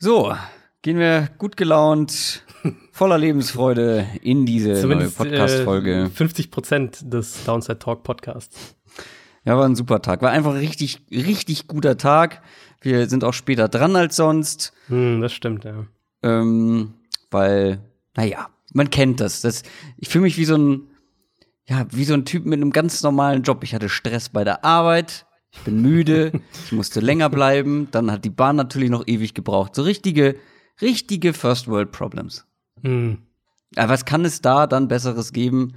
So, gehen wir gut gelaunt, voller Lebensfreude in diese Zumindest, neue Podcast-Folge. Äh, 50 Prozent des Downside Talk Podcasts. Ja, war ein super Tag. War einfach ein richtig, richtig guter Tag. Wir sind auch später dran als sonst. Hm, das stimmt, ja. Ähm, weil, naja, man kennt das. das ich fühle mich wie so ein, ja, wie so ein Typ mit einem ganz normalen Job. Ich hatte Stress bei der Arbeit. Ich bin müde, ich musste länger bleiben, dann hat die Bahn natürlich noch ewig gebraucht. So richtige, richtige First World Problems. Hm. Aber was kann es da dann Besseres geben,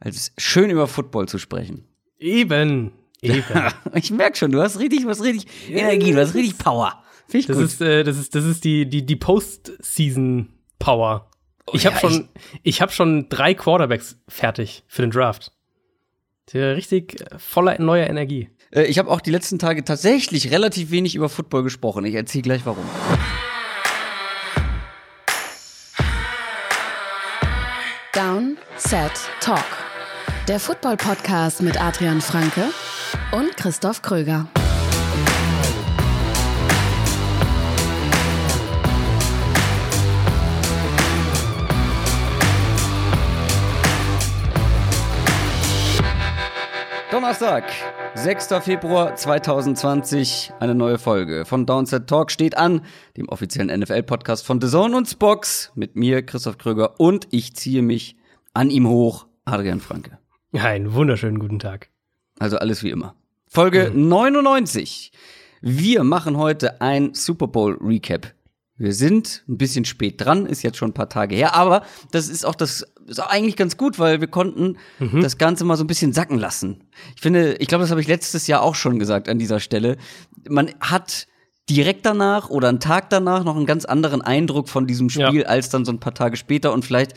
als schön über Football zu sprechen? Eben, eben. ich merk schon, du hast richtig, was richtig Energie, du hast richtig Power. Finde ich das gut. ist, äh, das ist, das ist die, die, die Postseason Power. ich ja, habe schon, ich habe schon drei Quarterbacks fertig für den Draft. Der richtig äh, voller neuer Energie. Äh, ich habe auch die letzten Tage tatsächlich relativ wenig über Football gesprochen. Ich erzähle gleich warum. Down, Set, Talk. Der Football-Podcast mit Adrian Franke und Christoph Kröger. Donnerstag, 6. Februar 2020, eine neue Folge von Downset Talk steht an, dem offiziellen NFL-Podcast von The Zone und Spox, mit mir, Christoph Kröger, und ich ziehe mich an ihm hoch, Adrian Franke. Ja, einen wunderschönen guten Tag. Also alles wie immer. Folge Mhm. 99. Wir machen heute ein Super Bowl Recap. Wir sind ein bisschen spät dran, ist jetzt schon ein paar Tage her, aber das ist auch das ist auch eigentlich ganz gut, weil wir konnten Mhm. das Ganze mal so ein bisschen sacken lassen. Ich finde, ich glaube, das habe ich letztes Jahr auch schon gesagt an dieser Stelle. Man hat direkt danach oder einen Tag danach noch einen ganz anderen Eindruck von diesem Spiel Ja. als dann so ein paar Tage später und vielleicht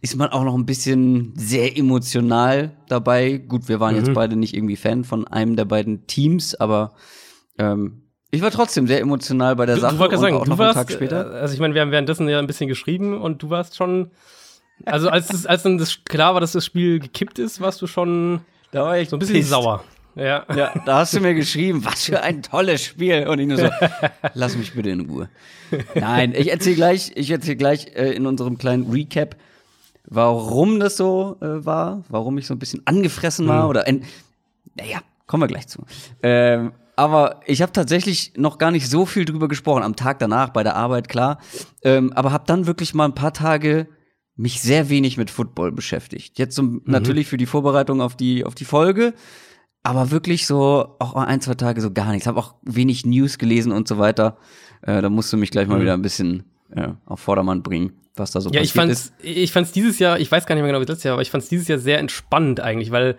ist man auch noch ein bisschen sehr emotional dabei. Gut, wir waren Mhm. jetzt beide nicht irgendwie Fan von einem der beiden Teams, aber ähm, ich war trotzdem sehr emotional bei der Du, Sache du wolltest und sagen, auch du noch warst, einen Tag später. äh, also ich meine, wir haben währenddessen ja ein bisschen geschrieben und du warst schon, also als, es, als dann das klar war, dass das Spiel gekippt ist, warst du schon da war ich so ein bisschen sauer. Ja. Ja, da hast du mir geschrieben, was für ein tolles Spiel. Und ich nur so, lass mich bitte in Ruhe. Nein, ich erzähle gleich, ich erzähle gleich äh, in unserem kleinen Recap, warum das so äh, war, warum ich so ein bisschen angefressen war oder ein, naja, kommen wir gleich zu. Ähm, aber ich habe tatsächlich noch gar nicht so viel drüber gesprochen. Am Tag danach bei der Arbeit, klar. Ähm, aber habe dann wirklich mal ein paar Tage mich sehr wenig mit Football beschäftigt. Jetzt so, natürlich für die Vorbereitung auf die, auf die Folge. Aber wirklich so auch ein, zwei Tage so gar nichts. Habe auch wenig News gelesen und so weiter. Äh, da musst du mich gleich mal wieder ein bisschen äh, auf Vordermann bringen, was da so Ja, ich passiert ist. fand's, ich fand's dieses Jahr, ich weiß gar nicht mehr genau wie letztes Jahr, aber ich fand's dieses Jahr sehr entspannend eigentlich, weil,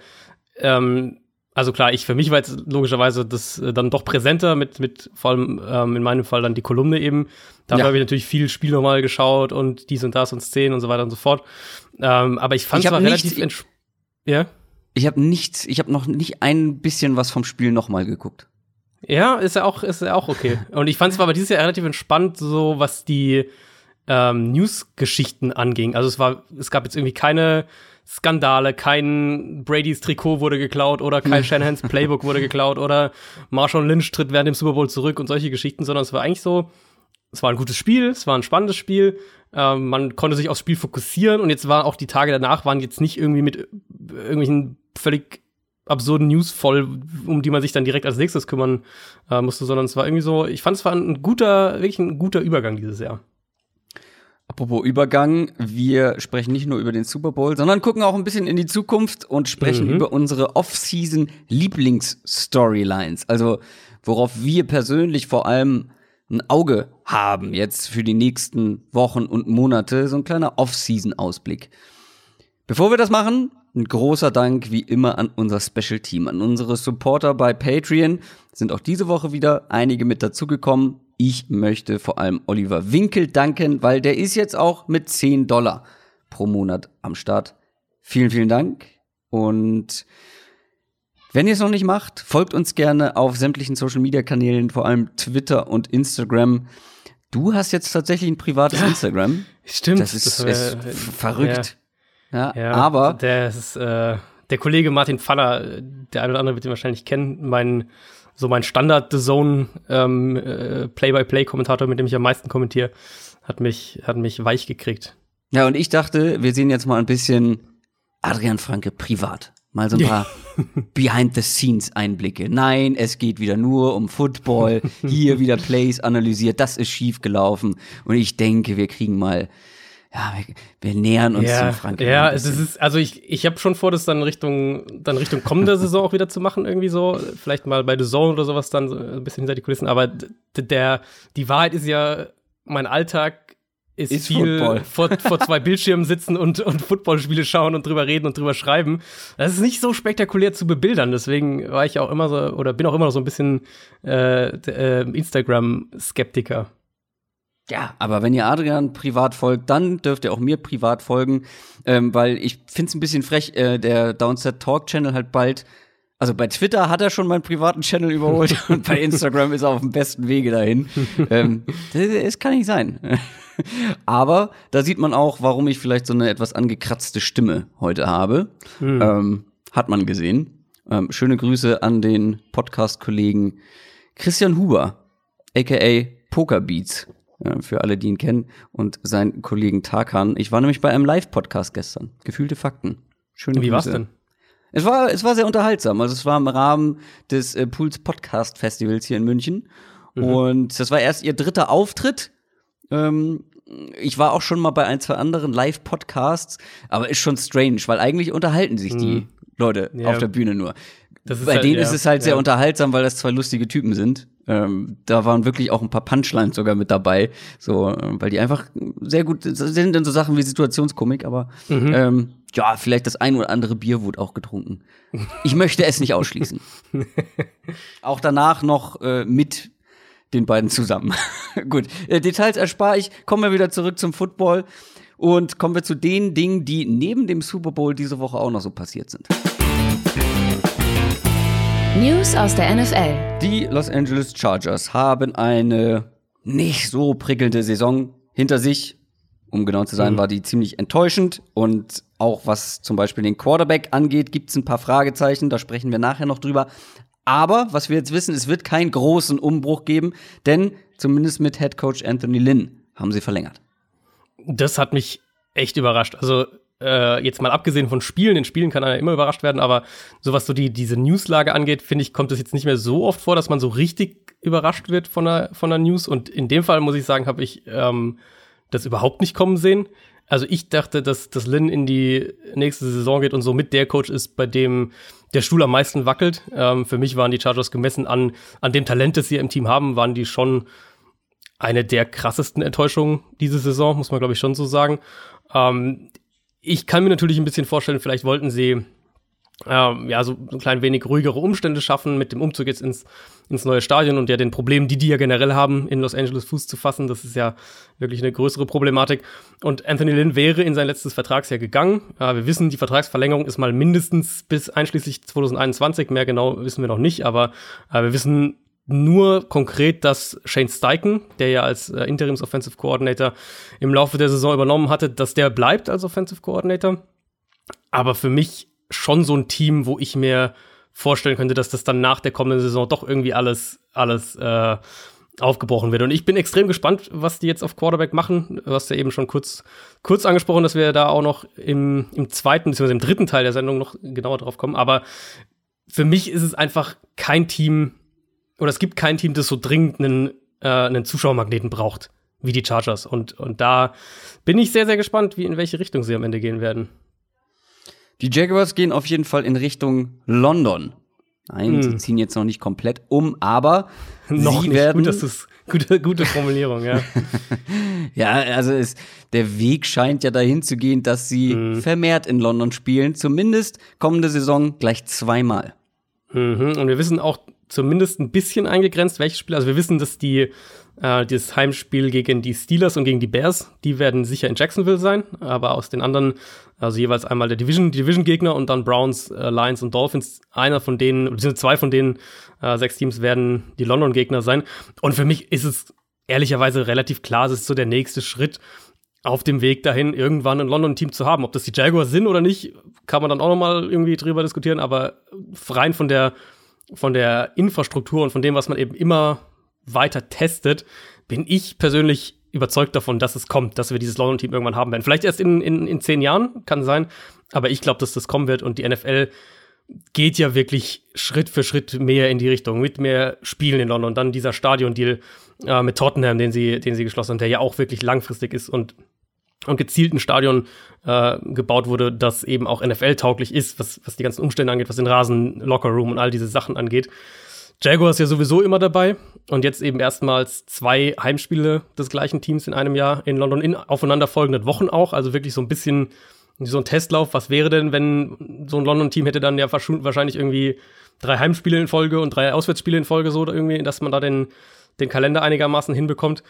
ähm, also klar, ich für mich war jetzt logischerweise das äh, dann doch präsenter mit, mit vor allem ähm, in meinem Fall dann die Kolumne eben. Dafür Ja. habe ich natürlich viel Spiel nochmal geschaut und dies und das und Szenen und so weiter und so fort. Ähm, aber ich war nichts- relativ entspannt. Ja? Ich habe nichts, ich habe noch nicht ein bisschen was vom Spiel nochmal geguckt. Ja, ist ja auch, ist ja auch okay. Und ich fand es aber dieses Jahr relativ entspannt, so was die ähm, News-Geschichten anging. Also es war, es gab jetzt irgendwie keine Skandale, kein Brady's Trikot wurde geklaut oder Kyle Shanahans Playbook wurde geklaut oder Marshawn Lynch tritt während dem Super Bowl zurück und solche Geschichten, sondern es war eigentlich so, es war ein gutes Spiel, es war ein spannendes Spiel, ähm, man konnte sich aufs Spiel fokussieren und jetzt waren auch die Tage danach waren jetzt nicht irgendwie mit irgendwelchen völlig absurden News voll, um die man sich dann direkt als nächstes kümmern äh, musste, sondern es war irgendwie so, ich fand es war ein guter, wirklich ein guter Übergang dieses Jahr. Apropos Übergang, wir sprechen nicht nur über den Super Bowl, sondern gucken auch ein bisschen in die Zukunft und sprechen Mhm. über unsere Off-Season Lieblings-Storylines. Also, worauf wir persönlich vor allem ein Auge haben jetzt für die nächsten Wochen und Monate. So ein kleiner Off-Season-Ausblick. Bevor wir das machen, ein großer Dank wie immer an unser Special Team, an unsere Supporter bei Patreon. Sind auch diese Woche wieder einige mit dazugekommen. Ich möchte vor allem Oliver Winkel danken, weil der ist jetzt auch mit 10 Dollar pro Monat am Start. Vielen, vielen Dank. Und wenn ihr es noch nicht macht, folgt uns gerne auf sämtlichen Social Media Kanälen, vor allem Twitter und Instagram. Du hast jetzt tatsächlich ein privates Instagram. Stimmt. Das ist, äh, ist f- verrückt. Ja, Ja, aber der ist, äh, der Kollege Martin Faller, der eine oder andere wird ihn wahrscheinlich kennen, mein so mein Standard-Zone ähm, äh, Play-by-Play-Kommentator, mit dem ich am meisten kommentiere, hat mich, hat mich weich gekriegt. Ja, und ich dachte, wir sehen jetzt mal ein bisschen Adrian Franke privat. Mal so ein paar Behind-the-Scenes-Einblicke. Nein, es geht wieder nur um Football. Hier wieder Plays analysiert. Das ist schief gelaufen. Und ich denke, wir kriegen mal ja, wir, wir nähern uns ja, zum Franke. Ja, es ist, also ich, ich habe schon vor, das dann Richtung, dann Richtung kommender Saison auch wieder zu machen, irgendwie so. Vielleicht mal bei The Zone oder sowas dann so ein bisschen hinter die Kulissen. Aber der, die Wahrheit ist ja, mein Alltag ist, ist viel vor, vor zwei Bildschirmen sitzen und, und Footballspiele schauen und drüber reden und drüber schreiben. Das ist nicht so spektakulär zu bebildern. Deswegen war ich auch immer so, oder bin auch immer noch so ein bisschen äh, äh, Instagram-Skeptiker. Ja, aber wenn ihr Adrian privat folgt, dann dürft ihr auch mir privat folgen, ähm, weil ich finde es ein bisschen frech, äh, der Downset Talk Channel halt bald. Also bei Twitter hat er schon meinen privaten Channel überholt und bei Instagram ist er auf dem besten Wege dahin. ähm, das, kann nicht sein. aber da sieht man auch, warum ich vielleicht so eine etwas angekratzte Stimme heute habe. Hm. Ähm, hat man gesehen. Ähm, schöne Grüße an den Podcast-Kollegen Christian Huber, aka Pokerbeats für alle, die ihn kennen, und seinen Kollegen Tarkan. Ich war nämlich bei einem Live-Podcast gestern. Gefühlte Fakten. Schöne Wie war's denn? Es war, es war sehr unterhaltsam. Also es war im Rahmen des äh, Pools Podcast Festivals hier in München. Mhm. Und das war erst ihr dritter Auftritt. Ähm, ich war auch schon mal bei ein, zwei anderen Live-Podcasts, aber ist schon strange, weil eigentlich unterhalten sich die mhm. Leute ja. auf der Bühne nur. bei halt, denen ja, ist es halt ja. sehr unterhaltsam, weil das zwei lustige Typen sind. Ähm, da waren wirklich auch ein paar Punchlines sogar mit dabei, so, äh, weil die einfach sehr gut sind in so Sachen wie Situationskomik, aber mhm. ähm, ja, vielleicht das ein oder andere Bier wurde auch getrunken. Ich möchte es nicht ausschließen. auch danach noch äh, mit den beiden zusammen. gut, äh, Details erspare ich. Kommen wir wieder zurück zum Football und kommen wir zu den Dingen, die neben dem Super Bowl diese Woche auch noch so passiert sind. News aus der NFL. Die Los Angeles Chargers haben eine nicht so prickelnde Saison hinter sich. Um genau zu sein, mhm. war die ziemlich enttäuschend. Und auch was zum Beispiel den Quarterback angeht, gibt es ein paar Fragezeichen. Da sprechen wir nachher noch drüber. Aber was wir jetzt wissen, es wird keinen großen Umbruch geben, denn zumindest mit Head Coach Anthony Lynn haben sie verlängert. Das hat mich echt überrascht. Also äh, jetzt mal abgesehen von Spielen, in Spielen kann einer immer überrascht werden, aber so was so die, diese Newslage angeht, finde ich, kommt es jetzt nicht mehr so oft vor, dass man so richtig überrascht wird von der, von der News. Und in dem Fall, muss ich sagen, habe ich ähm, das überhaupt nicht kommen sehen. Also ich dachte, dass, dass Lynn in die nächste Saison geht und so mit der Coach ist, bei dem der Stuhl am meisten wackelt. Ähm, für mich waren die Chargers gemessen an, an dem Talent, das sie im Team haben, waren die schon eine der krassesten Enttäuschungen diese Saison, muss man glaube ich schon so sagen. Ähm, ich kann mir natürlich ein bisschen vorstellen, vielleicht wollten sie ähm, ja, so ein klein wenig ruhigere Umstände schaffen mit dem Umzug jetzt ins, ins neue Stadion und ja den Problemen, die die ja generell haben, in Los Angeles Fuß zu fassen. Das ist ja wirklich eine größere Problematik. Und Anthony Lynn wäre in sein letztes Vertragsjahr gegangen. Äh, wir wissen, die Vertragsverlängerung ist mal mindestens bis einschließlich 2021. Mehr genau wissen wir noch nicht, aber äh, wir wissen nur konkret, dass Shane Steichen, der ja als äh, Interims Offensive Coordinator im Laufe der Saison übernommen hatte, dass der bleibt als Offensive Coordinator. Aber für mich schon so ein Team, wo ich mir vorstellen könnte, dass das dann nach der kommenden Saison doch irgendwie alles, alles äh, aufgebrochen wird. Und ich bin extrem gespannt, was die jetzt auf Quarterback machen. Du hast ja eben schon kurz, kurz angesprochen, dass wir da auch noch im, im zweiten bzw. im dritten Teil der Sendung noch genauer drauf kommen. Aber für mich ist es einfach kein Team, oder es gibt kein Team, das so dringend einen, äh, einen Zuschauermagneten braucht wie die Chargers. Und, und da bin ich sehr, sehr gespannt, wie in welche Richtung sie am Ende gehen werden. Die Jaguars gehen auf jeden Fall in Richtung London. Nein, hm. sie ziehen jetzt noch nicht komplett um, aber noch sie nicht. werden. Gut, das ist gute, gute Formulierung, ja. ja, also es, der Weg scheint ja dahin zu gehen, dass sie hm. vermehrt in London spielen. Zumindest kommende Saison gleich zweimal. Mhm. Und wir wissen auch zumindest ein bisschen eingegrenzt, welche Spiele. Also wir wissen, dass die äh, das Heimspiel gegen die Steelers und gegen die Bears, die werden sicher in Jacksonville sein, aber aus den anderen, also jeweils einmal der Division, Division-Gegner und dann Browns, äh, Lions und Dolphins, einer von denen, beziehungsweise zwei von denen äh, sechs Teams werden die London-Gegner sein. Und für mich ist es ehrlicherweise relativ klar, es ist so der nächste Schritt auf dem Weg dahin, irgendwann ein London-Team zu haben. Ob das die Jaguars sind oder nicht, kann man dann auch noch mal irgendwie drüber diskutieren, aber rein von der von der Infrastruktur und von dem, was man eben immer weiter testet, bin ich persönlich überzeugt davon, dass es kommt, dass wir dieses London-Team irgendwann haben werden. Vielleicht erst in, in, in zehn Jahren, kann sein, aber ich glaube, dass das kommen wird und die NFL geht ja wirklich Schritt für Schritt mehr in die Richtung, mit mehr Spielen in London. Dann dieser Stadion-Deal äh, mit Tottenham, den sie, den sie geschlossen haben, der ja auch wirklich langfristig ist und, und gezielt ein Stadion äh, gebaut wurde, das eben auch NFL-tauglich ist, was, was die ganzen Umstände angeht, was den Rasen, Lockerroom und all diese Sachen angeht. Jaguar ist ja sowieso immer dabei und jetzt eben erstmals zwei Heimspiele des gleichen Teams in einem Jahr in London in aufeinanderfolgenden Wochen auch, also wirklich so ein bisschen so ein Testlauf. Was wäre denn, wenn so ein London-Team hätte dann ja wahrscheinlich irgendwie drei Heimspiele in Folge und drei Auswärtsspiele in Folge so irgendwie, dass man da den, den Kalender einigermaßen hinbekommt.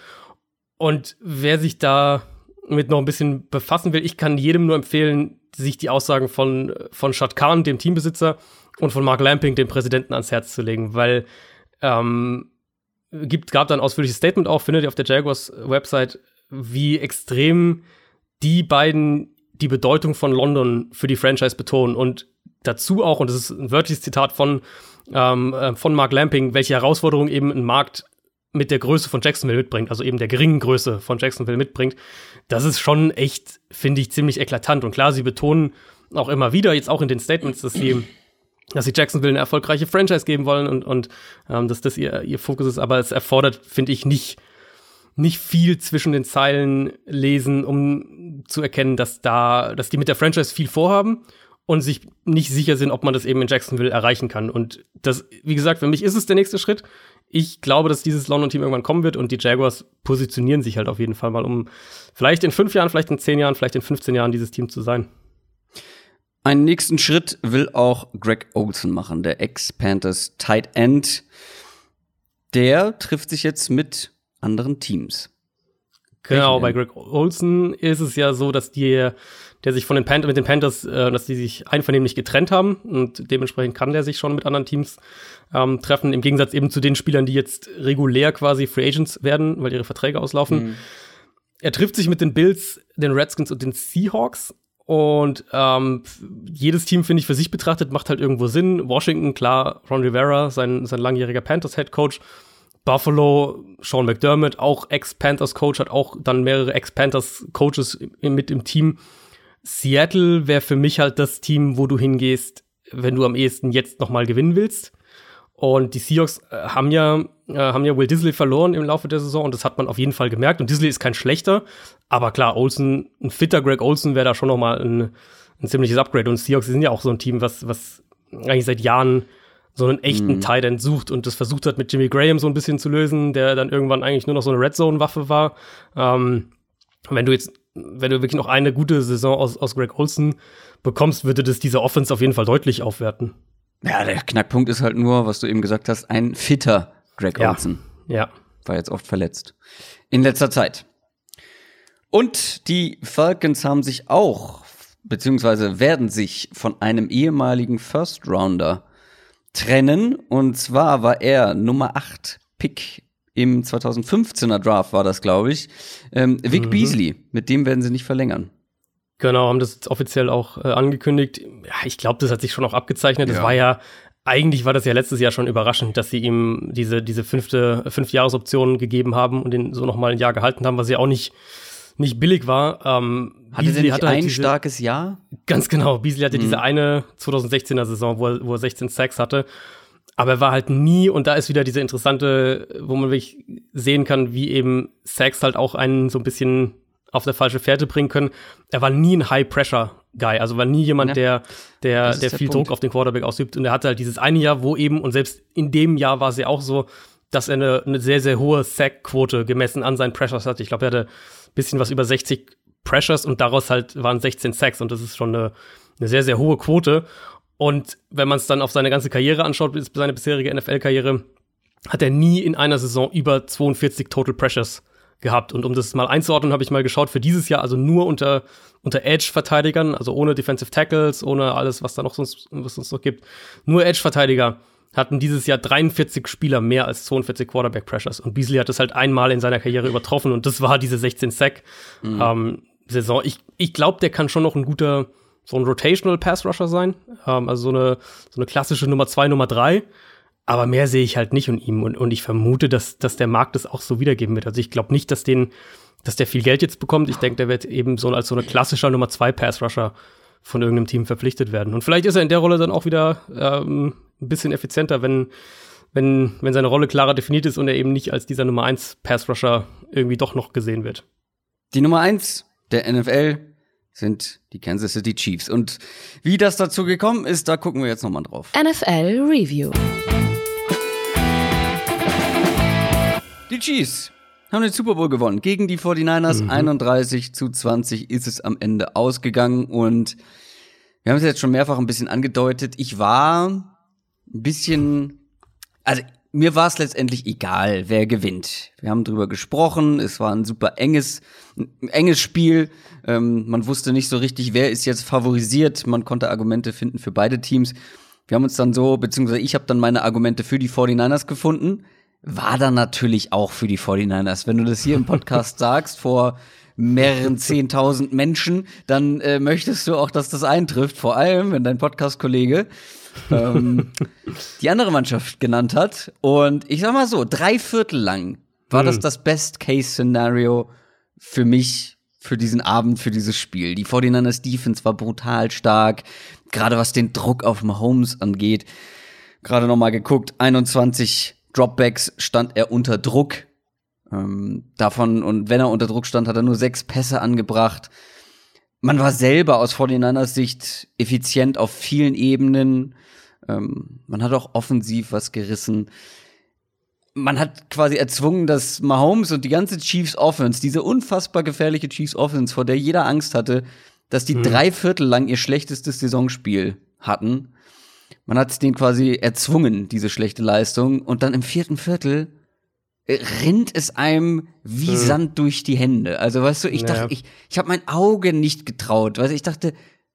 Und wer sich da mit noch ein bisschen befassen will, ich kann jedem nur empfehlen, sich die Aussagen von, von Shad Khan, dem Teambesitzer, und von Mark Lamping, dem Präsidenten, ans Herz zu legen, weil ähm, gibt, gab da ein ausführliches Statement auch, findet ihr auf der Jaguars Website, wie extrem die beiden die Bedeutung von London für die Franchise betonen. Und dazu auch, und das ist ein wörtliches Zitat von, ähm, äh, von Mark Lamping, welche Herausforderungen eben ein Markt mit der Größe von Jacksonville mitbringt, also eben der geringen Größe von Jacksonville mitbringt, das ist schon echt, finde ich, ziemlich eklatant. Und klar, sie betonen auch immer wieder, jetzt auch in den Statements, dass sie, dass sie Jacksonville eine erfolgreiche Franchise geben wollen und, und ähm, dass das ihr, ihr Fokus ist, aber es erfordert, finde ich, nicht nicht viel zwischen den Zeilen lesen, um zu erkennen, dass da, dass die mit der Franchise viel vorhaben und sich nicht sicher sind, ob man das eben in Jacksonville erreichen kann. Und das, wie gesagt, für mich ist es der nächste Schritt. Ich glaube, dass dieses London-Team irgendwann kommen wird und die Jaguars positionieren sich halt auf jeden Fall mal, um vielleicht in fünf Jahren, vielleicht in zehn Jahren, vielleicht in 15 Jahren dieses Team zu sein. Einen nächsten Schritt will auch Greg Olson machen, der Ex-Panthers Tight End. Der trifft sich jetzt mit anderen Teams. Genau, bei Greg Olson ist es ja so, dass die, der sich von den Panthers, mit den Panthers, äh, dass die sich einvernehmlich getrennt haben und dementsprechend kann der sich schon mit anderen Teams ähm, treffen, im Gegensatz eben zu den Spielern, die jetzt regulär quasi Free Agents werden, weil ihre Verträge auslaufen. Mhm. Er trifft sich mit den Bills, den Redskins und den Seahawks und ähm, jedes Team, finde ich, für sich betrachtet, macht halt irgendwo Sinn. Washington, klar, Ron Rivera, sein, sein langjähriger Panthers-Head Coach, Buffalo, Sean McDermott, auch Ex-Panthers-Coach, hat auch dann mehrere Ex-Panthers-Coaches mit im Team. Seattle wäre für mich halt das Team, wo du hingehst, wenn du am ehesten jetzt noch mal gewinnen willst. Und die Seahawks äh, haben ja, äh, haben ja Will Disley verloren im Laufe der Saison und das hat man auf jeden Fall gemerkt. Und Disley ist kein schlechter, aber klar, Olsen, ein fitter Greg Olsen wäre da schon noch mal ein, ein ziemliches Upgrade. Und Seahawks sind ja auch so ein Team, was, was eigentlich seit Jahren so einen echten mhm. Tight End sucht und das versucht hat mit Jimmy Graham so ein bisschen zu lösen, der dann irgendwann eigentlich nur noch so eine Red Zone Waffe war. Ähm, wenn du jetzt, wenn du wirklich noch eine gute Saison aus, aus Greg Olson bekommst, würde das diese Offense auf jeden Fall deutlich aufwerten. Ja, der Knackpunkt ist halt nur, was du eben gesagt hast, ein fitter Greg ja. Olson. Ja. War jetzt oft verletzt. In letzter Zeit. Und die Falcons haben sich auch, beziehungsweise werden sich von einem ehemaligen First Rounder trennen. Und zwar war er Nummer 8 Pick im 2015er Draft, war das, glaube ich. Ähm, Vic mhm. Beasley, mit dem werden sie nicht verlängern. Genau, haben das offiziell auch äh, angekündigt. Ja, ich glaube, das hat sich schon auch abgezeichnet. Das war ja, eigentlich war das ja letztes Jahr schon überraschend, dass sie ihm diese, diese fünfte, fünf Jahresoption gegeben haben und den so nochmal ein Jahr gehalten haben, was ja auch nicht nicht billig war. Ähm, hatte Beasley hatte halt ein diese, starkes Jahr? Ganz genau. Beasley hatte mhm. diese eine 2016er Saison, wo er, wo er 16 Sacks hatte. Aber er war halt nie, und da ist wieder diese interessante, wo man wirklich sehen kann, wie eben Sacks halt auch einen so ein bisschen auf der falsche Fährte bringen können. Er war nie ein High-Pressure-Guy, also war nie jemand, ja. der, der, der viel der Druck auf den Quarterback ausübt. Und er hatte halt dieses eine Jahr, wo eben, und selbst in dem Jahr war es ja auch so, dass er eine, eine sehr, sehr hohe Sack-Quote gemessen an seinen Pressures hatte. Ich glaube, er hatte bisschen was über 60 Pressures und daraus halt waren 16 Sacks und das ist schon eine, eine sehr, sehr hohe Quote. Und wenn man es dann auf seine ganze Karriere anschaut, seine bisherige NFL-Karriere, hat er nie in einer Saison über 42 Total Pressures gehabt. Und um das mal einzuordnen, habe ich mal geschaut, für dieses Jahr also nur unter, unter Edge-Verteidigern, also ohne Defensive Tackles, ohne alles, was da noch sonst, was es noch gibt, nur Edge-Verteidiger hatten dieses Jahr 43 Spieler mehr als 42 Quarterback Pressures. Und Beasley hat das halt einmal in seiner Karriere übertroffen und das war diese 16 Sack mhm. ähm, Saison. Ich, ich glaube, der kann schon noch ein guter, so ein Rotational Pass Rusher sein. Ähm, also so eine, so eine klassische Nummer zwei, Nummer drei. Aber mehr sehe ich halt nicht in ihm. Und, und ich vermute, dass, dass der Markt das auch so wiedergeben wird. Also ich glaube nicht, dass den, dass der viel Geld jetzt bekommt. Ich denke, der wird eben so als so eine klassischer Nummer zwei Pass-Rusher von irgendeinem Team verpflichtet werden. Und vielleicht ist er in der Rolle dann auch wieder ähm, ein bisschen effizienter, wenn, wenn, wenn seine Rolle klarer definiert ist und er eben nicht als dieser Nummer eins Pass-Rusher irgendwie doch noch gesehen wird. Die Nummer eins der NFL sind die Kansas City Chiefs. Und wie das dazu gekommen ist, da gucken wir jetzt nochmal drauf. NFL Review. Die Chiefs haben den Super Bowl gewonnen gegen die 49ers. Mhm. 31 zu 20 ist es am Ende ausgegangen. Und wir haben es jetzt schon mehrfach ein bisschen angedeutet. Ich war ein bisschen, also mir war es letztendlich egal, wer gewinnt. Wir haben drüber gesprochen. Es war ein super enges, ein enges Spiel. Ähm, man wusste nicht so richtig, wer ist jetzt favorisiert. Man konnte Argumente finden für beide Teams. Wir haben uns dann so, beziehungsweise ich habe dann meine Argumente für die 49ers gefunden war dann natürlich auch für die 49ers. Wenn du das hier im Podcast sagst, vor mehreren zehntausend Menschen, dann äh, möchtest du auch, dass das eintrifft, vor allem, wenn dein Podcast-Kollege ähm, die andere Mannschaft genannt hat. Und ich sag mal so, drei Viertel lang war hm. das das Best-Case-Szenario für mich, für diesen Abend, für dieses Spiel. Die 49ers Defense war brutal stark, gerade was den Druck auf Mahomes angeht. Gerade noch mal geguckt, 21 Dropbacks stand er unter Druck. Ähm, davon, und wenn er unter Druck stand, hat er nur sechs Pässe angebracht. Man war selber aus 49ers Sicht effizient auf vielen Ebenen. Ähm, man hat auch offensiv was gerissen. Man hat quasi erzwungen, dass Mahomes und die ganze Chiefs Offense, diese unfassbar gefährliche Chiefs Offense, vor der jeder Angst hatte, dass die mhm. drei Viertel lang ihr schlechtestes Saisonspiel hatten. Man hat es denen quasi erzwungen, diese schlechte Leistung. Und dann im vierten Viertel äh, rinnt es einem wie mhm. Sand durch die Hände. Also weißt du, ich naja. dachte, ich, ich habe mein Auge nicht getraut. Weißt du, ich dachte,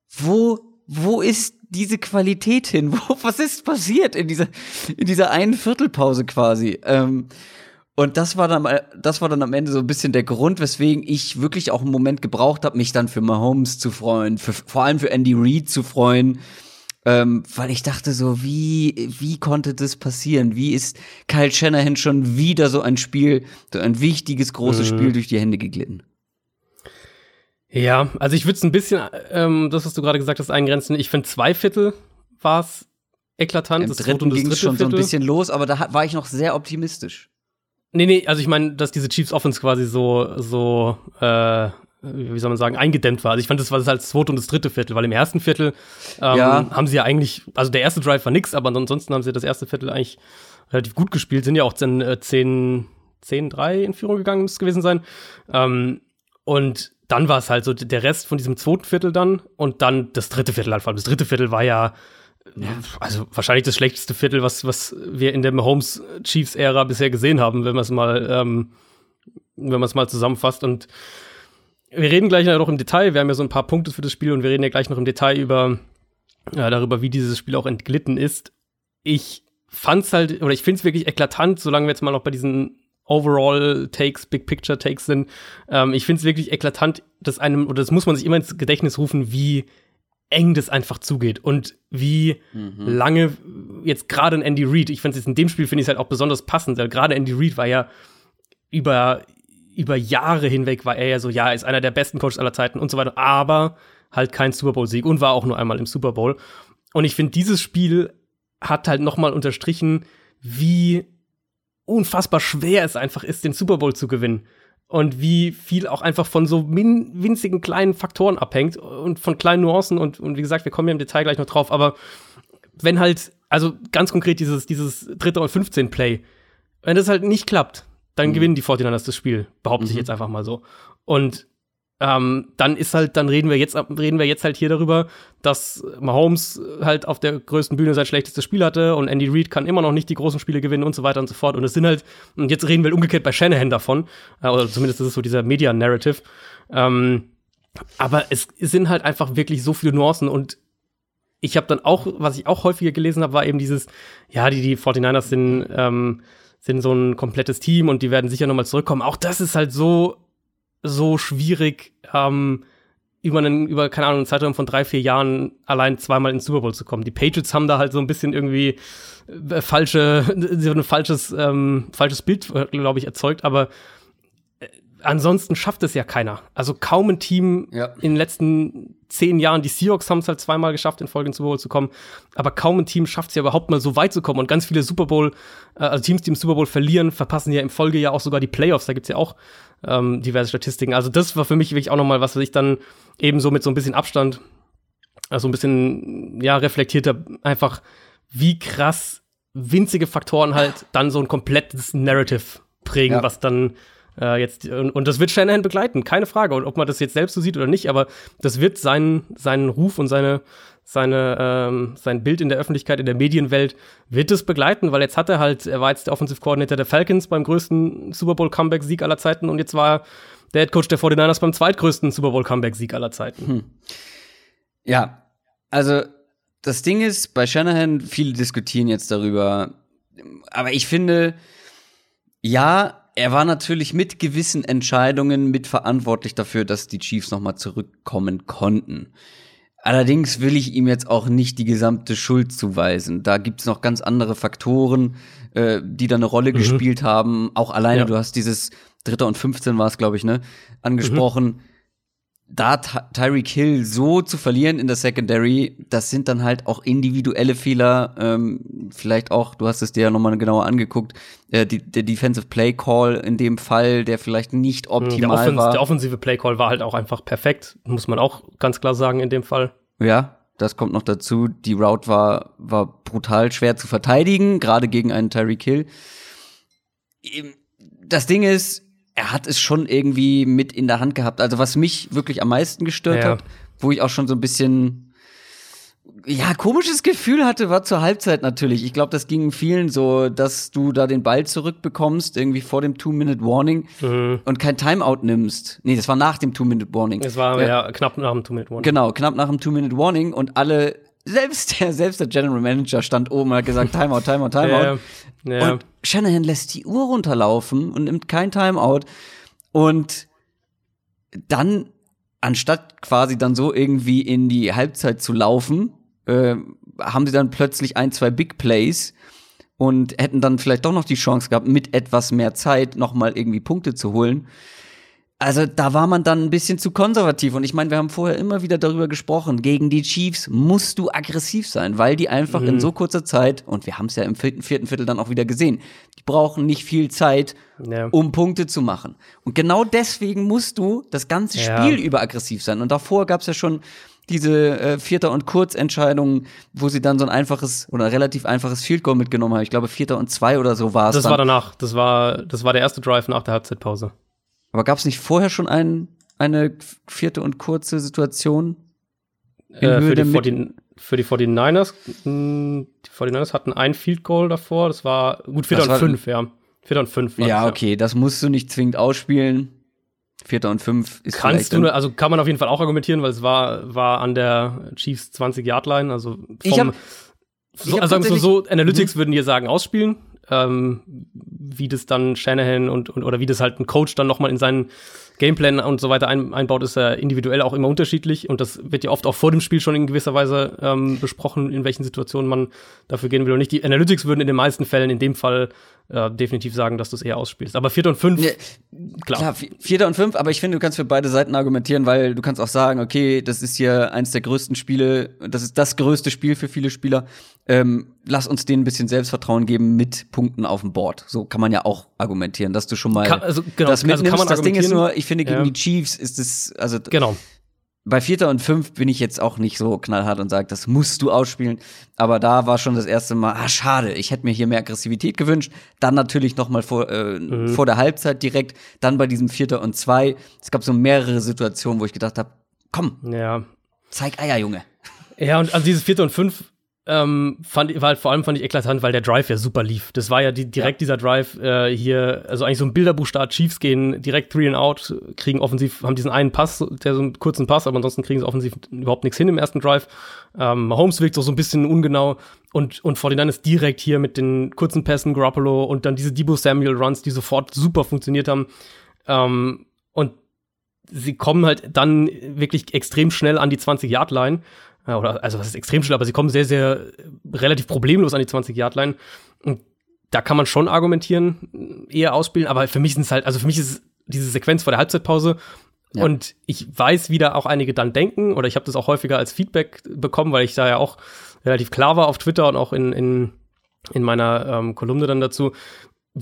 wo, wo ist diese Qualität hin? Wo, was ist passiert in dieser, in dieser einen Viertelpause quasi? Ähm, und das war dann, das war dann am Ende so ein bisschen der Grund, weswegen ich wirklich auch einen Moment gebraucht habe, mich dann für Mahomes zu freuen, für, vor allem für Andy Reid zu freuen ähm, weil ich dachte so, wie, wie konnte das passieren? Wie ist Kyle Shanahan schon wieder so ein Spiel, so ein wichtiges, großes mhm. Spiel durch die Hände geglitten? Ja, also ich würde es ein bisschen, ähm, das, was du gerade gesagt hast, eingrenzen. Ich finde, zwei Viertel war es eklatant. Im das dritten ging schon Viertel. so ein bisschen los, aber da war ich noch sehr optimistisch. Nee, nee, also ich meine, dass diese Chiefs Offense quasi so, so äh, wie soll man sagen, eingedämmt war. Also ich fand, das war das halt das zweite und das dritte Viertel, weil im ersten Viertel ähm, ja. haben sie ja eigentlich, also der erste Drive war nix, aber ansonsten haben sie das erste Viertel eigentlich relativ gut gespielt, sind ja auch dann äh, 10, 10-3 in Führung gegangen, muss es gewesen sein. Ähm, und dann war es halt so der Rest von diesem zweiten Viertel dann und dann das dritte Viertel halt vor allem. Das dritte Viertel war ja, ja. also wahrscheinlich das schlechteste Viertel, was, was wir in der Mahomes Chiefs Ära bisher gesehen haben, wenn man es mal, ähm, wenn man es mal zusammenfasst und wir reden gleich noch im Detail. Wir haben ja so ein paar Punkte für das Spiel und wir reden ja gleich noch im Detail über ja, darüber, wie dieses Spiel auch entglitten ist. Ich fand's halt, oder ich find's wirklich eklatant, solange wir jetzt mal noch bei diesen Overall-Takes, Big-Picture-Takes sind. Ähm, ich find's wirklich eklatant, dass einem, oder das muss man sich immer ins Gedächtnis rufen, wie eng das einfach zugeht und wie mhm. lange jetzt gerade ein Andy Reid, ich finde es in dem Spiel finde ich halt auch besonders passend, weil gerade Andy Reid war ja über über Jahre hinweg war er ja so, ja, ist einer der besten Coaches aller Zeiten und so weiter, aber halt kein Super Bowl-Sieg und war auch nur einmal im Super Bowl. Und ich finde, dieses Spiel hat halt noch mal unterstrichen, wie unfassbar schwer es einfach ist, den Super Bowl zu gewinnen. Und wie viel auch einfach von so winzigen kleinen Faktoren abhängt und von kleinen Nuancen. Und, und wie gesagt, wir kommen ja im Detail gleich noch drauf. Aber wenn halt, also ganz konkret dieses, dieses dritte und 15 Play, wenn das halt nicht klappt, dann mhm. gewinnen die 49ers das Spiel, behaupte mhm. ich jetzt einfach mal so. Und ähm, dann ist halt, dann reden wir jetzt, reden wir jetzt halt hier darüber, dass Mahomes halt auf der größten Bühne sein schlechtestes Spiel hatte und Andy Reid kann immer noch nicht die großen Spiele gewinnen und so weiter und so fort. Und es sind halt, und jetzt reden wir umgekehrt bei Shanahan davon, äh, oder zumindest ist es so dieser Media-Narrative. Ähm, aber es, sind halt einfach wirklich so viele Nuancen und ich habe dann auch, was ich auch häufiger gelesen habe, war eben dieses, ja, die, die 49ers sind, ähm, sind so ein komplettes Team und die werden sicher nochmal zurückkommen. Auch das ist halt so, so schwierig, ähm, über einen, über, keine Ahnung, einen Zeitraum von drei, vier Jahren allein zweimal ins Super Bowl zu kommen. Die Patriots haben da halt so ein bisschen irgendwie äh, falsche, so ein falsches, ähm, falsches Bild, äh, glaube ich, erzeugt, aber äh, ansonsten schafft es ja keiner. Also kaum ein Team Ja. in den letzten zehn Jahren, die Seahawks haben es halt zweimal geschafft, in Folge ins Super Bowl zu kommen, aber kaum ein Team schafft es ja überhaupt mal so weit zu kommen. Und ganz viele Super Bowl, also Teams, die im Super Bowl verlieren, verpassen ja im Folge ja auch sogar die Playoffs. Da gibt's ja auch ähm, diverse Statistiken. Also das war für mich wirklich auch noch mal was, was ich dann eben so mit so ein bisschen Abstand, also ein bisschen ja reflektierter, einfach wie krass winzige Faktoren halt dann so ein komplettes Narrative prägen, Ja. was dann äh, jetzt und, und das wird Shanahan begleiten, keine Frage. Und ob man das jetzt selbst so sieht oder nicht, aber das wird seinen seinen Ruf und seine seine ähm, sein Bild in der Öffentlichkeit, in der Medienwelt wird es begleiten, weil jetzt hat er halt, er war jetzt der Offensive Coordinator der Falcons beim größten Super Bowl Comeback Sieg aller Zeiten und jetzt war er der Head Coach der 49ers beim zweitgrößten Super Bowl Comeback Sieg aller Zeiten. Ja, also das Ding ist, bei Shanahan, viele diskutieren jetzt darüber, aber ich finde, ja, er war natürlich mit gewissen Entscheidungen mitverantwortlich dafür, dass die Chiefs nochmal zurückkommen konnten. Allerdings will ich ihm jetzt auch nicht die gesamte Schuld zuweisen. Da gibt's noch ganz andere Faktoren, äh, die da eine Rolle gespielt haben. Auch alleine, Ja. du hast dieses Dritter und 15 war es, glaube ich, ne, angesprochen. Da Ty- Tyreek Hill so zu verlieren in der Secondary, das sind dann halt auch individuelle Fehler. Ähm, vielleicht auch, du hast es dir ja nochmal genauer angeguckt, äh, die, der Defensive Play Call in dem Fall, der vielleicht nicht Der, optimal Offens war. der offensive Playcall war halt auch einfach perfekt, muss man auch ganz klar sagen in dem Fall. Ja, das kommt noch dazu. Die Route war, war brutal schwer zu verteidigen, gerade gegen einen Tyreek Hill. Das Ding ist, er hat es schon irgendwie mit in der Hand gehabt. Also was mich wirklich am meisten gestört Ja. hat, wo ich auch schon so ein bisschen ja, komisches Gefühl hatte, war zur Halbzeit natürlich. Ich glaube, das ging vielen so, dass du da den Ball zurückbekommst, irgendwie vor dem Two-Minute-Warning und kein Timeout nimmst. Nee, das war nach dem Two-Minute-Warning. Es war ja, knapp nach dem Two-Minute-One. Genau, knapp nach dem Two-Minute-Warning und alle, selbst der, selbst der General Manager stand oben und hat gesagt, Timeout, Timeout, Timeout. Ja, ja. Und Shanahan lässt die Uhr runterlaufen und nimmt kein Timeout. Und dann, anstatt quasi dann so irgendwie in die Halbzeit zu laufen, äh, haben sie dann plötzlich ein, zwei Big Plays und hätten dann vielleicht doch noch die Chance gehabt, mit etwas mehr Zeit nochmal irgendwie Punkte zu holen. Also da war man dann ein bisschen zu konservativ. Und ich meine, wir haben vorher immer wieder darüber gesprochen, gegen die Chiefs musst du aggressiv sein, weil die einfach in so kurzer Zeit, und wir haben es ja im vierten, vierten Viertel dann auch wieder gesehen, die brauchen nicht viel Zeit, Ja. um Punkte zu machen. Und genau deswegen musst du das ganze Ja. Spiel über aggressiv sein. Und davor gab es ja schon diese äh, Vierter- und Kurzentscheidungen, wo sie dann so ein einfaches oder relativ einfaches Field Goal mitgenommen haben. Ich glaube, Vierter und zwei oder so war es Das dann. war danach. Das war, das war der erste Drive nach der Halbzeitpause. Aber gab es nicht vorher schon ein, eine vierte und kurze Situation? Äh, für, die Mitte? 40, für die 49ers, mh, die 49ers hatten ein Field Goal davor, das war gut, Vierter und fünf, ja. Vierter und fünf. Ja, das, okay, das musst du nicht zwingend ausspielen. Vierter und fünf ist Kannst du, also kann man auf jeden Fall auch argumentieren, weil es war, war an der Chiefs 20-Yard-Line, also vom, Ich hab- so, also wir es so, so, Analytics würden dir sagen, ausspielen, ähm, wie das dann Shanahan und, und oder wie das halt ein Coach dann nochmal in seinen Gameplan und so weiter ein, einbaut, ist ja individuell auch immer unterschiedlich und das wird ja oft auch vor dem Spiel schon in gewisser Weise ähm, besprochen, in welchen Situationen man dafür gehen will und nicht. Die Analytics würden in den meisten Fällen in dem Fall äh, definitiv sagen, dass du es eher ausspielst. Aber Vierter und Fünf, Nee, klar. Klar, vi- Vierter und fünf, aber ich finde, du kannst für beide Seiten argumentieren, weil du kannst auch sagen, okay, das ist hier eins der größten Spiele, das ist das größte Spiel für viele Spieler. Ähm, lass uns denen ein bisschen Selbstvertrauen geben mit Punkten auf dem Board. So kann man ja auch argumentieren, dass du schon mal Kann- also, genau, das also kann mitnimmst. man das Ding ist nur, ich finde, gegen Ja. die Chiefs ist es, also Genau. bei Vierter und Fünf bin ich jetzt auch nicht so knallhart und sage, das musst du ausspielen. Aber da war schon das erste Mal, ah, schade, ich hätte mir hier mehr Aggressivität gewünscht. Dann natürlich noch mal vor, äh, Mhm. vor der Halbzeit direkt. Dann bei diesem Vierter und Zwei. Es gab so mehrere Situationen, wo ich gedacht habe, komm, Ja. zeig Eier, Junge. Ja, und also dieses vierte und fünf ähm, fand, war halt vor allem fand ich eklatant, weil der Drive ja super lief. Das war ja die, direkt dieser Drive äh, hier, also eigentlich so ein Bilderbuchstart. Chiefs gehen direkt three and out, kriegen offensiv, haben diesen einen Pass, der so einen kurzen Pass, aber ansonsten kriegen sie offensiv überhaupt nichts hin im ersten Drive. Ähm, Holmes wirkt auch so ein bisschen ungenau und, und 49 ist direkt hier mit den kurzen Pässen, Garoppolo und dann diese Debo Samuel Runs, die sofort super funktioniert haben. Ähm, und sie kommen halt dann wirklich extrem schnell an die 20-Yard-Line. Oder, also, was ist extrem schnell, aber sie kommen sehr, sehr relativ problemlos an die 20-Yard-Line. Und da kann man schon argumentieren, eher ausspielen, aber für mich sind es halt, also für mich ist diese Sequenz vor der Halbzeitpause ja. Und ich weiß, wie da auch einige dann denken, oder ich habe das auch häufiger als Feedback bekommen, weil ich da ja auch relativ klar war auf Twitter und auch in, in, in meiner ähm, Kolumne dann dazu,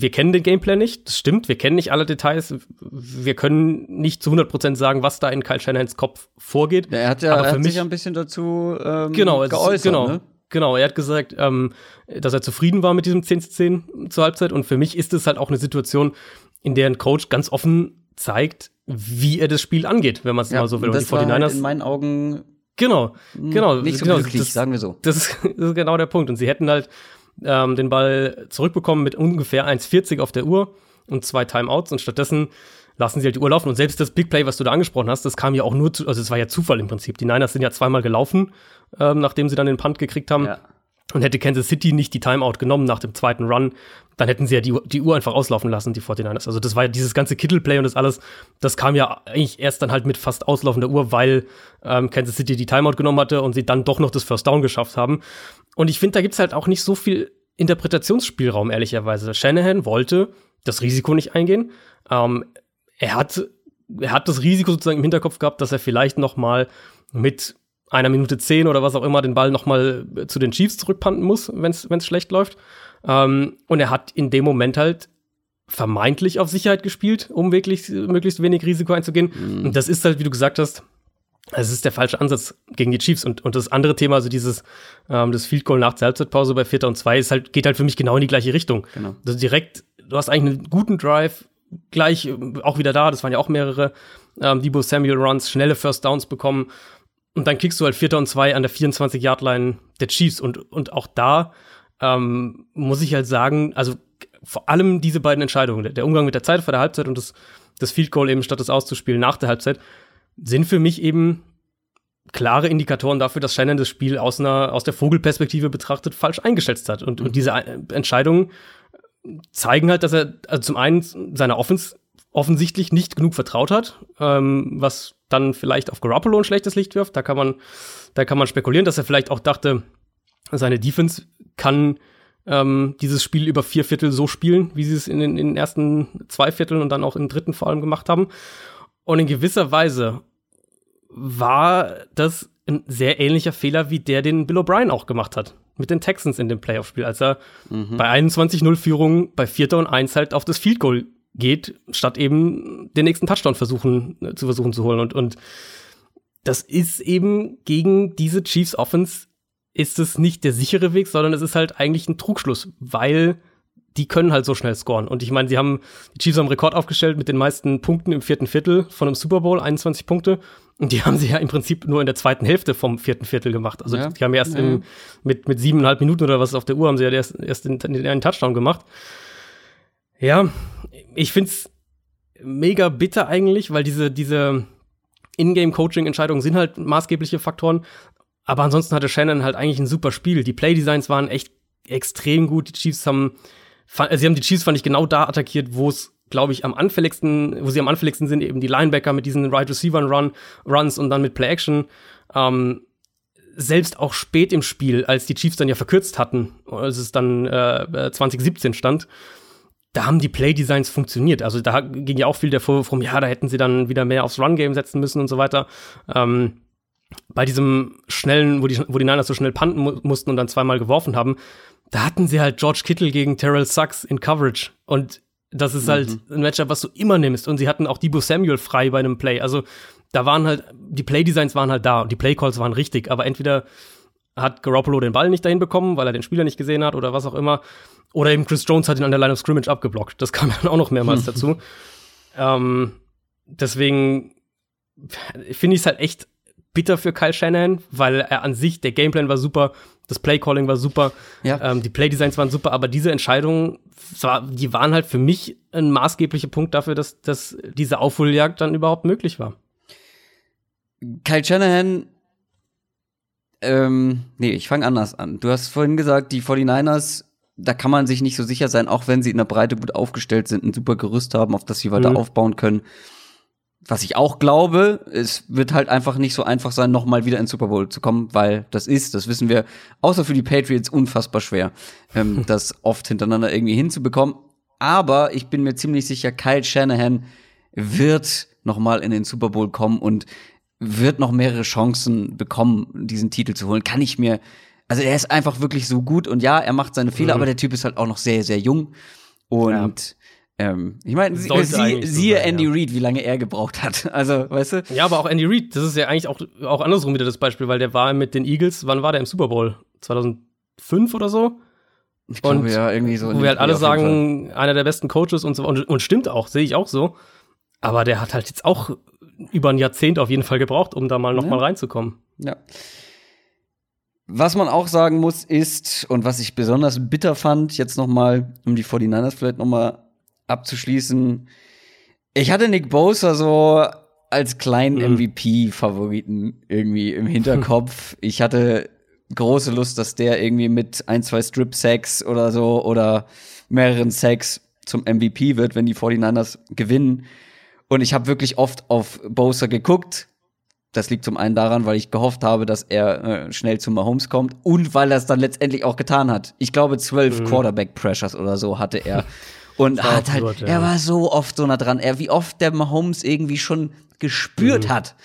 wir kennen den Gameplay nicht, das stimmt, wir kennen nicht alle Details, wir können nicht zu 100% sagen, was da in Kyle Shanahans Kopf vorgeht. Ja, er hat ja aber für er hat mich, sich ein bisschen dazu ähm, genau, geäußert. Genau, ne? genau, er hat gesagt, ähm, dass er zufrieden war mit diesem 10 zu 10 zur Halbzeit und für mich ist es halt auch eine Situation, in der ein Coach ganz offen zeigt, wie er das Spiel angeht, wenn man es ja, mal so will. Und, und die 49ers halt in meinen Augen Genau, genau. Nicht so genau, glücklich, das, sagen wir so. Das ist, das ist genau der Punkt. Und sie hätten halt ähm, den Ball zurückbekommen mit ungefähr 1,40 auf der Uhr und zwei Timeouts und stattdessen lassen sie halt die Uhr laufen. Und selbst das Big Play, was du da angesprochen hast, das kam ja auch nur zu, also es war ja Zufall im Prinzip. Die Niners sind ja zweimal gelaufen, ähm, nachdem sie dann den Punt gekriegt haben. Ja. Und hätte Kansas City nicht die Timeout genommen nach dem zweiten Run, dann hätten sie ja die, die Uhr einfach auslaufen lassen, die 49ers. Also das war ja dieses ganze Kittle-Play und das alles, das kam ja eigentlich erst dann halt mit fast auslaufender Uhr, weil ähm, Kansas City die Timeout genommen hatte und sie dann doch noch das First Down geschafft haben. Und ich finde, da gibt's halt auch nicht so viel Interpretationsspielraum, ehrlicherweise. Shanahan wollte das Risiko nicht eingehen. Ähm, er hat, er hat das Risiko sozusagen im Hinterkopf gehabt, dass er vielleicht noch mal mit einer Minute zehn oder was auch immer den Ball noch mal zu den Chiefs zurückpanten muss, wenn es schlecht läuft. Ähm, und er hat in dem Moment halt vermeintlich auf Sicherheit gespielt, um wirklich möglichst wenig Risiko einzugehen. Mhm. Und das ist halt, wie du gesagt hast, es ist der falsche Ansatz gegen die Chiefs. Und, und das andere Thema, also dieses ähm, das Field Goal nach der Halbzeitpause bei Vierter und Zwei, ist halt, geht halt für mich genau in die gleiche Richtung. Genau. Also direkt, du hast eigentlich einen guten Drive, gleich auch wieder da, das waren ja auch mehrere ähm, Debo Samuel Runs, schnelle First Downs bekommen. Und dann kriegst du halt Vierter und Zwei an der 24-Yard-Line der Chiefs. Und, und auch da ähm, muss ich halt sagen, also vor allem diese beiden Entscheidungen, der Umgang mit der Zeit vor der Halbzeit und das, das Field Goal eben statt das auszuspielen nach der Halbzeit, sind für mich eben klare Indikatoren dafür, dass Shannon das Spiel aus einer aus der Vogelperspektive betrachtet falsch eingeschätzt hat. Und, mhm. und diese Entscheidungen zeigen halt, dass er also zum einen seiner Offense offensichtlich nicht genug vertraut hat, ähm, was dann vielleicht auf Garoppolo ein schlechtes Licht wirft. Da kann man, da kann man spekulieren, dass er vielleicht auch dachte, seine Defense kann ähm, dieses Spiel über vier Viertel so spielen, wie sie es in den, in den ersten zwei Vierteln und dann auch im dritten vor allem gemacht haben. Und in gewisser Weise war das ein sehr ähnlicher Fehler wie der, den Bill O'Brien auch gemacht hat mit den Texans in dem Playoff-Spiel, als er mhm. bei 21-0 Führung bei Vierter und Eins halt auf das Field Goal geht, statt eben den nächsten Touchdown versuchen, äh, zu versuchen zu holen. Und, und das ist eben gegen diese Chiefs Offense ist es nicht der sichere Weg, sondern es ist halt eigentlich ein Trugschluss, weil die können halt so schnell scoren. Und ich meine, sie haben, die Chiefs haben Rekord aufgestellt mit den meisten Punkten im vierten Viertel von einem Super Bowl, 21 Punkte. Und die haben sie ja im Prinzip nur in der zweiten Hälfte vom vierten Viertel gemacht. Also ja. die haben erst ja. im, mit, mit siebeneinhalb Minuten oder was auf der Uhr haben sie ja erst, erst den, den einen Touchdown gemacht. Ja, ich find's mega bitter eigentlich, weil diese, diese Ingame-Coaching-Entscheidungen sind halt maßgebliche Faktoren. Aber ansonsten hatte Shannon halt eigentlich ein super Spiel. Die Playdesigns waren echt extrem gut. Die Chiefs haben, sie haben die Chiefs, fand ich, genau da attackiert, wo es, glaube ich, am anfälligsten, wo sie am anfälligsten sind, eben die Linebacker mit diesen Right Receiver Run, Runs und dann mit Play Action. Ähm, selbst auch spät im Spiel, als die Chiefs dann ja verkürzt hatten, als es dann äh, 2017 stand, da haben die Playdesigns funktioniert. Also da ging ja auch viel der Vorwurf rum, ja, da hätten sie dann wieder mehr aufs Run-Game setzen müssen und so weiter. Ähm, bei diesem schnellen, wo die, wo die Niners so schnell panten mu mussten und dann zweimal geworfen haben, da hatten sie halt George Kittle gegen Terrell Sachs in Coverage. Und das ist halt mhm. ein Matchup, was du immer nimmst. Und sie hatten auch Debo Samuel frei bei einem Play. Also da waren halt, die Play-Designs waren halt da und die Play-Calls waren richtig. Aber entweder hat Garoppolo den Ball nicht dahin bekommen, weil er den Spieler nicht gesehen hat oder was auch immer. Oder eben Chris Jones hat ihn an der Line of Scrimmage abgeblockt. Das kam dann auch noch mehrmals dazu. Ähm, deswegen finde ich es halt echt bitter für Kyle Shanahan, weil er an sich, der Gameplan war super, das Playcalling war super, ja. ähm, die Playdesigns waren super, aber diese Entscheidungen, die waren halt für mich ein maßgeblicher Punkt dafür, dass, dass diese Aufholjagd dann überhaupt möglich war. Kyle Shanahan, ähm, nee, ich fange anders an. Du hast vorhin gesagt, die 49ers, da kann man sich nicht so sicher sein, auch wenn sie in der Breite gut aufgestellt sind, ein super Gerüst haben, auf das sie weiter mhm. aufbauen können was ich auch glaube, es wird halt einfach nicht so einfach sein, nochmal wieder ins Super Bowl zu kommen, weil das ist, das wissen wir, außer für die Patriots unfassbar schwer, ähm, das oft hintereinander irgendwie hinzubekommen. Aber ich bin mir ziemlich sicher, Kyle Shanahan wird nochmal in den Super Bowl kommen und wird noch mehrere Chancen bekommen, diesen Titel zu holen. Kann ich mir, also er ist einfach wirklich so gut und ja, er macht seine Fehler, mhm. aber der Typ ist halt auch noch sehr, sehr jung und ähm, ich meine, sie, sie, siehe Andy ja. Reid, wie lange er gebraucht hat. Also, weißt du? Ja, aber auch Andy Reid, das ist ja eigentlich auch, auch andersrum wieder das Beispiel, weil der war mit den Eagles, wann war der im Super Bowl? 2005 oder so? Ich glaube, und ja, irgendwie so. Wo wir halt alle sagen, einer der besten Coaches und so, und, und stimmt auch, sehe ich auch so. Aber der hat halt jetzt auch über ein Jahrzehnt auf jeden Fall gebraucht, um da mal noch ja. mal reinzukommen. Ja. Was man auch sagen muss, ist, und was ich besonders bitter fand, jetzt noch mal, um die 49ers vielleicht noch mal abzuschließen, ich hatte Nick Bosa so als kleinen mhm. MVP-Favoriten irgendwie im Hinterkopf. ich hatte große Lust, dass der irgendwie mit ein, zwei Strip-Sacks oder so oder mehreren Sacks zum MVP wird, wenn die 49ers gewinnen. Und ich habe wirklich oft auf Bosa geguckt. Das liegt zum einen daran, weil ich gehofft habe, dass er äh, schnell zu Mahomes kommt und weil er es dann letztendlich auch getan hat. Ich glaube, zwölf mhm. Quarterback-Pressures oder so hatte er. Und hat halt, absurd, ja. er war so oft so nah dran. Er, wie oft der Mahomes irgendwie schon gespürt mhm. hat.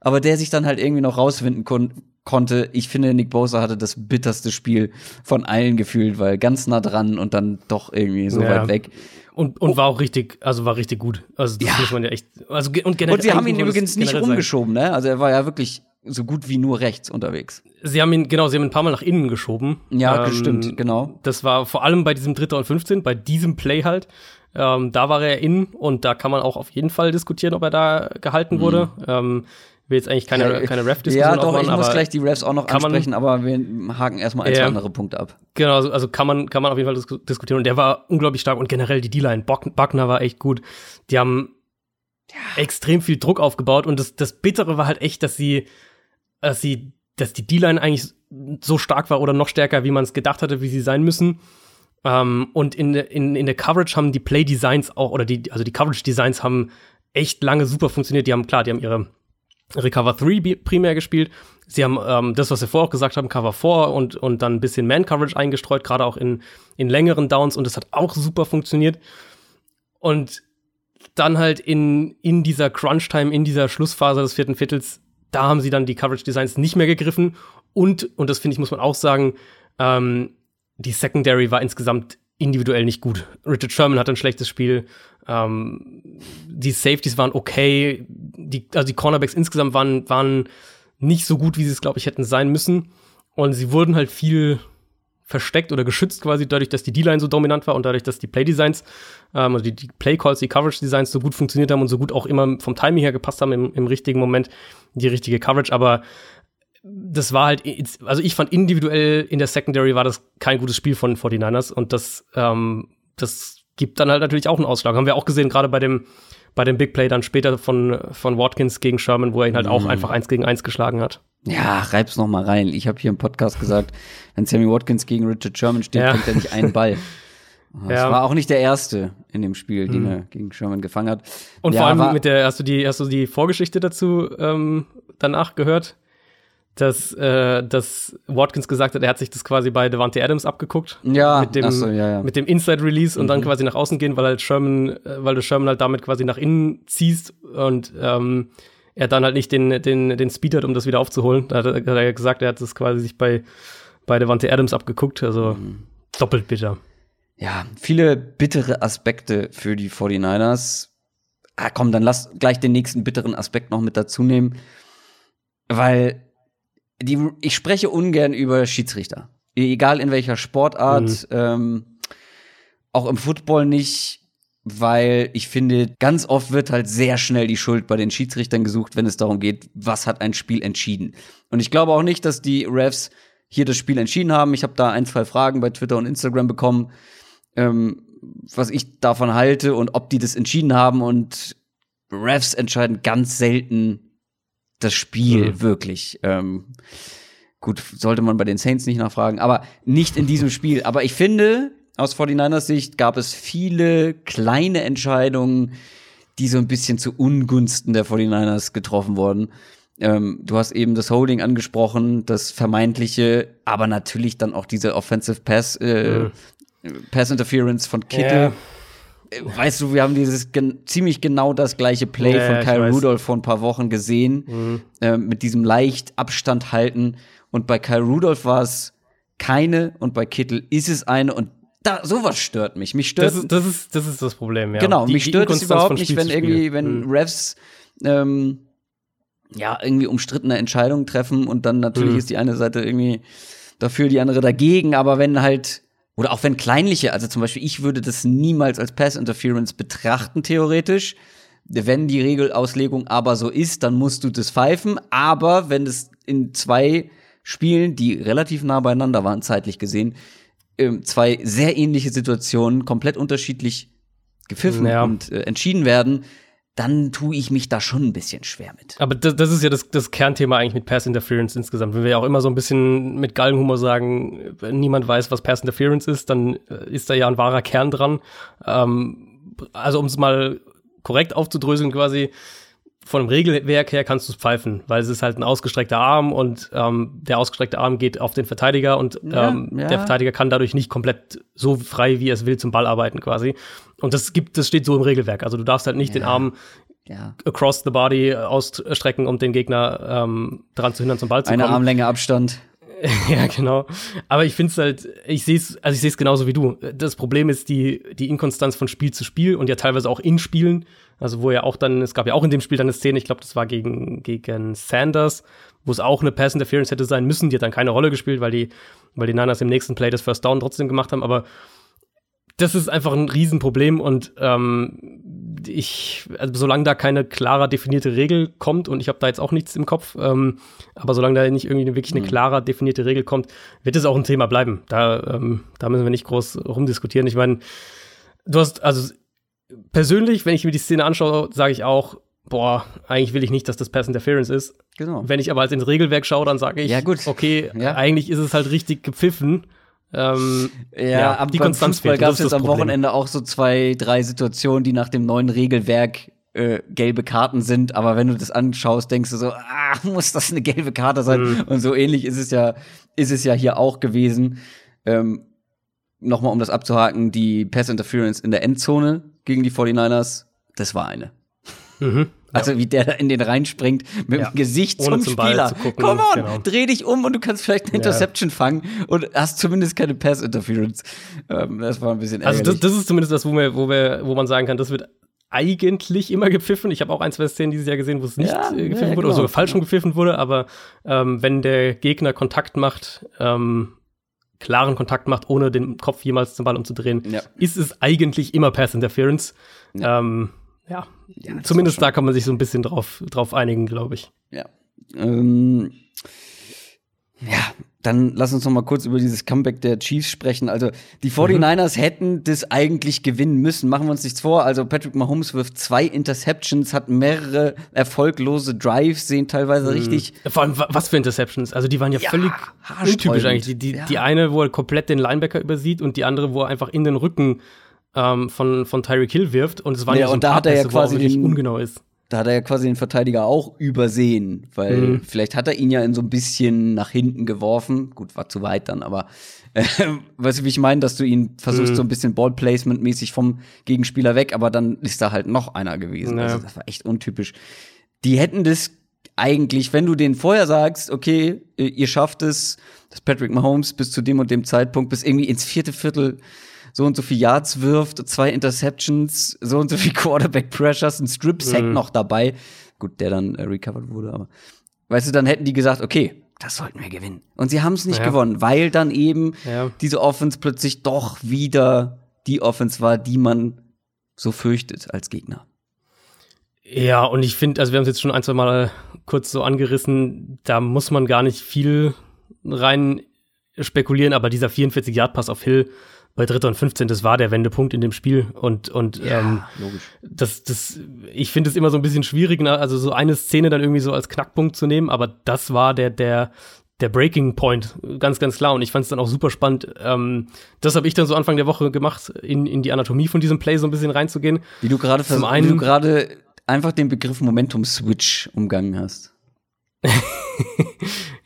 Aber der sich dann halt irgendwie noch rausfinden kon konnte. Ich finde, Nick Bosa hatte das bitterste Spiel von allen gefühlt, weil ganz nah dran und dann doch irgendwie so ja. weit weg. Und, und oh. war auch richtig, also war richtig gut. Also das ja. muss man ja echt. Also und, generell, und sie haben ihn übrigens nicht rumgeschoben, ne? Also er war ja wirklich so gut wie nur rechts unterwegs. Sie haben ihn, genau, sie haben ihn ein paar Mal nach innen geschoben. Ja, ähm, stimmt, genau. Das war vor allem bei diesem Dritter und 15, bei diesem Play halt. Ähm, da war er innen und da kann man auch auf jeden Fall diskutieren, ob er da gehalten wurde. Mhm. Ähm, will jetzt eigentlich keine, keine Ref-Diskussion Ja, doch, aufmachen, ich muss gleich die Refs auch noch ansprechen, man, aber wir haken erstmal ein, zwei andere Punkte ab. Genau, also, also kann man, kann man auf jeden Fall dis diskutieren. Und der war unglaublich stark und generell die D-Line. Buckner war echt gut. Die haben ja. extrem viel Druck aufgebaut und das, das Bittere war halt echt, dass sie, dass sie, dass die D-Line eigentlich so stark war oder noch stärker, wie man es gedacht hatte, wie sie sein müssen. Um, ähm, und in, in, in der Coverage haben die Play Designs auch, oder die, also die Coverage Designs haben echt lange super funktioniert. Die haben, klar, die haben ihre Recover 3 primär gespielt. Sie haben ähm, das, was wir vorher auch gesagt haben, Cover 4 und, und dann ein bisschen Man-Coverage eingestreut, gerade auch in, in längeren Downs und das hat auch super funktioniert. Und dann halt in, in dieser Crunch-Time, in dieser Schlussphase des vierten Viertels, da haben sie dann die Coverage-Designs nicht mehr gegriffen. Und, und das finde ich, muss man auch sagen, ähm, die Secondary war insgesamt individuell nicht gut. Richard Sherman hat ein schlechtes Spiel. Ähm, die Safeties waren okay. Die, also die Cornerbacks insgesamt waren, waren nicht so gut, wie sie es, glaube ich, hätten sein müssen. Und sie wurden halt viel versteckt oder geschützt quasi dadurch, dass die D-Line so dominant war und dadurch, dass die Play-Designs, ähm, also die, die Play-Calls, die Coverage-Designs so gut funktioniert haben und so gut auch immer vom Timing her gepasst haben im, im richtigen Moment, die richtige Coverage. Aber das war halt, also ich fand individuell in der Secondary war das kein gutes Spiel von 49ers und das, ähm, das gibt dann halt natürlich auch einen Ausschlag. Haben wir auch gesehen, gerade bei dem, bei dem Big Play dann später von, von Watkins gegen Sherman, wo er ihn halt mhm. auch einfach eins gegen eins geschlagen hat. Ja, reib's noch mal rein. Ich habe hier im Podcast gesagt, wenn Sammy Watkins gegen Richard Sherman steht, ja. kriegt er nicht einen Ball. Das ja. war auch nicht der erste in dem Spiel, den mhm. er gegen Sherman gefangen hat. Und ja, vor allem mit der, hast du die, hast du die Vorgeschichte dazu ähm, danach gehört? Dass, äh, dass Watkins gesagt hat, er hat sich das quasi bei Devante Adams abgeguckt. Ja, mit dem, so, ja, ja. Mit dem Inside-Release mhm. und dann mhm. quasi nach außen gehen, weil halt Sherman, äh, weil du Sherman halt damit quasi nach innen ziehst und ähm, er dann halt nicht den, den, den Speed hat, um das wieder aufzuholen. Da hat, hat er gesagt, er hat das quasi sich bei, bei Devante Adams abgeguckt, also mhm. doppelt bitter. Ja, viele bittere Aspekte für die 49ers. Ah, komm, dann lass gleich den nächsten bitteren Aspekt noch mit dazu nehmen. Weil die, ich spreche ungern über Schiedsrichter. Egal in welcher Sportart, mhm. ähm, auch im Football nicht, weil ich finde, ganz oft wird halt sehr schnell die Schuld bei den Schiedsrichtern gesucht, wenn es darum geht, was hat ein Spiel entschieden. Und ich glaube auch nicht, dass die Refs hier das Spiel entschieden haben. Ich habe da ein, zwei Fragen bei Twitter und Instagram bekommen, ähm, was ich davon halte und ob die das entschieden haben. Und Refs entscheiden ganz selten das Spiel mhm. wirklich. Ähm, gut, sollte man bei den Saints nicht nachfragen, aber nicht in diesem Spiel. Aber ich finde, aus 49ers Sicht gab es viele kleine Entscheidungen, die so ein bisschen zu Ungunsten der 49ers getroffen wurden. Ähm, du hast eben das Holding angesprochen, das vermeintliche, aber natürlich dann auch diese Offensive Pass, äh, mhm. Pass Interference von Kittel. Ja. Weißt du, wir haben dieses gen ziemlich genau das gleiche Play ja, von Kyle Rudolph vor ein paar Wochen gesehen, mhm. äh, mit diesem leicht Abstand halten. Und bei Kyle Rudolph war es keine und bei Kittel ist es eine und da, sowas stört mich. Mich stört. Das ist das, ist, das, ist das Problem, ja. Genau, die, mich stört es überhaupt nicht, wenn irgendwie, wenn mhm. Refs ähm, ja irgendwie umstrittene Entscheidungen treffen und dann natürlich mhm. ist die eine Seite irgendwie dafür, die andere dagegen, aber wenn halt oder auch wenn kleinliche, also zum Beispiel ich würde das niemals als Pass Interference betrachten theoretisch. Wenn die Regelauslegung aber so ist, dann musst du das pfeifen. Aber wenn es in zwei Spielen, die relativ nah beieinander waren, zeitlich gesehen, ähm, zwei sehr ähnliche Situationen komplett unterschiedlich gepfiffen ja. und äh, entschieden werden, dann tue ich mich da schon ein bisschen schwer mit. Aber das, das ist ja das, das, Kernthema eigentlich mit Pass Interference insgesamt. Wenn wir ja auch immer so ein bisschen mit Galgenhumor sagen, niemand weiß, was Pass Interference ist, dann äh, ist da ja ein wahrer Kern dran. Ähm, also um es mal korrekt aufzudröseln quasi, von dem Regelwerk her kannst du es pfeifen, weil es ist halt ein ausgestreckter Arm und ähm, der ausgestreckte Arm geht auf den Verteidiger und ähm, ja. der Verteidiger kann dadurch nicht komplett so frei, wie er es will, zum Ball arbeiten quasi. Und das gibt, das steht so im Regelwerk. Also du darfst halt nicht ja. den Arm across the body ausstrecken, um den Gegner ähm, daran zu hindern, zum Ball zu Eine kommen. Eine Armlänge Abstand. ja, genau. Aber ich finde es halt, ich sehe es, also ich sehe es genauso wie du. Das Problem ist die, die Inkonstanz von Spiel zu Spiel und ja teilweise auch in Spielen. Also wo ja auch dann, es gab ja auch in dem Spiel dann eine Szene, ich glaube, das war gegen, gegen Sanders, wo es auch eine Pass Interference hätte sein müssen. Die hat dann keine Rolle gespielt, weil die, weil die Niners im nächsten Play das First Down trotzdem gemacht haben. Aber das ist einfach ein Riesenproblem und ähm, ich, also solange da keine klarer definierte Regel kommt und ich habe da jetzt auch nichts im Kopf, ähm, aber solange da nicht irgendwie wirklich eine mhm. klarer definierte Regel kommt, wird es auch ein Thema bleiben. Da, ähm, da müssen wir nicht groß rumdiskutieren. Ich meine, du hast, also persönlich, wenn ich mir die Szene anschaue, sage ich auch, boah, eigentlich will ich nicht, dass das Pass Interference ist. Genau. Wenn ich aber als ins Regelwerk schaue, dann sage ich, ja, gut. okay, ja. eigentlich ist es halt richtig gepfiffen. Ähm, ja, ja, aber die Konstanz gab es jetzt am Wochenende auch so zwei, drei Situationen, die nach dem neuen Regelwerk äh, gelbe Karten sind, aber wenn du das anschaust, denkst du so, ah, muss das eine gelbe Karte sein? Mhm. Und so ähnlich ist es ja, ist es ja hier auch gewesen. Ähm, Nochmal, um das abzuhaken, die Pass Interference in der Endzone gegen die 49ers, das war eine. Mhm. Also wie der da in den reinspringt mit ja. dem Gesicht Ohne zum, zum Spieler. Komm on, genau. dreh dich um und du kannst vielleicht eine Interception ja. fangen und hast zumindest keine Pass Interference. Ähm, das war ein bisschen ärgerlich. Also das, das ist zumindest das, wo, wir, wo, wir, wo man sagen kann, das wird eigentlich immer gepfiffen. Ich habe auch ein, zwei Szenen dieses Jahr gesehen, wo es nicht ja, äh, gepfiffen ja, wurde genau. oder sogar falsch schon gepfiffen wurde. Aber ähm, wenn der Gegner Kontakt macht, ähm, klaren Kontakt macht, ohne den Kopf jemals zum Ball umzudrehen, ja. ist es eigentlich immer Pass Interference. Ja. Ähm, ja, ja zumindest da kann man sich so ein bisschen drauf, drauf einigen, glaube ich. Ja. Ähm, ja, dann lass uns noch mal kurz über dieses Comeback der Chiefs sprechen. Also die 49ers mhm. hätten das eigentlich gewinnen müssen. Machen wir uns nichts vor. Also Patrick Mahomes wirft zwei Interceptions, hat mehrere erfolglose Drives, sehen teilweise mhm. richtig. Vor allem was für Interceptions? Also die waren ja, ja völlig untypisch eigentlich. Die, die, ja. die eine, wo er komplett den Linebacker übersieht und die andere, wo er einfach in den Rücken ähm, von, von Tyreek Hill wirft. Und es war ja, so und da hat er ja quasi den, ungenau ist. Da hat er ja quasi den Verteidiger auch übersehen, weil mhm. vielleicht hat er ihn ja in so ein bisschen nach hinten geworfen. Gut, war zu weit dann, aber äh, weißt du, wie ich meine, dass du ihn versuchst, mhm. so ein bisschen Ballplacement-mäßig vom Gegenspieler weg, aber dann ist da halt noch einer gewesen. Ja. Also das war echt untypisch. Die hätten das eigentlich, wenn du denen vorher sagst, okay, ihr schafft es, dass Patrick Mahomes bis zu dem und dem Zeitpunkt bis irgendwie ins vierte Viertel so und so viel Yards wirft, zwei Interceptions, so und so viel Quarterback Pressures, ein Strip Sack mhm. noch dabei. Gut, der dann äh, recovered wurde, aber weißt du, dann hätten die gesagt, okay, das sollten wir gewinnen. Und sie haben es nicht ja. gewonnen, weil dann eben ja. diese Offense plötzlich doch wieder die Offense war, die man so fürchtet als Gegner. Ja, und ich finde, also wir haben es jetzt schon ein, zwei Mal kurz so angerissen, da muss man gar nicht viel rein spekulieren, aber dieser 44-Yard-Pass auf Hill, bei Dritter und 15, das war der Wendepunkt in dem Spiel. Und, und ja, ähm, logisch. Das, das, ich finde es immer so ein bisschen schwierig, ne? also so eine Szene dann irgendwie so als Knackpunkt zu nehmen, aber das war der, der, der Breaking Point, ganz, ganz klar. Und ich fand es dann auch super spannend. Ähm, das habe ich dann so Anfang der Woche gemacht, in, in die Anatomie von diesem Play so ein bisschen reinzugehen. Wie du gerade Zum wie einen- du gerade einfach den Begriff Momentum Switch umgangen hast.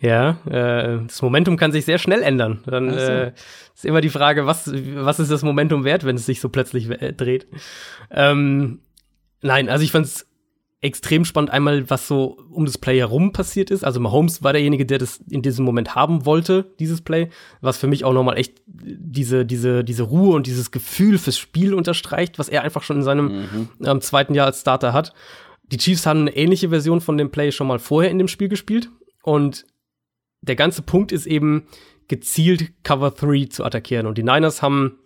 Ja, äh, das Momentum kann sich sehr schnell ändern. Dann so. äh, ist immer die Frage, was, was ist das Momentum wert, wenn es sich so plötzlich äh, dreht. Ähm, nein, also ich fand es extrem spannend, einmal, was so um das Play herum passiert ist. Also Mahomes war derjenige, der das in diesem Moment haben wollte, dieses Play, was für mich auch nochmal echt diese, diese, diese Ruhe und dieses Gefühl fürs Spiel unterstreicht, was er einfach schon in seinem ähm, zweiten Jahr als Starter hat. Die Chiefs haben eine ähnliche Version von dem Play schon mal vorher in dem Spiel gespielt und der ganze Punkt ist eben gezielt Cover 3 zu attackieren. Und die Niners haben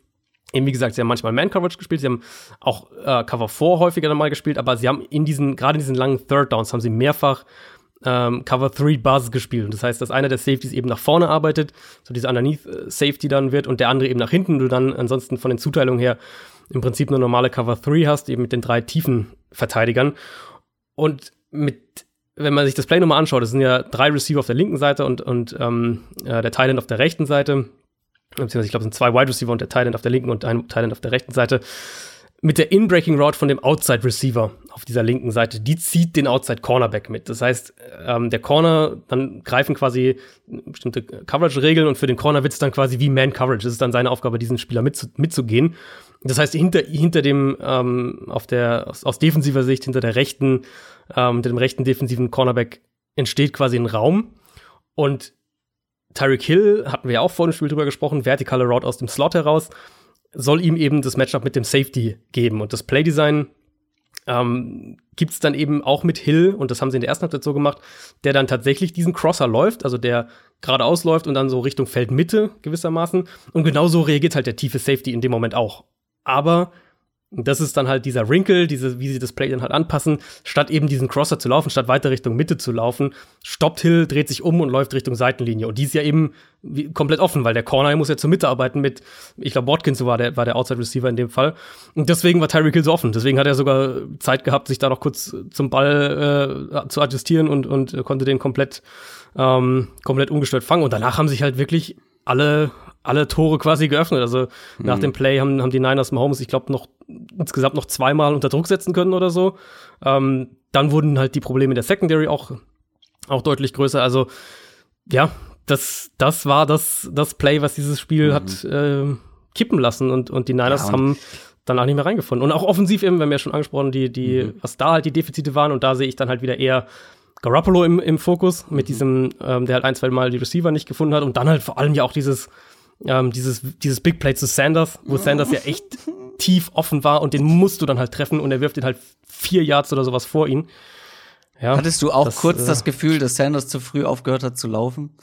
eben, wie gesagt, sie haben manchmal Man-Coverage gespielt, sie haben auch äh, Cover 4 häufiger mal gespielt, aber sie haben in diesen, gerade in diesen langen Third Downs, haben sie mehrfach ähm, Cover 3 Buzz gespielt. Und das heißt, dass einer der Safeties eben nach vorne arbeitet, so diese Underneath äh, Safety dann wird und der andere eben nach hinten, du dann ansonsten von den Zuteilungen her im Prinzip eine normale Cover 3 hast, eben mit den drei tiefen Verteidigern. Und mit, wenn man sich das Play nochmal anschaut, das sind ja drei Receiver auf der linken Seite und, und ähm, äh, der Thailand auf der rechten Seite. Beziehungsweise ich glaube, es sind zwei Wide Receiver und der Thailand auf der linken und ein Thailand auf der rechten Seite. Mit der In-Breaking Route von dem Outside Receiver auf dieser linken Seite, die zieht den Outside Cornerback mit. Das heißt, ähm, der Corner, dann greifen quasi bestimmte Coverage-Regeln und für den Corner wird es dann quasi wie Man-Coverage. Das ist dann seine Aufgabe, diesen Spieler mitzu mitzugehen. Das heißt, hinter, hinter dem, ähm, auf der, aus, aus defensiver Sicht, hinter der rechten, ähm, dem rechten defensiven Cornerback entsteht quasi ein Raum. Und Tyreek Hill, hatten wir ja auch vor dem Spiel drüber gesprochen, vertikale Route aus dem Slot heraus, soll ihm eben das Matchup mit dem Safety geben. Und das Playdesign ähm, gibt es dann eben auch mit Hill, und das haben sie in der ersten Halbzeit so gemacht, der dann tatsächlich diesen Crosser läuft, also der geradeaus läuft und dann so Richtung Feldmitte gewissermaßen. Und genauso reagiert halt der tiefe Safety in dem Moment auch. Aber das ist dann halt dieser Wrinkle, diese, wie sie das Play dann halt anpassen, statt eben diesen Crosser zu laufen, statt weiter Richtung Mitte zu laufen, stoppt Hill, dreht sich um und läuft Richtung Seitenlinie. Und die ist ja eben wie, komplett offen, weil der Corner muss ja zur Mitte arbeiten mit, ich glaube, Watkins war der, war der Outside Receiver in dem Fall. Und deswegen war Tyreek Hill so offen. Deswegen hat er sogar Zeit gehabt, sich da noch kurz zum Ball äh, zu adjustieren und, und äh, konnte den komplett, ähm, komplett ungestört fangen. Und danach haben sich halt wirklich alle alle Tore quasi geöffnet. Also nach dem Play haben, haben die Niners Mahomes, ich glaube, noch insgesamt noch zweimal unter Druck setzen können oder so. Ähm, dann wurden halt die Probleme der Secondary auch, auch deutlich größer. Also ja, das, das war das, das Play, was dieses Spiel hat äh, kippen lassen und, und die Niners Ja, und- haben danach nicht mehr reingefunden. Und auch offensiv eben, wir haben ja schon angesprochen, die, die, was da halt die Defizite waren und da sehe ich dann halt wieder eher Garoppolo im, im Fokus, mit diesem, ähm, der halt ein, zwei Mal die Receiver nicht gefunden hat und dann halt vor allem ja auch dieses, ähm, dieses, dieses Big Play zu Sanders, wo Sanders ja echt tief offen war und den musst du dann halt treffen und er wirft ihn halt vier Yards oder sowas vor ihn. Ja, Hattest du auch das, kurz äh, das Gefühl, dass Sanders zu früh aufgehört hat zu laufen?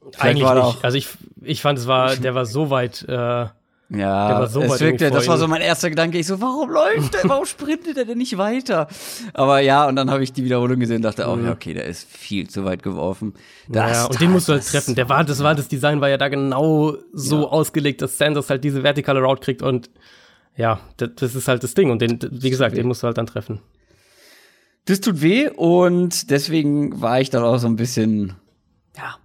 Vielleicht eigentlich nicht. Also ich, ich fand, es war, der war so weit, äh, Ja, Der war so es wirkte, das war so mein erster Gedanke. Ich so, warum läuft der? Warum sprintet er denn nicht weiter? Aber ja, und dann habe ich die Wiederholung gesehen und dachte, oh ja, okay, der ist viel zu weit geworfen. Das ja, und den musst du halt das- treffen. Der war, das war, das Design war ja da genau so ausgelegt, dass Sanders halt diese vertikale Route kriegt und ja, das, das ist halt das Ding. Und den, wie gesagt, den musst du halt dann treffen. Das tut weh und deswegen war ich dann auch so ein bisschen, ja,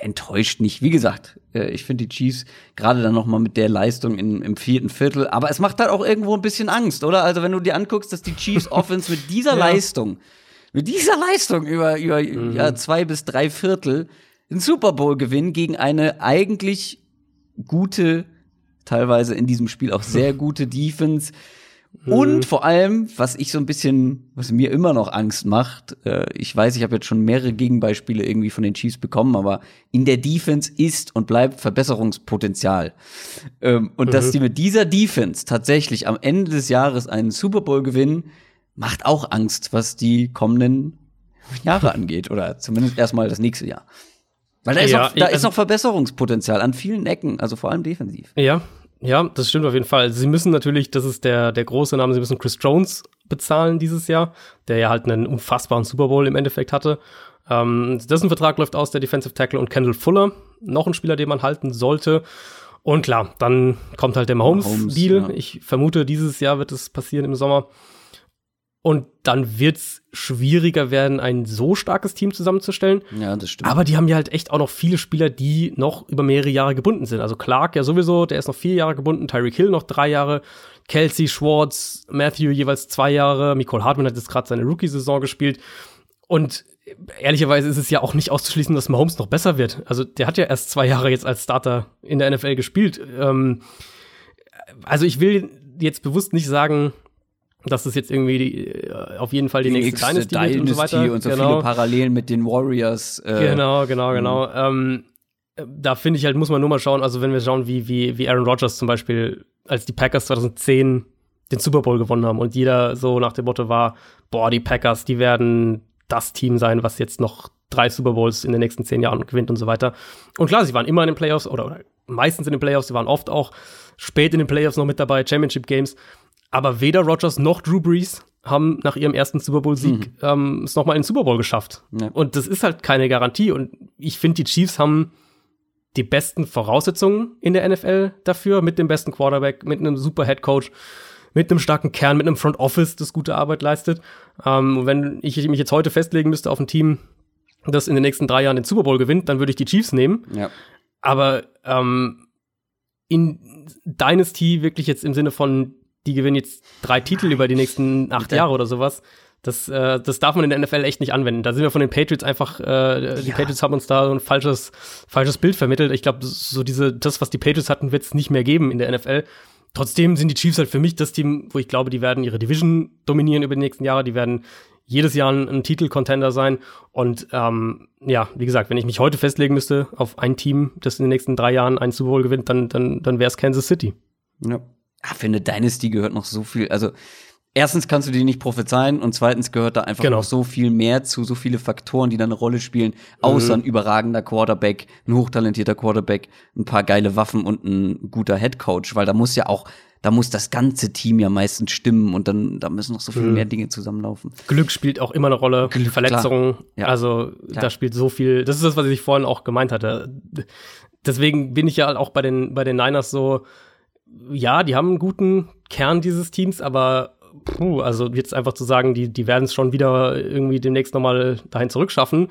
enttäuscht nicht. Wie gesagt, ich finde die Chiefs gerade dann noch mal mit der Leistung in, im vierten Viertel, aber es macht halt auch irgendwo ein bisschen Angst, oder? Also wenn du dir anguckst, dass die Chiefs Offense mit dieser Ja. Leistung, mit dieser Leistung über, über ja, zwei bis drei Viertel den Super Bowl gewinnen gegen eine eigentlich gute, teilweise in diesem Spiel auch sehr gute Defense. Und vor allem, was ich so ein bisschen, was mir immer noch Angst macht, äh, ich weiß, ich habe jetzt schon mehrere Gegenbeispiele irgendwie von den Chiefs bekommen, aber in der Defense ist und bleibt Verbesserungspotenzial. Ähm, und dass die mit dieser Defense tatsächlich am Ende des Jahres einen Super Bowl gewinnen, macht auch Angst, was die kommenden Jahre angeht oder zumindest erstmal das nächste Jahr. Weil da ist, Ja, noch, da also- ist noch Verbesserungspotenzial an vielen Ecken, also vor allem defensiv. Ja, ja, das stimmt auf jeden Fall. Sie müssen natürlich, das ist der, der große Name, sie müssen Chris Jones bezahlen dieses Jahr, der ja halt einen unfassbaren Super Bowl im Endeffekt hatte. Ähm, dessen Vertrag läuft aus, der Defensive Tackle und Kendall Fuller, noch ein Spieler, den man halten sollte. Und klar, dann kommt halt der Mahomes, Mahomes-Deal. ja. Ich vermute, dieses Jahr wird es passieren im Sommer. Und dann wird's schwieriger werden, ein so starkes Team zusammenzustellen. Ja, das stimmt. Aber die haben ja halt echt auch noch viele Spieler, die noch über mehrere Jahre gebunden sind. Also Clark ja sowieso, der ist noch vier Jahre gebunden, Tyreek Hill noch drei Jahre, Kelsey, Schwartz, Matthew jeweils zwei Jahre, Nicole Hartman hat jetzt gerade seine Rookie-Saison gespielt. Und ehrlicherweise ist es ja auch nicht auszuschließen, dass Mahomes noch besser wird. Also der hat ja erst zwei Jahre jetzt als Starter in der NFL gespielt. Ähm, also ich will jetzt bewusst nicht sagen, dass es jetzt irgendwie die, äh, auf jeden Fall die, nächste Dynasty, Dynasty wird und so weiter. und so genau. viele Parallelen mit den Warriors. Äh, Genau, genau, genau. Ähm, da finde ich halt, muss man nur mal schauen, also wenn wir schauen, wie, wie, wie Aaron Rodgers zum Beispiel, als die Packers 2010 den Super Bowl gewonnen haben und jeder so nach dem Motto war, boah, die Packers, die werden das Team sein, was jetzt noch drei Super Bowls in den nächsten zehn Jahren gewinnt und so weiter. Und klar, sie waren immer in den Playoffs oder, oder meistens in den Playoffs, sie waren oft auch spät in den Playoffs noch mit dabei, Championship Games. Aber weder Rodgers noch Drew Brees haben nach ihrem ersten Super Bowl-Sieg ähm, es nochmal in den Super Bowl geschafft. Ja. Und das ist halt keine Garantie. Und ich finde, die Chiefs haben die besten Voraussetzungen in der NFL dafür, mit dem besten Quarterback, mit einem super Head Coach, mit einem starken Kern, mit einem Front Office, das gute Arbeit leistet. Ähm, und wenn ich mich jetzt heute festlegen müsste auf ein Team, das in den nächsten drei Jahren den Super Bowl gewinnt, dann würde ich die Chiefs nehmen. Ja. Aber ähm, in Dynasty wirklich jetzt im Sinne von, die gewinnen jetzt drei Titel über die nächsten acht Jahre oder sowas. Das, äh, das darf man in der NFL echt nicht anwenden. Da sind wir von den Patriots einfach, äh, die Ja. Patriots haben uns da so ein falsches, falsches Bild vermittelt. Ich glaube, so diese, das, was die Patriots hatten, wird es nicht mehr geben in der NFL. Trotzdem sind die Chiefs halt für mich das Team, wo ich glaube, die werden ihre Division dominieren über die nächsten Jahre. Die werden jedes Jahr ein, ein Titelcontender sein. Und ähm, ja, wie gesagt, wenn ich mich heute festlegen müsste auf ein Team, das in den nächsten drei Jahren einen Super Bowl gewinnt, dann, dann, dann wäre es Kansas City. Ja. Ah, für eine Dynasty gehört noch so viel. Also, erstens kannst du die nicht prophezeien und zweitens gehört da einfach Genau. noch so viel mehr zu, so viele Faktoren, die da eine Rolle spielen, außer Mhm. ein überragender Quarterback, ein hochtalentierter Quarterback, ein paar geile Waffen und ein guter Headcoach, weil da muss ja auch, da muss das ganze Team ja meistens stimmen und dann, da müssen noch so viel Mhm. mehr Dinge zusammenlaufen. Glück spielt auch immer eine Rolle, Glück, Verletzungen. Ja. Also Klar. da spielt so viel. Das ist das, was ich vorhin auch gemeint hatte. Deswegen bin ich ja auch bei den, bei den Niners so, ja, die haben einen guten Kern dieses Teams, aber puh, also jetzt einfach zu sagen, die, die werden es schon wieder irgendwie demnächst nochmal dahin zurückschaffen,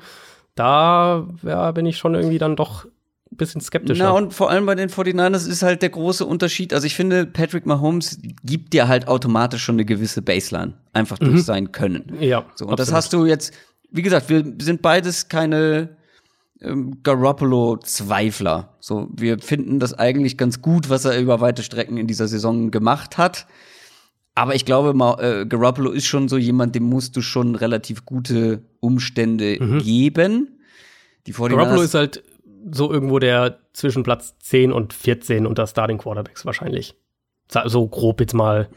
da ja, bin ich schon irgendwie dann doch ein bisschen skeptischer. Na, und vor allem bei den 49ers ist halt der große Unterschied. Also ich finde, Patrick Mahomes gibt dir halt automatisch schon eine gewisse Baseline. Einfach durch sein Können. ja, So, und das absolut. hast du jetzt, wie gesagt, wir sind beides keine Garoppolo-Zweifler. So, wir finden das eigentlich ganz gut, was er über weite Strecken in dieser Saison gemacht hat. Aber ich glaube, äh, Garoppolo ist schon so jemand, dem musst du schon relativ gute Umstände geben. Die 49ers Mhm. Garoppolo ist halt so irgendwo der zwischen Platz 10 und 14 unter Starting Quarterbacks wahrscheinlich. So grob jetzt mal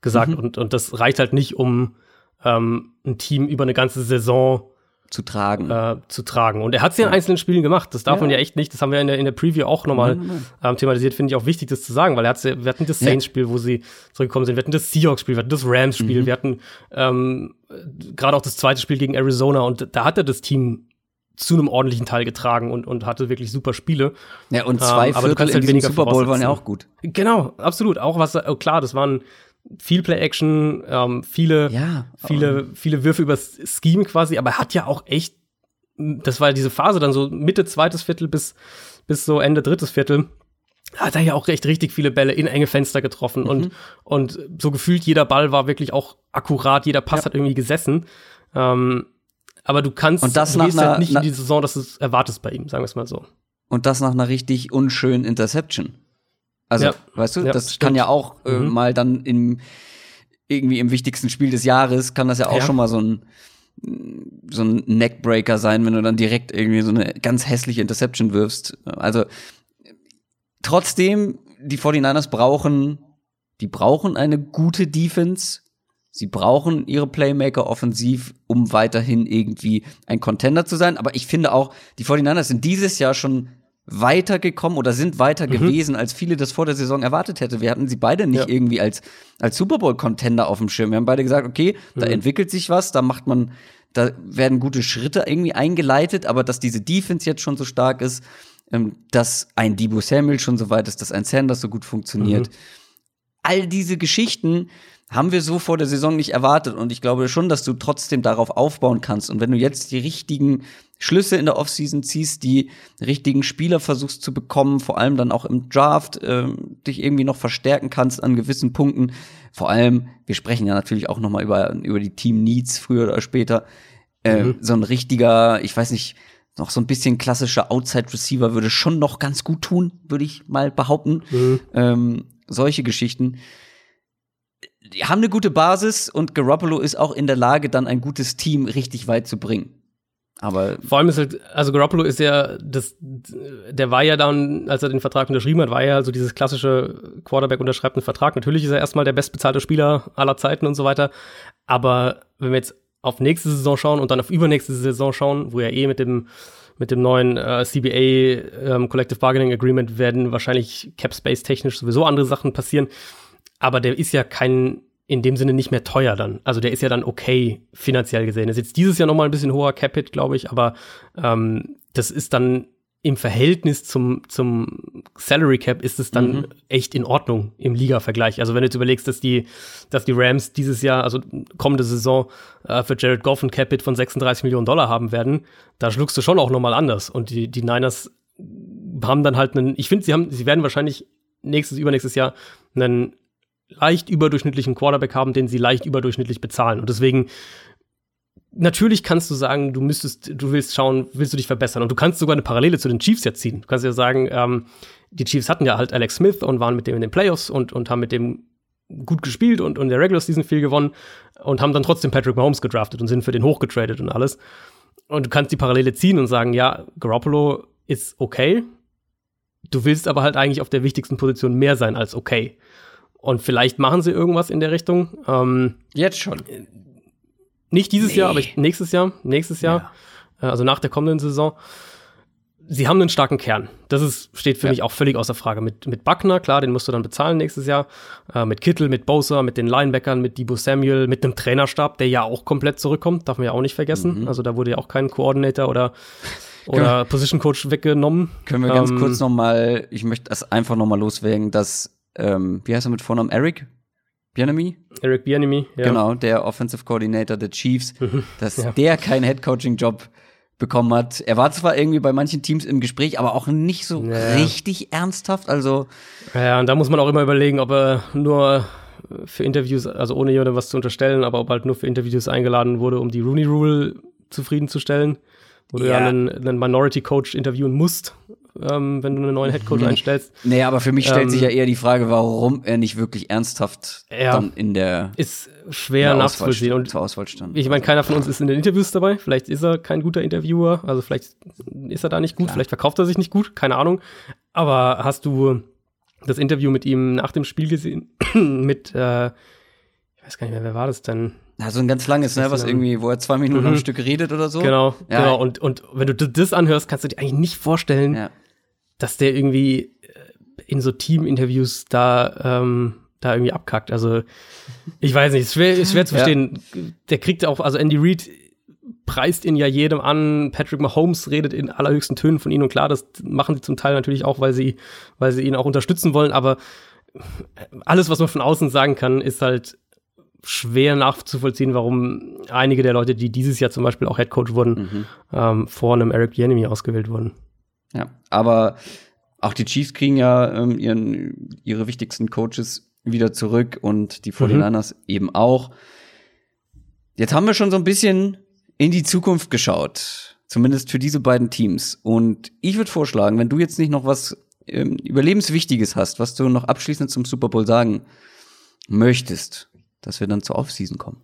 gesagt. Mhm. Und, und das reicht halt nicht, um ähm, ein Team über eine ganze Saison zu tragen. äh, zu tragen. Und er hat es ja in einzelnen Spielen gemacht. Das darf Ja. man ja echt nicht. Das haben wir in der, in der Preview auch nochmal ähm, thematisiert. Finde ich auch wichtig, das zu sagen, weil er hat's, wir hatten das. Saints-Spiel, wo sie zurückgekommen sind. Wir hatten das Seahawks-Spiel, wir hatten das Rams-Spiel, Mhm. wir hatten ähm, gerade auch das zweite Spiel gegen Arizona. Und da hat er das Team zu einem ordentlichen Teil getragen und, und hatte wirklich super Spiele. ja, und ähm, zwei aber du Viertel kannst in halt diesem weniger Super Bowl waren ja auch gut. Genau, absolut. Auch was, oh, klar, das waren viel Play-Action, ähm, viele, Ja, viele, viele Würfe übers Scheme quasi, aber er hat ja auch echt, das war ja diese Phase dann so Mitte zweites Viertel bis, bis so Ende drittes Viertel, hat er ja auch echt richtig viele Bälle in enge Fenster getroffen und, und so gefühlt jeder Ball war wirklich auch akkurat, jeder Pass Ja. hat irgendwie gesessen. Ähm, aber du kannst Und das du nach gehst einer- halt nicht in die Saison, dass du es erwartest bei ihm, sagen wir es mal so. Und das nach einer richtig unschönen Interception. Also, Ja. weißt du, Ja, das stimmt. kann ja auch äh, Mhm. mal dann im irgendwie im wichtigsten Spiel des Jahres kann das ja auch Ja. schon mal so ein so ein Neckbreaker sein, wenn du dann direkt irgendwie so eine ganz hässliche Interception wirfst. Also trotzdem, die 49ers brauchen, die brauchen eine gute Defense. Sie brauchen ihre Playmaker offensiv, um weiterhin irgendwie ein Contender zu sein. Aber ich finde auch, die 49ers sind dieses Jahr schon weitergekommen oder sind weiter gewesen, als viele das vor der Saison erwartet hätte. Wir hatten sie beide nicht Ja. irgendwie als, als Super Bowl-Contender auf dem Schirm. Wir haben beide gesagt, okay, da entwickelt sich was, da macht man, da werden gute Schritte irgendwie eingeleitet, aber dass diese Defense jetzt schon so stark ist, ähm, dass ein Debo Samuel schon so weit ist, dass ein Sanders so gut funktioniert. All diese Geschichten haben wir so vor der Saison nicht erwartet. Und ich glaube schon, dass du trotzdem darauf aufbauen kannst. Und wenn du jetzt die richtigen Schlüsse in der Offseason ziehst, die richtigen Spieler versuchst zu bekommen, vor allem dann auch im Draft, äh, dich irgendwie noch verstärken kannst an gewissen Punkten. Vor allem, wir sprechen ja natürlich auch noch mal über, über die Team Needs früher oder später. Äh, mhm. So ein richtiger, ich weiß nicht, noch so ein bisschen klassischer Outside Receiver würde schon noch ganz gut tun, würde ich mal behaupten. Mhm. Ähm, solche Geschichten die haben eine gute Basis und Garoppolo ist auch in der Lage, dann ein gutes Team richtig weit zu bringen. Aber vor allem ist halt, also Garoppolo ist ja, das, der war ja dann, als er den Vertrag unterschrieben hat, war ja also dieses klassische Quarterback unterschreibt einen Vertrag. Natürlich ist er erstmal der bestbezahlte Spieler aller Zeiten und so weiter. Aber wenn wir jetzt auf nächste Saison schauen und dann auf übernächste Saison schauen, wo er eh mit dem mit dem neuen äh, CBA ähm, Collective Bargaining Agreement werden wahrscheinlich Cap Space technisch sowieso andere Sachen passieren aber der ist ja kein in dem Sinne nicht mehr teuer dann. Also der ist ja dann okay finanziell gesehen. Das ist jetzt dieses Jahr noch mal ein bisschen hoher Capit, glaube ich, aber ähm, das ist dann im Verhältnis zum, zum Salary Cap ist es dann mhm. echt in Ordnung im Liga-Vergleich. Also wenn du jetzt überlegst, dass die, dass die Rams dieses Jahr, also kommende Saison, äh, für Jared Goff ein Capit von 36 Millionen Dollar haben werden, da schluckst du schon auch noch mal anders. Und die, die Niners haben dann halt einen, ich finde, sie haben, sie werden wahrscheinlich nächstes, übernächstes Jahr einen leicht überdurchschnittlichen Quarterback haben, den sie leicht überdurchschnittlich bezahlen. Und deswegen, natürlich kannst du sagen, du müsstest, du willst schauen, willst du dich verbessern. Und du kannst sogar eine Parallele zu den Chiefs jetzt ziehen. Du kannst ja sagen, ähm, die Chiefs hatten ja halt Alex Smith und waren mit dem in den Playoffs und, und haben mit dem gut gespielt und, und in der Regular Season viel gewonnen und haben dann trotzdem Patrick Mahomes gedraftet und sind für den hochgetradet und alles. Und du kannst die Parallele ziehen und sagen, ja, Garoppolo ist okay. Du willst aber halt eigentlich auf der wichtigsten Position mehr sein als okay. Und vielleicht machen sie irgendwas in der Richtung. Ähm, Jetzt schon. Nicht dieses nee. Jahr, aber ich, nächstes Jahr. Nächstes Jahr. Ja. Äh, also nach der kommenden Saison. Sie haben einen starken Kern. Das ist, steht für ja. mich auch völlig außer Frage. Mit, mit Buckner, klar, den musst du dann bezahlen nächstes Jahr. Äh, mit Kittel, mit Bosa, mit den Linebackern, mit Debo Samuel, mit einem Trainerstab, der ja auch komplett zurückkommt. Darf man ja auch nicht vergessen. Mhm. Also da wurde ja auch kein Coordinator oder oder Position Coach weggenommen. Können wir ganz ähm, kurz noch mal, ich möchte das einfach noch mal loswerden, dass ähm, wie heißt er mit Vornamen? Eric? Bianami? Eric Bianami, ja. Genau, der Offensive Coordinator der Chiefs, dass ja. der keinen Head-Coaching-Job bekommen hat. Er war zwar irgendwie bei manchen Teams im Gespräch, aber auch nicht so ja. richtig ernsthaft. Also ja, und da muss man auch immer überlegen, ob er nur für Interviews, also ohne jemandem was zu unterstellen, aber ob halt nur für Interviews eingeladen wurde, um die Rooney Rule zufriedenzustellen, wo ja. du ja einen, einen Minority Coach interviewen musst ähm, wenn du einen neuen Headcoach einstellst. Nee, aber für mich stellt ähm, sich ja eher die Frage, warum er nicht wirklich ernsthaft ja, dann in der ist schwer nachzuvollziehen. Und zur Auswahl stand. Ich meine, keiner von uns ist in den Interviews dabei. Vielleicht ist er kein guter Interviewer, also vielleicht ist er da nicht gut, Klar. vielleicht verkauft er sich nicht gut, keine Ahnung. Aber hast du das Interview mit ihm nach dem Spiel gesehen? mit, äh, ich weiß gar nicht mehr, wer war das denn? Ja, so ein ganz langes, ne, was irgendwie, wo er zwei Minuten mhm. am Stück redet oder so. Genau, ja. genau. Und, und wenn du das anhörst, kannst du dir eigentlich nicht vorstellen, ja dass der irgendwie äh, in so Team-Interviews da, ähm, da irgendwie abkackt. Also, ich weiß nicht, ist schwer, ist schwer zu verstehen. Ja. Der kriegt auch, also Andy Reid preist ihn ja jedem an. Patrick Mahomes redet in allerhöchsten Tönen von ihm und klar, das machen sie zum Teil natürlich auch, weil sie, weil sie ihn auch unterstützen wollen, aber alles, was man von außen sagen kann, ist halt schwer nachzuvollziehen, warum einige der Leute, die dieses Jahr zum Beispiel auch Headcoach wurden, mhm. ähm, vor einem Eric Bieniemy ausgewählt wurden. Ja, aber auch die Chiefs kriegen ja ähm, ihren, ihre wichtigsten Coaches wieder zurück und die 49ers mhm. eben auch. Jetzt haben wir schon so ein bisschen in die Zukunft geschaut, zumindest für diese beiden Teams. Und ich würde vorschlagen, wenn du jetzt nicht noch was ähm, Überlebenswichtiges hast, was du noch abschließend zum Super Bowl sagen möchtest, dass wir dann zur Offseason kommen.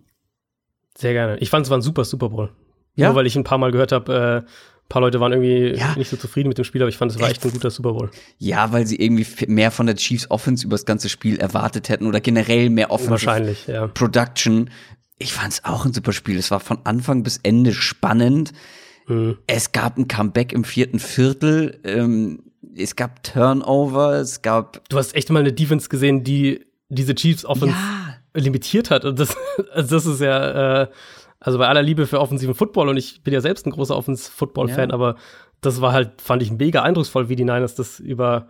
Sehr gerne. Ich fand es war ein super Super Bowl. Ja? Nur weil ich ein paar Mal gehört habe, äh, ein paar Leute waren irgendwie ja. nicht so zufrieden mit dem Spiel, aber ich fand, es war echt ein guter Super Bowl. Ja, weil sie irgendwie mehr von der Chiefs Offense über das ganze Spiel erwartet hätten oder generell mehr Offense Wahrscheinlich, ja. Production. Ich fand es auch ein super Spiel. Es war von Anfang bis Ende spannend. Mhm. Es gab ein Comeback im vierten Viertel. Ähm, es gab Turnover. Es gab. Du hast echt mal eine Defense gesehen, die diese Chiefs Offense ja. Limitiert hat. Und das, also das ist ja, äh, also bei aller Liebe für offensiven Football und ich bin ja selbst ein großer Offensive Football Fan, ja. aber das war halt, fand ich mega eindrucksvoll, wie die Niners das über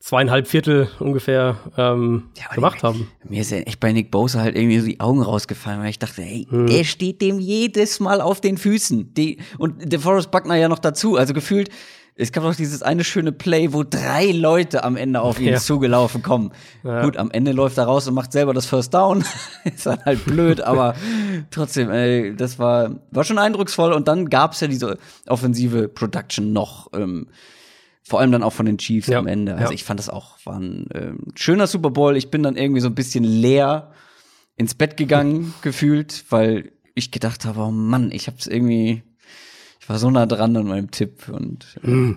zweieinhalb Viertel ungefähr ähm, Ja, gemacht haben. Mir ist ja echt bei Nick Bosa halt irgendwie so die Augen rausgefallen, weil ich dachte, hey, Hm. der steht dem jedes Mal auf den Füßen. Die, und der Forrest Buckner ja noch dazu. Also gefühlt, es gab doch dieses eine schöne Play, wo drei Leute am Ende auf ihn Ja. zugelaufen kommen. Ja. Gut, am Ende läuft er raus und macht selber das First Down. ist dann halt blöd, aber trotzdem, ey, das war, war schon eindrucksvoll. Und dann gab's ja diese offensive Production noch. Ähm, vor allem dann auch von den Chiefs Ja, am Ende. Also ich fand das auch war ein ähm, schöner Super Bowl. Ich bin dann irgendwie so ein bisschen leer ins Bett gegangen gefühlt, weil ich gedacht habe, oh Mann, ich hab's irgendwie, ich war so nah dran an meinem Tipp und äh,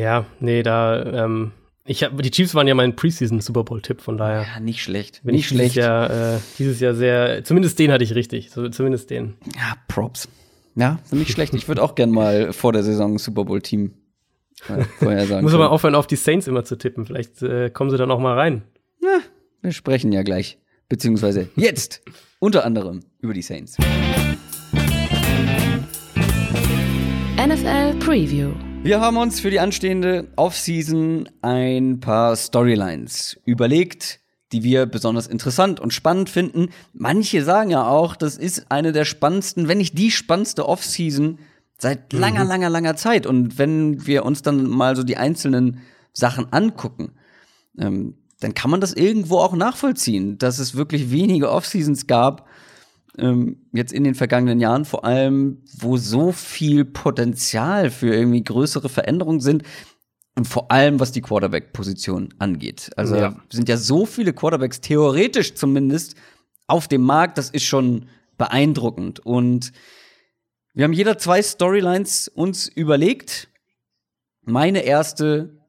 Ja, nee, da, ähm, ich hab, die Chiefs waren ja mein Preseason Super Bowl-Tipp, von daher ja, nicht schlecht, bin nicht ich dieses schlecht. Jahr, äh, dieses Jahr sehr, zumindest den hatte ich richtig, so, zumindest den. Ja, Props. Ja, nicht schlecht. Ich würde auch gern mal vor der Saison ein Super Bowl Team äh, vorher sagen. Muss aber aufhören, auf die Saints immer zu tippen. Vielleicht äh, kommen sie dann auch mal rein. Wir sprechen ja gleich, beziehungsweise jetzt unter anderem über die Saints. NFL Preview. Wir haben uns für die anstehende Offseason ein paar Storylines überlegt, die wir besonders interessant und spannend finden. Manche sagen ja auch, das ist eine der spannendsten, wenn nicht die spannendste Offseason seit langer, langer, langer Zeit. Und wenn wir uns dann mal so die einzelnen Sachen angucken, ähm, dann kann man das irgendwo auch nachvollziehen, dass es wirklich wenige Offseasons gab, jetzt in den vergangenen Jahren vor allem, wo so viel Potenzial für irgendwie größere Veränderungen sind und vor allem was die Quarterback-Position angeht. Also Ja. sind ja so viele Quarterbacks theoretisch zumindest auf dem Markt, das ist schon beeindruckend und wir haben jeder zwei Storylines uns überlegt. Meine erste,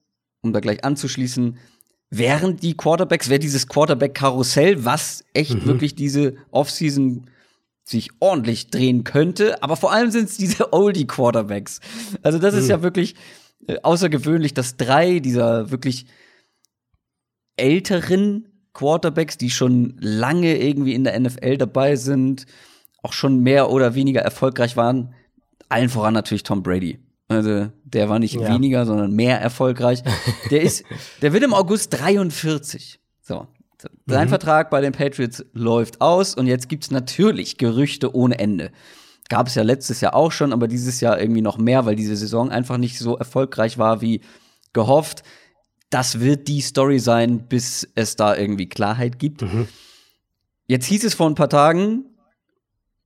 um da gleich anzuschließen, wären die Quarterbacks, wäre dieses Quarterback-Karussell, was echt wirklich diese Offseason sich ordentlich drehen könnte. Aber vor allem sind es diese Oldie-Quarterbacks. Also das ist ja wirklich äh, außergewöhnlich, dass drei dieser wirklich älteren Quarterbacks, die schon lange irgendwie in der NFL dabei sind, auch schon mehr oder weniger erfolgreich waren, allen voran natürlich Tom Brady. Also der war nicht Ja. weniger, sondern mehr erfolgreich. Der ist, der wird im August 43. So. Sein Vertrag bei den Patriots läuft aus und jetzt gibt's natürlich Gerüchte ohne Ende. Gab es ja letztes Jahr auch schon, aber dieses Jahr irgendwie noch mehr, weil diese Saison einfach nicht so erfolgreich war wie gehofft. Das wird die Story sein, bis es da irgendwie Klarheit gibt. Jetzt hieß es vor ein paar Tagen,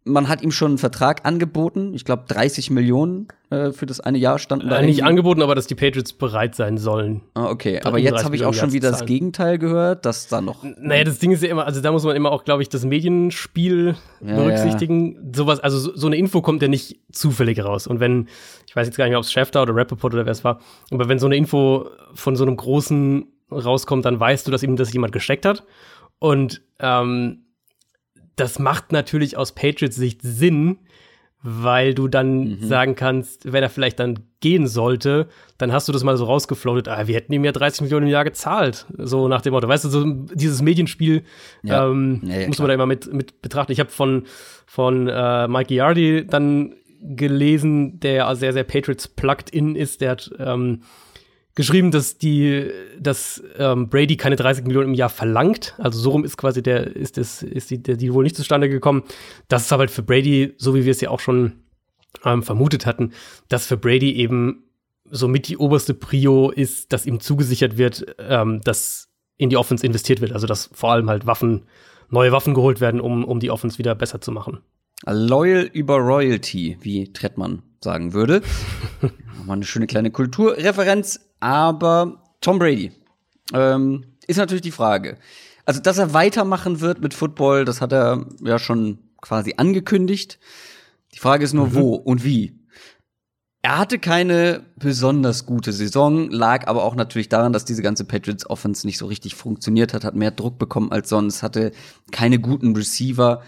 man hat ihm schon einen Vertrag angeboten. Ich glaube, 30 Millionen äh, für das eine Jahr standen da. Äh, nicht irgendwie. angeboten, aber dass die Patriots bereit sein sollen. Ah, okay, aber jetzt 30 habe ich auch schon wieder das. Gegenteil gehört, dass da noch. Naja, das Ding ist ja immer, also da muss man immer auch, glaube ich, das Medienspiel Ja, berücksichtigen. Sowas, also so, so eine Info kommt ja nicht zufällig raus. Und wenn, ich weiß jetzt gar nicht mehr, ob es Schäfter oder Rappaport oder wer es war, aber wenn so eine Info von so einem Großen rauskommt, dann weißt du, dass ihm das jemand gesteckt hat. Und ähm, das macht natürlich aus Patriots Sicht Sinn, weil du dann Mhm. sagen kannst, wenn er vielleicht dann gehen sollte, dann hast du das mal so rausgefloatet, ah, wir hätten ihm ja 30 Millionen im Jahr gezahlt. So nach dem Motto, weißt du, so dieses Medienspiel Ja. ähm, Ja, ja, muss klar. man da immer mit, mit betrachten. Ich habe von, von äh, Mike Giardi dann gelesen, der ja sehr, sehr Patriots plugged in ist, der hat ähm, geschrieben, dass die, dass ähm, Brady keine 30 Millionen im Jahr verlangt. Also so rum ist quasi der, ist das, ist die, der Deal wohl nicht zustande gekommen. Das ist aber halt für Brady, so wie wir es ja auch schon ähm, vermutet hatten, dass für Brady eben somit die oberste Prio ist, dass ihm zugesichert wird, ähm, dass in die Offense investiert wird. Also dass vor allem halt Waffen, neue Waffen geholt werden, um, um die Offense wieder besser zu machen. Loyal über Royalty, wie Trettmann sagen würde. Nochmal eine schöne kleine Kulturreferenz, aber Tom Brady ähm, ist natürlich die Frage. Also, dass er weitermachen wird mit Football, das hat er ja schon quasi angekündigt. Die Frage ist nur, wo und wie. Er hatte keine besonders gute Saison, lag aber auch natürlich daran, dass diese ganze Patriots Offense nicht so richtig funktioniert hat, hat mehr Druck bekommen als sonst, hatte keine guten Receiver.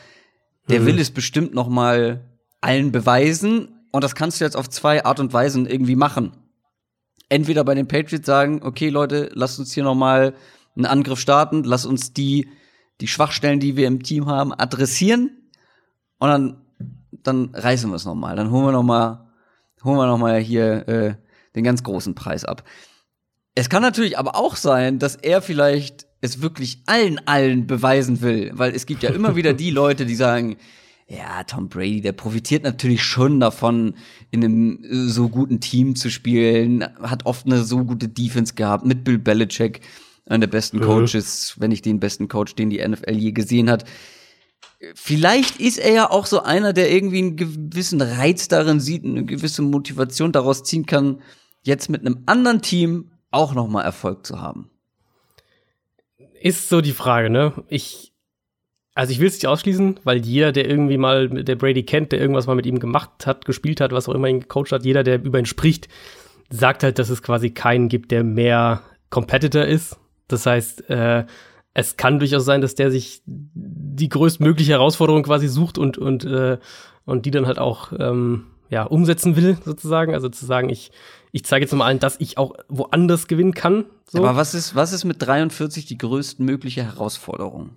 Der will es bestimmt noch mal allen beweisen und das kannst du jetzt auf zwei Art und Weisen irgendwie machen. Entweder bei den Patriots sagen, okay Leute, lasst uns hier noch mal einen Angriff starten, lasst uns die die Schwachstellen, die wir im Team haben, adressieren und dann dann reißen wir es noch mal, dann holen wir noch mal holen wir noch mal hier äh, den ganz großen Preis ab. Es kann natürlich aber auch sein, dass er vielleicht es wirklich allen, allen beweisen will, weil es gibt ja immer wieder die Leute, die sagen, ja, Tom Brady, der profitiert natürlich schon davon, in einem äh, so guten Team zu spielen, hat oft eine so gute Defense gehabt mit Bill Belichick, einer der besten Mhm. Coaches, wenn nicht den besten Coach, den die NFL je gesehen hat. Vielleicht ist er ja auch so einer, der irgendwie einen gewissen Reiz darin sieht, eine gewisse Motivation daraus ziehen kann, jetzt mit einem anderen Team auch noch mal Erfolg zu haben. Ist so die Frage, ne? Ich, also ich will es nicht ausschließen, weil jeder, der irgendwie mal, der Brady kennt, der irgendwas mal mit ihm gemacht hat, gespielt hat, was auch immer ihn gecoacht hat, jeder, der über ihn spricht, sagt halt, dass es quasi keinen gibt, der mehr Competitor ist. Das heißt, äh, es kann durchaus sein, dass der sich die größtmögliche Herausforderung quasi sucht und, und, äh, und die dann halt auch ähm, ja, umsetzen will, sozusagen. Also zu sagen, ich, ich zeige jetzt mal allen, dass ich auch woanders gewinnen kann. So. Aber was ist, was ist mit 43 die größtmögliche Herausforderung?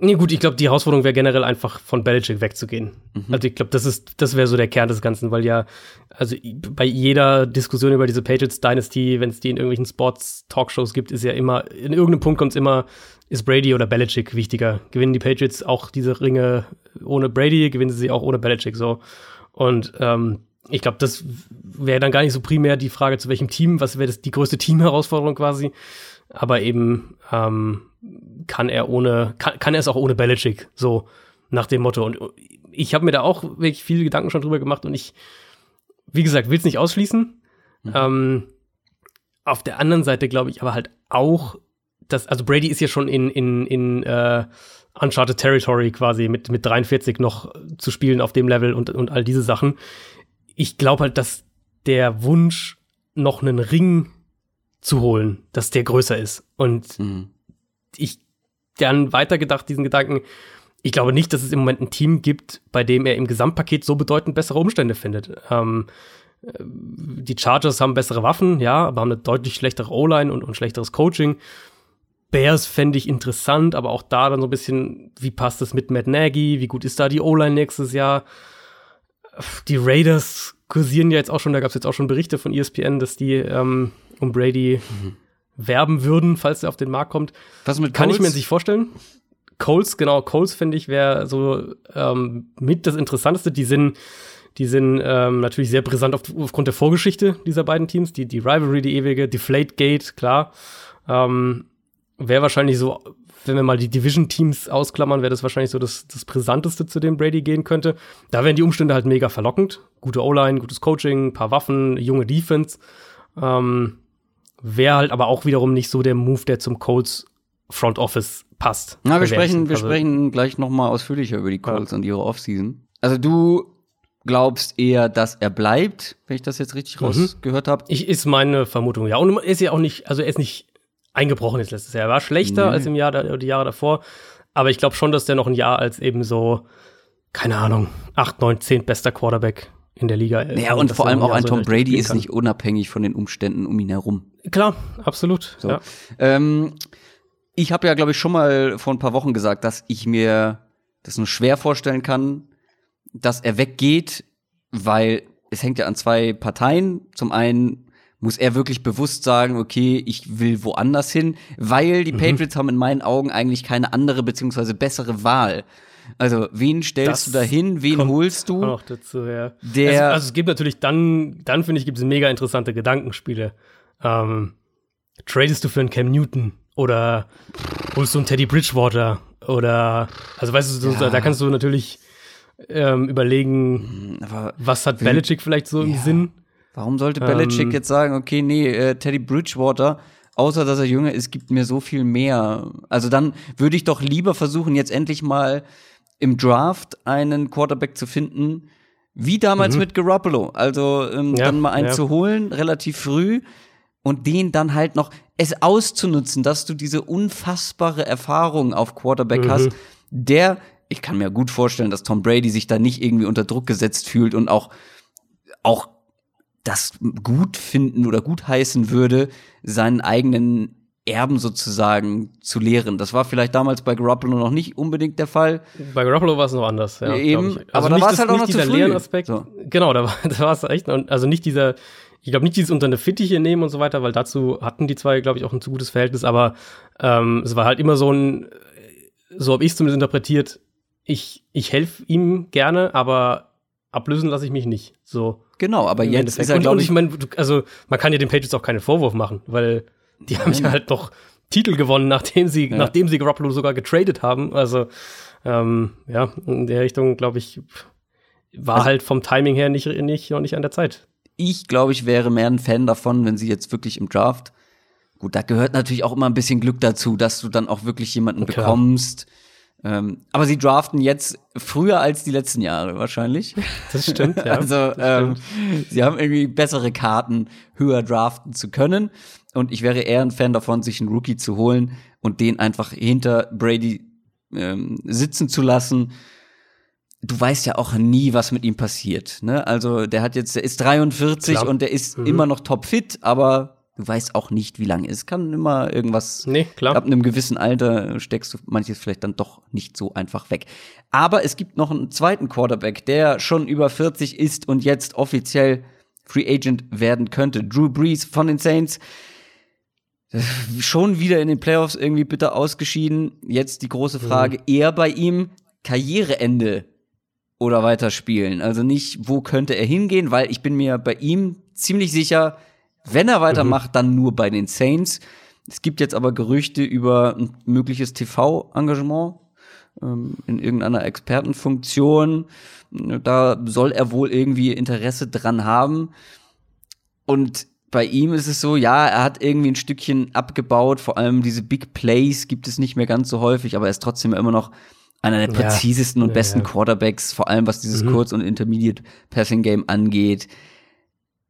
Nee, gut, ich glaube, die Herausforderung wäre generell einfach von Belichick wegzugehen. Mhm. Also ich glaube, das ist, das wäre so der Kern des Ganzen, weil ja, also bei jeder Diskussion über diese Patriots Dynasty, wenn es die in irgendwelchen Sports-Talkshows gibt, ist ja immer, in irgendeinem Punkt kommt es immer, ist Brady oder Belichick wichtiger. Gewinnen die Patriots auch diese Ringe ohne Brady, gewinnen sie sie auch ohne Belichick so. Und ähm, ich glaube, das wäre dann gar nicht so primär die Frage, zu welchem Team, was wäre das die größte Teamherausforderung quasi. Aber eben ähm, kann er ohne, kann, kann er es auch ohne Belichick, so nach dem Motto. Und ich habe mir da auch wirklich viele Gedanken schon drüber gemacht und ich, wie gesagt, will es nicht ausschließen. Ähm, auf der anderen Seite glaube ich aber halt auch, dass, also Brady ist ja schon in, in, in äh, Uncharted Territory quasi mit, mit 43 noch zu spielen auf dem Level und, und all diese Sachen. Ich glaube halt, dass der Wunsch, noch einen Ring zu holen, dass der größer ist. Und Mhm. ich dann weitergedacht, diesen Gedanken, ich glaube nicht, dass es im Moment ein Team gibt, bei dem er im Gesamtpaket so bedeutend bessere Umstände findet. Ähm, äh, die Chargers haben bessere Waffen, ja, aber haben eine deutlich schlechtere O-Line und, und schlechteres Coaching. Bears fände ich interessant, aber auch da dann so ein bisschen, wie passt es mit Matt Nagy? Wie gut ist da die O-Line nächstes Jahr? Die Raiders kursieren ja jetzt auch schon, da gab es jetzt auch schon Berichte von ESPN, dass die ähm, um Brady werben würden, falls er auf den Markt kommt. Was mit Kann ich mir sich vorstellen. Coles, genau, Coles finde ich wäre so ähm, mit das Interessanteste. Die sind, die sind ähm, natürlich sehr brisant auf, aufgrund der Vorgeschichte dieser beiden Teams. Die, die Rivalry, die ewige, Deflate Gate, klar. Ähm, wäre wahrscheinlich so, wenn wir mal die Division-Teams ausklammern, wäre das wahrscheinlich so das, das Brisanteste, zu dem Brady gehen könnte. Da wären die Umstände halt mega verlockend. Gute O-Line, gutes Coaching, paar Waffen, junge Defense. Ähm, wäre halt aber auch wiederum nicht so der Move, der zum Colts Front Office passt. Na, wir Bewerten. sprechen, wir Also, sprechen gleich noch mal ausführlicher über die Colts und ihre Offseason. Also du glaubst eher, dass er bleibt, wenn ich das jetzt richtig Mhm. rausgehört habe. Ich, ist meine Vermutung, ja. Und er ist ja auch nicht, also er ist nicht eingebrochen jetzt letztes Jahr. Er war schlechter Nee. als im Jahr, die Jahre davor. Aber ich glaube schon, dass der noch ein Jahr als eben so, keine Ahnung, 8, 9, 10 bester Quarterback in der Liga. äh, Naja, und dass vor allem auch ein so Tom Brady ist nicht unabhängig von den Umständen um ihn herum. Klar, absolut. So. Ja. Ähm, ich habe ja, glaube ich, schon mal vor ein paar Wochen gesagt, dass ich mir das nur schwer vorstellen kann, dass er weggeht, weil es hängt ja an zwei Parteien. Zum einen muss er wirklich bewusst sagen, okay, ich will woanders hin, weil die Patriots haben in meinen Augen eigentlich keine andere beziehungsweise bessere Wahl. Also, wen stellst Das du da hin, wen holst du? Auch dazu, ja. Der- also, also es gibt natürlich dann, dann finde ich, gibt es mega interessante Gedankenspiele. Ähm, tradest du für einen Cam Newton oder holst du einen Teddy Bridgewater oder also weißt du, Ja. da kannst du natürlich ähm, überlegen, Aber was hat Belichick vielleicht so im Ja. Sinn. Warum sollte Belichick Ähm, jetzt sagen, okay, nee, äh, Teddy Bridgewater, außer dass er jünger ist, gibt mir so viel mehr. Also dann würde ich doch lieber versuchen, jetzt endlich mal im Draft einen Quarterback zu finden, wie damals mit Garoppolo. Also ähm, Mhm. Ja, dann mal einen ja. zu holen, relativ früh, und den dann halt noch es auszunutzen, dass du diese unfassbare Erfahrung auf Quarterback Mhm. hast, der ich kann mir gut vorstellen, dass Tom Brady sich da nicht irgendwie unter Druck gesetzt fühlt und auch auch das gut finden oder gut heißen würde, seinen eigenen Erben sozusagen zu lehren. Das war vielleicht damals bei Garoppolo noch nicht unbedingt der Fall. Bei Garoppolo war es noch anders, ja. Eben. ich. Aber da war's das- halt auch noch zu früh. Lernaspekt. So. Genau, da war, da war es echt. Also nicht dieser, ich glaube nicht dieses unter eine Fittiche nehmen und so weiter, weil dazu hatten die zwei, glaube ich, auch ein zu gutes Verhältnis, aber ähm, es war halt immer so ein, so habe ich es zumindest interpretiert, ich, ich helfe ihm gerne, aber ablösen lasse ich mich nicht. So. Genau, aber jetzt Endeffekt. ist er, glaube ich. Und ich meine, also man kann ja den Patriots auch keinen Vorwurf machen, weil die haben ja halt doch Titel gewonnen, nachdem sie, ja. nachdem sie Garoppolo sogar getradet haben. Also ähm, ja, in der Richtung, glaube ich, war also, halt vom Timing her nicht, nicht, noch nicht an der Zeit ich glaube, ich wäre mehr ein Fan davon, wenn sie jetzt wirklich im Draft. Gut, da gehört natürlich auch immer ein bisschen Glück dazu, dass du dann auch wirklich jemanden Klar. bekommst. Ähm, aber sie draften jetzt früher als die letzten Jahre wahrscheinlich. Das stimmt, ja. Also ähm, sie haben irgendwie bessere Karten, höher draften zu können. Und ich wäre eher ein Fan davon, sich einen Rookie zu holen und den einfach hinter Brady ähm, sitzen zu lassen du weißt ja auch nie, was mit ihm passiert. Ne? Also der hat jetzt, der ist 43 klar. und der ist mhm. immer noch topfit, aber du weißt auch nicht, wie lange es kann immer irgendwas. Nee, klar. Ab einem gewissen Alter steckst du manches vielleicht dann doch nicht so einfach weg. Aber es gibt noch einen zweiten Quarterback, der schon über 40 ist und jetzt offiziell Free Agent werden könnte. Drew Brees von den Saints. Schon wieder in den Playoffs irgendwie bitter ausgeschieden. Jetzt die große Frage, mhm. eher bei ihm Karriereende oder weiterspielen. Also nicht, wo könnte er hingehen, weil ich bin mir bei ihm ziemlich sicher, wenn er weitermacht, mhm. dann nur bei den Saints. Es gibt jetzt aber Gerüchte über ein mögliches TV-Engagement ähm, in irgendeiner Expertenfunktion. Da soll er wohl irgendwie Interesse dran haben. Und bei ihm ist es so, ja, er hat irgendwie ein Stückchen abgebaut, vor allem diese Big Plays gibt es nicht mehr ganz so häufig, aber er ist trotzdem immer noch einer der präzisesten ja, und besten ja, ja. Quarterbacks, vor allem was dieses mhm. Kurz- und Intermediate Passing Game angeht.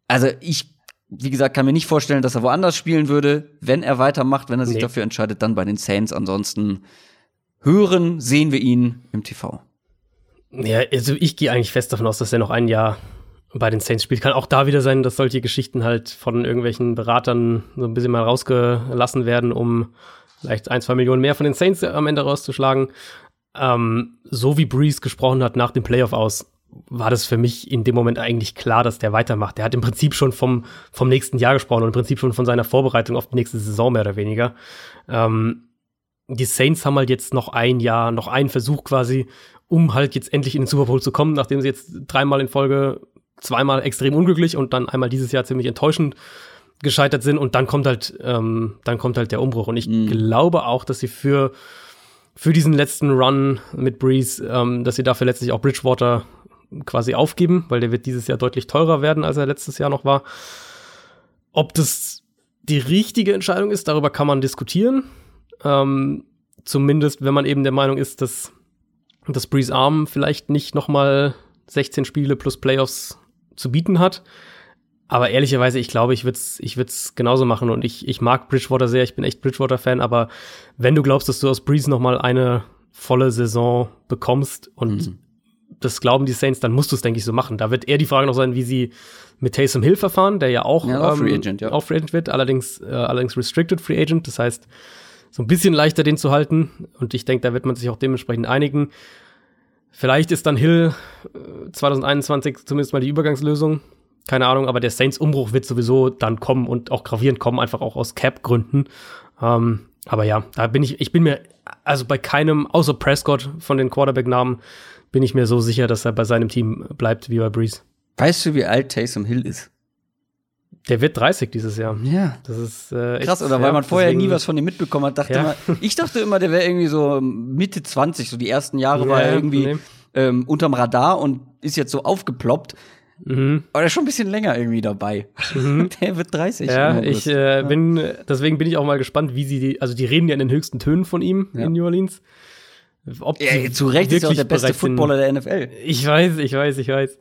Also ich, wie gesagt, kann mir nicht vorstellen, dass er woanders spielen würde. Wenn er weitermacht, wenn er sich nee. dafür entscheidet, dann bei den Saints. Ansonsten hören, sehen wir ihn im TV. Ja, also ich gehe eigentlich fest davon aus, dass er noch ein Jahr bei den Saints spielt. Kann auch da wieder sein, dass solche Geschichten halt von irgendwelchen Beratern so ein bisschen mal rausgelassen werden, um vielleicht ein, zwei Millionen mehr von den Saints am Ende rauszuschlagen ähm, so wie Breeze gesprochen hat nach dem Playoff aus, war das für mich in dem Moment eigentlich klar, dass der weitermacht. Der hat im Prinzip schon vom, vom nächsten Jahr gesprochen und im Prinzip schon von seiner Vorbereitung auf die nächste Saison mehr oder weniger. Ähm, die Saints haben halt jetzt noch ein Jahr, noch einen Versuch quasi, um halt jetzt endlich in den Super Bowl zu kommen, nachdem sie jetzt dreimal in Folge zweimal extrem unglücklich und dann einmal dieses Jahr ziemlich enttäuschend gescheitert sind und dann kommt halt, ähm, dann kommt halt der Umbruch. Und ich mhm. glaube auch, dass sie für für diesen letzten Run mit Breeze, ähm, dass sie dafür letztlich auch Bridgewater quasi aufgeben, weil der wird dieses Jahr deutlich teurer werden, als er letztes Jahr noch war. Ob das die richtige Entscheidung ist, darüber kann man diskutieren. Ähm, zumindest, wenn man eben der Meinung ist, dass, dass Breeze Arm vielleicht nicht noch mal 16 Spiele plus Playoffs zu bieten hat. Aber ehrlicherweise, ich glaube, ich würde es ich würd's genauso machen und ich, ich mag Bridgewater sehr, ich bin echt Bridgewater-Fan, aber wenn du glaubst, dass du aus Breeze noch mal eine volle Saison bekommst und mhm. das glauben die Saints, dann musst du es, denke ich, so machen. Da wird eher die Frage noch sein, wie sie mit Taysom Hill verfahren, der ja auch, ja, ähm, Free Agent, ja. auch Free Agent wird, allerdings, äh, allerdings Restricted Free Agent, das heißt, so ein bisschen leichter den zu halten und ich denke, da wird man sich auch dementsprechend einigen. Vielleicht ist dann Hill äh, 2021 zumindest mal die Übergangslösung keine Ahnung, aber der Saints-Umbruch wird sowieso dann kommen und auch gravierend kommen, einfach auch aus Cap-Gründen. Ähm, aber ja, da bin ich, ich bin mir, also bei keinem, außer Prescott von den Quarterback-Namen, bin ich mir so sicher, dass er bei seinem Team bleibt wie bei Breeze. Weißt du, wie alt Taysom Hill ist? Der wird 30 dieses Jahr. Ja. Das ist äh, krass, oder weil man vorher nie was von ihm mitbekommen hat. Dachte ja. immer, ich dachte immer, der wäre irgendwie so Mitte 20, so die ersten Jahre ja, war er irgendwie nee. ähm, unterm Radar und ist jetzt so aufgeploppt. Mhm. Aber der ist schon ein bisschen länger irgendwie dabei. Mhm. Der wird 30. Ja, ich äh, bin, deswegen bin ich auch mal gespannt, wie sie die, also die reden ja in den höchsten Tönen von ihm in New Orleans. Ob ja, zu Recht ist er auch der beste Footballer der NFL. Ich weiß, ich weiß, ich weiß.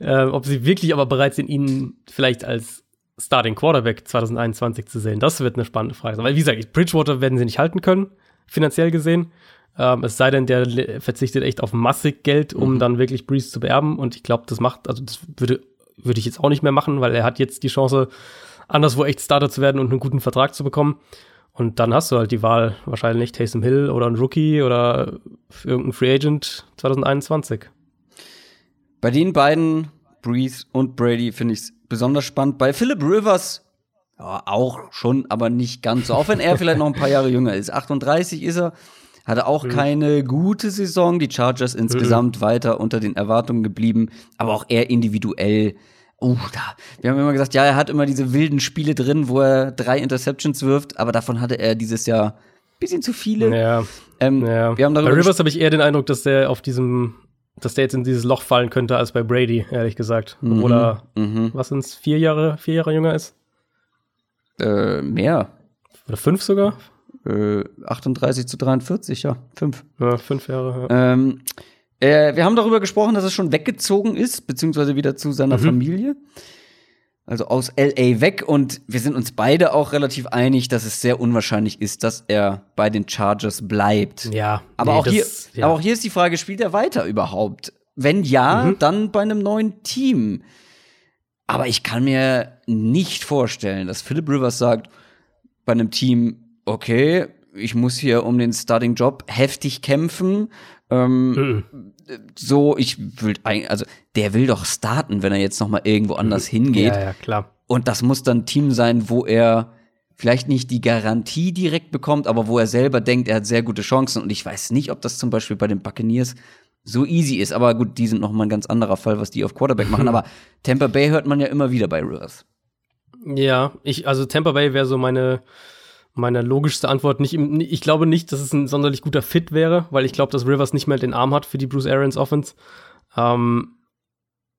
Äh, ob sie wirklich aber bereit sind, ihn vielleicht als Starting Quarterback 2021 zu sehen, das wird eine spannende Frage. Weil, wie gesagt, Bridgewater werden sie nicht halten können, finanziell gesehen. Ähm, es sei denn, der verzichtet echt auf massig Geld, um mhm. dann wirklich Breeze zu beerben. Und ich glaube, das macht, also das würde, würde ich jetzt auch nicht mehr machen, weil er hat jetzt die Chance, anderswo echt Starter zu werden und einen guten Vertrag zu bekommen. Und dann hast du halt die Wahl, wahrscheinlich Taysom Hill oder ein Rookie oder irgendein Free Agent 2021. Bei den beiden Breeze und Brady finde ich besonders spannend. Bei Philip Rivers ja, auch schon, aber nicht ganz so. Auch wenn er vielleicht noch ein paar Jahre jünger ist. 38 ist er. Hatte auch mhm. keine gute Saison. Die Chargers insgesamt mhm. weiter unter den Erwartungen geblieben, aber auch eher individuell. Oh, da. Wir haben immer gesagt, ja, er hat immer diese wilden Spiele drin, wo er drei Interceptions wirft, aber davon hatte er dieses Jahr ein bisschen zu viele. Ja. Ähm, ja. Wir haben darüber bei Rivers habe ich eher den Eindruck, dass der auf diesem, dass der jetzt in dieses Loch fallen könnte als bei Brady, ehrlich gesagt. Mhm. Obwohl er, mhm. was sind's, vier Jahre, vier Jahre jünger ist? Äh, mehr. Oder fünf sogar? Äh, 38 zu 43, ja, fünf. Ja, fünf Jahre. Ja. Ähm, äh, wir haben darüber gesprochen, dass er schon weggezogen ist, beziehungsweise wieder zu seiner mhm. Familie. Also aus LA weg und wir sind uns beide auch relativ einig, dass es sehr unwahrscheinlich ist, dass er bei den Chargers bleibt. Ja. Aber, nee, auch, das, hier, ja. aber auch hier ist die Frage, spielt er weiter überhaupt? Wenn ja, mhm. dann bei einem neuen Team. Aber ich kann mir nicht vorstellen, dass Philip Rivers sagt, bei einem Team, okay, ich muss hier um den Starting Job heftig kämpfen. Ähm, mhm. So, ich will eigentlich, also der will doch starten, wenn er jetzt noch mal irgendwo anders mhm. hingeht. Ja, ja, klar. Und das muss dann ein Team sein, wo er vielleicht nicht die Garantie direkt bekommt, aber wo er selber denkt, er hat sehr gute Chancen. Und ich weiß nicht, ob das zum Beispiel bei den Buccaneers so easy ist. Aber gut, die sind noch mal ein ganz anderer Fall, was die auf Quarterback machen. aber Tampa Bay hört man ja immer wieder bei Rivers. Ja, ich, also Tampa Bay wäre so meine, meine logischste Antwort. Nicht im, ich glaube nicht, dass es ein sonderlich guter Fit wäre, weil ich glaube, dass Rivers nicht mehr den Arm hat für die Bruce Arians Offense. Ähm,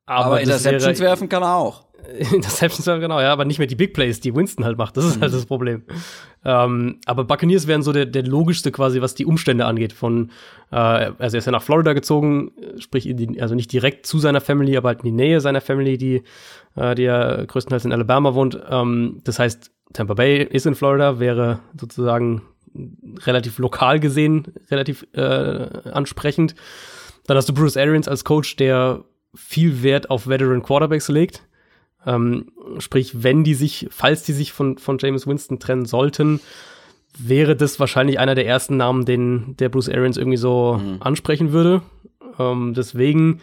aber, aber Interceptions wäre, werfen kann er auch. Interceptions werfen, genau, ja, aber nicht mehr die Big Plays, die Winston halt macht. Das ist halt mhm. das Problem. Ähm, aber Buccaneers wären so der, der logischste quasi, was die Umstände angeht. Von, äh, also er ist ja nach Florida gezogen, sprich, die, also nicht direkt zu seiner Family, aber halt in die Nähe seiner Family, die, äh, die ja größtenteils in Alabama wohnt. Ähm, das heißt, Tampa Bay ist in Florida, wäre sozusagen relativ lokal gesehen, relativ äh, ansprechend. Dann hast du Bruce Arians als Coach, der viel Wert auf Veteran Quarterbacks legt. Ähm, sprich, wenn die sich, falls die sich von, von James Winston trennen sollten, wäre das wahrscheinlich einer der ersten Namen, den der Bruce Arians irgendwie so mhm. ansprechen würde. Ähm, deswegen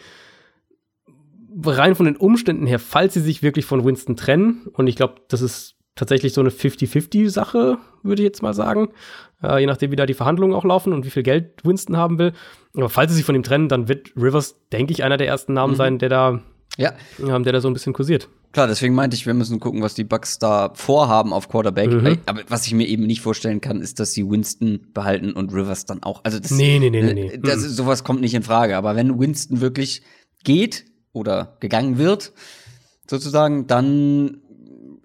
rein von den Umständen her, falls sie sich wirklich von Winston trennen, und ich glaube, das ist tatsächlich so eine 50-50-Sache, würde ich jetzt mal sagen. Äh, je nachdem, wie da die Verhandlungen auch laufen und wie viel Geld Winston haben will. Aber falls sie sich von ihm trennen, dann wird Rivers, denke ich, einer der ersten Namen mhm. sein, der da, ja. ähm, der da so ein bisschen kursiert. Klar, deswegen meinte ich, wir müssen gucken, was die Bucks da vorhaben auf Quarterback. Mhm. Aber was ich mir eben nicht vorstellen kann, ist, dass sie Winston behalten und Rivers dann auch. Also das, nee, nee, nee, nee, nee. Das, mhm. sowas kommt nicht in Frage. Aber wenn Winston wirklich geht oder gegangen wird, sozusagen, dann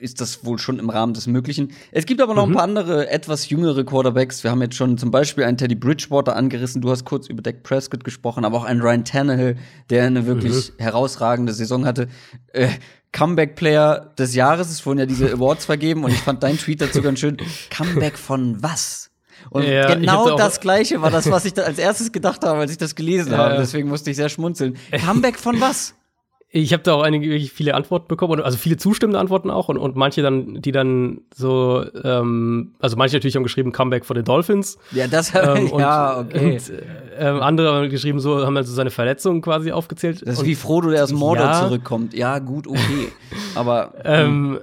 ist das wohl schon im Rahmen des Möglichen. Es gibt aber noch mhm. ein paar andere, etwas jüngere Quarterbacks. Wir haben jetzt schon zum Beispiel einen Teddy Bridgewater angerissen. Du hast kurz über Dak Prescott gesprochen, aber auch einen Ryan Tannehill, der eine wirklich mhm. herausragende Saison hatte. Äh, Comeback-Player des Jahres. Es wurden ja diese Awards vergeben und ich fand deinen Tweet dazu ganz schön. Comeback von was? Und ja, genau das Gleiche war das, was ich da als erstes gedacht habe, als ich das gelesen ja. habe. Deswegen musste ich sehr schmunzeln. Comeback von was? Ich habe da auch einige wirklich viele Antworten bekommen, also viele zustimmende Antworten auch und, und manche dann, die dann so, ähm, also manche natürlich haben geschrieben Comeback for the Dolphins. Ja, das ähm, und, ja okay. Und, äh, andere haben geschrieben so, haben also seine Verletzungen quasi aufgezählt. Das ist und, wie Frodo, der aus Mordor ja, zurückkommt. Ja, gut, okay. aber ähm,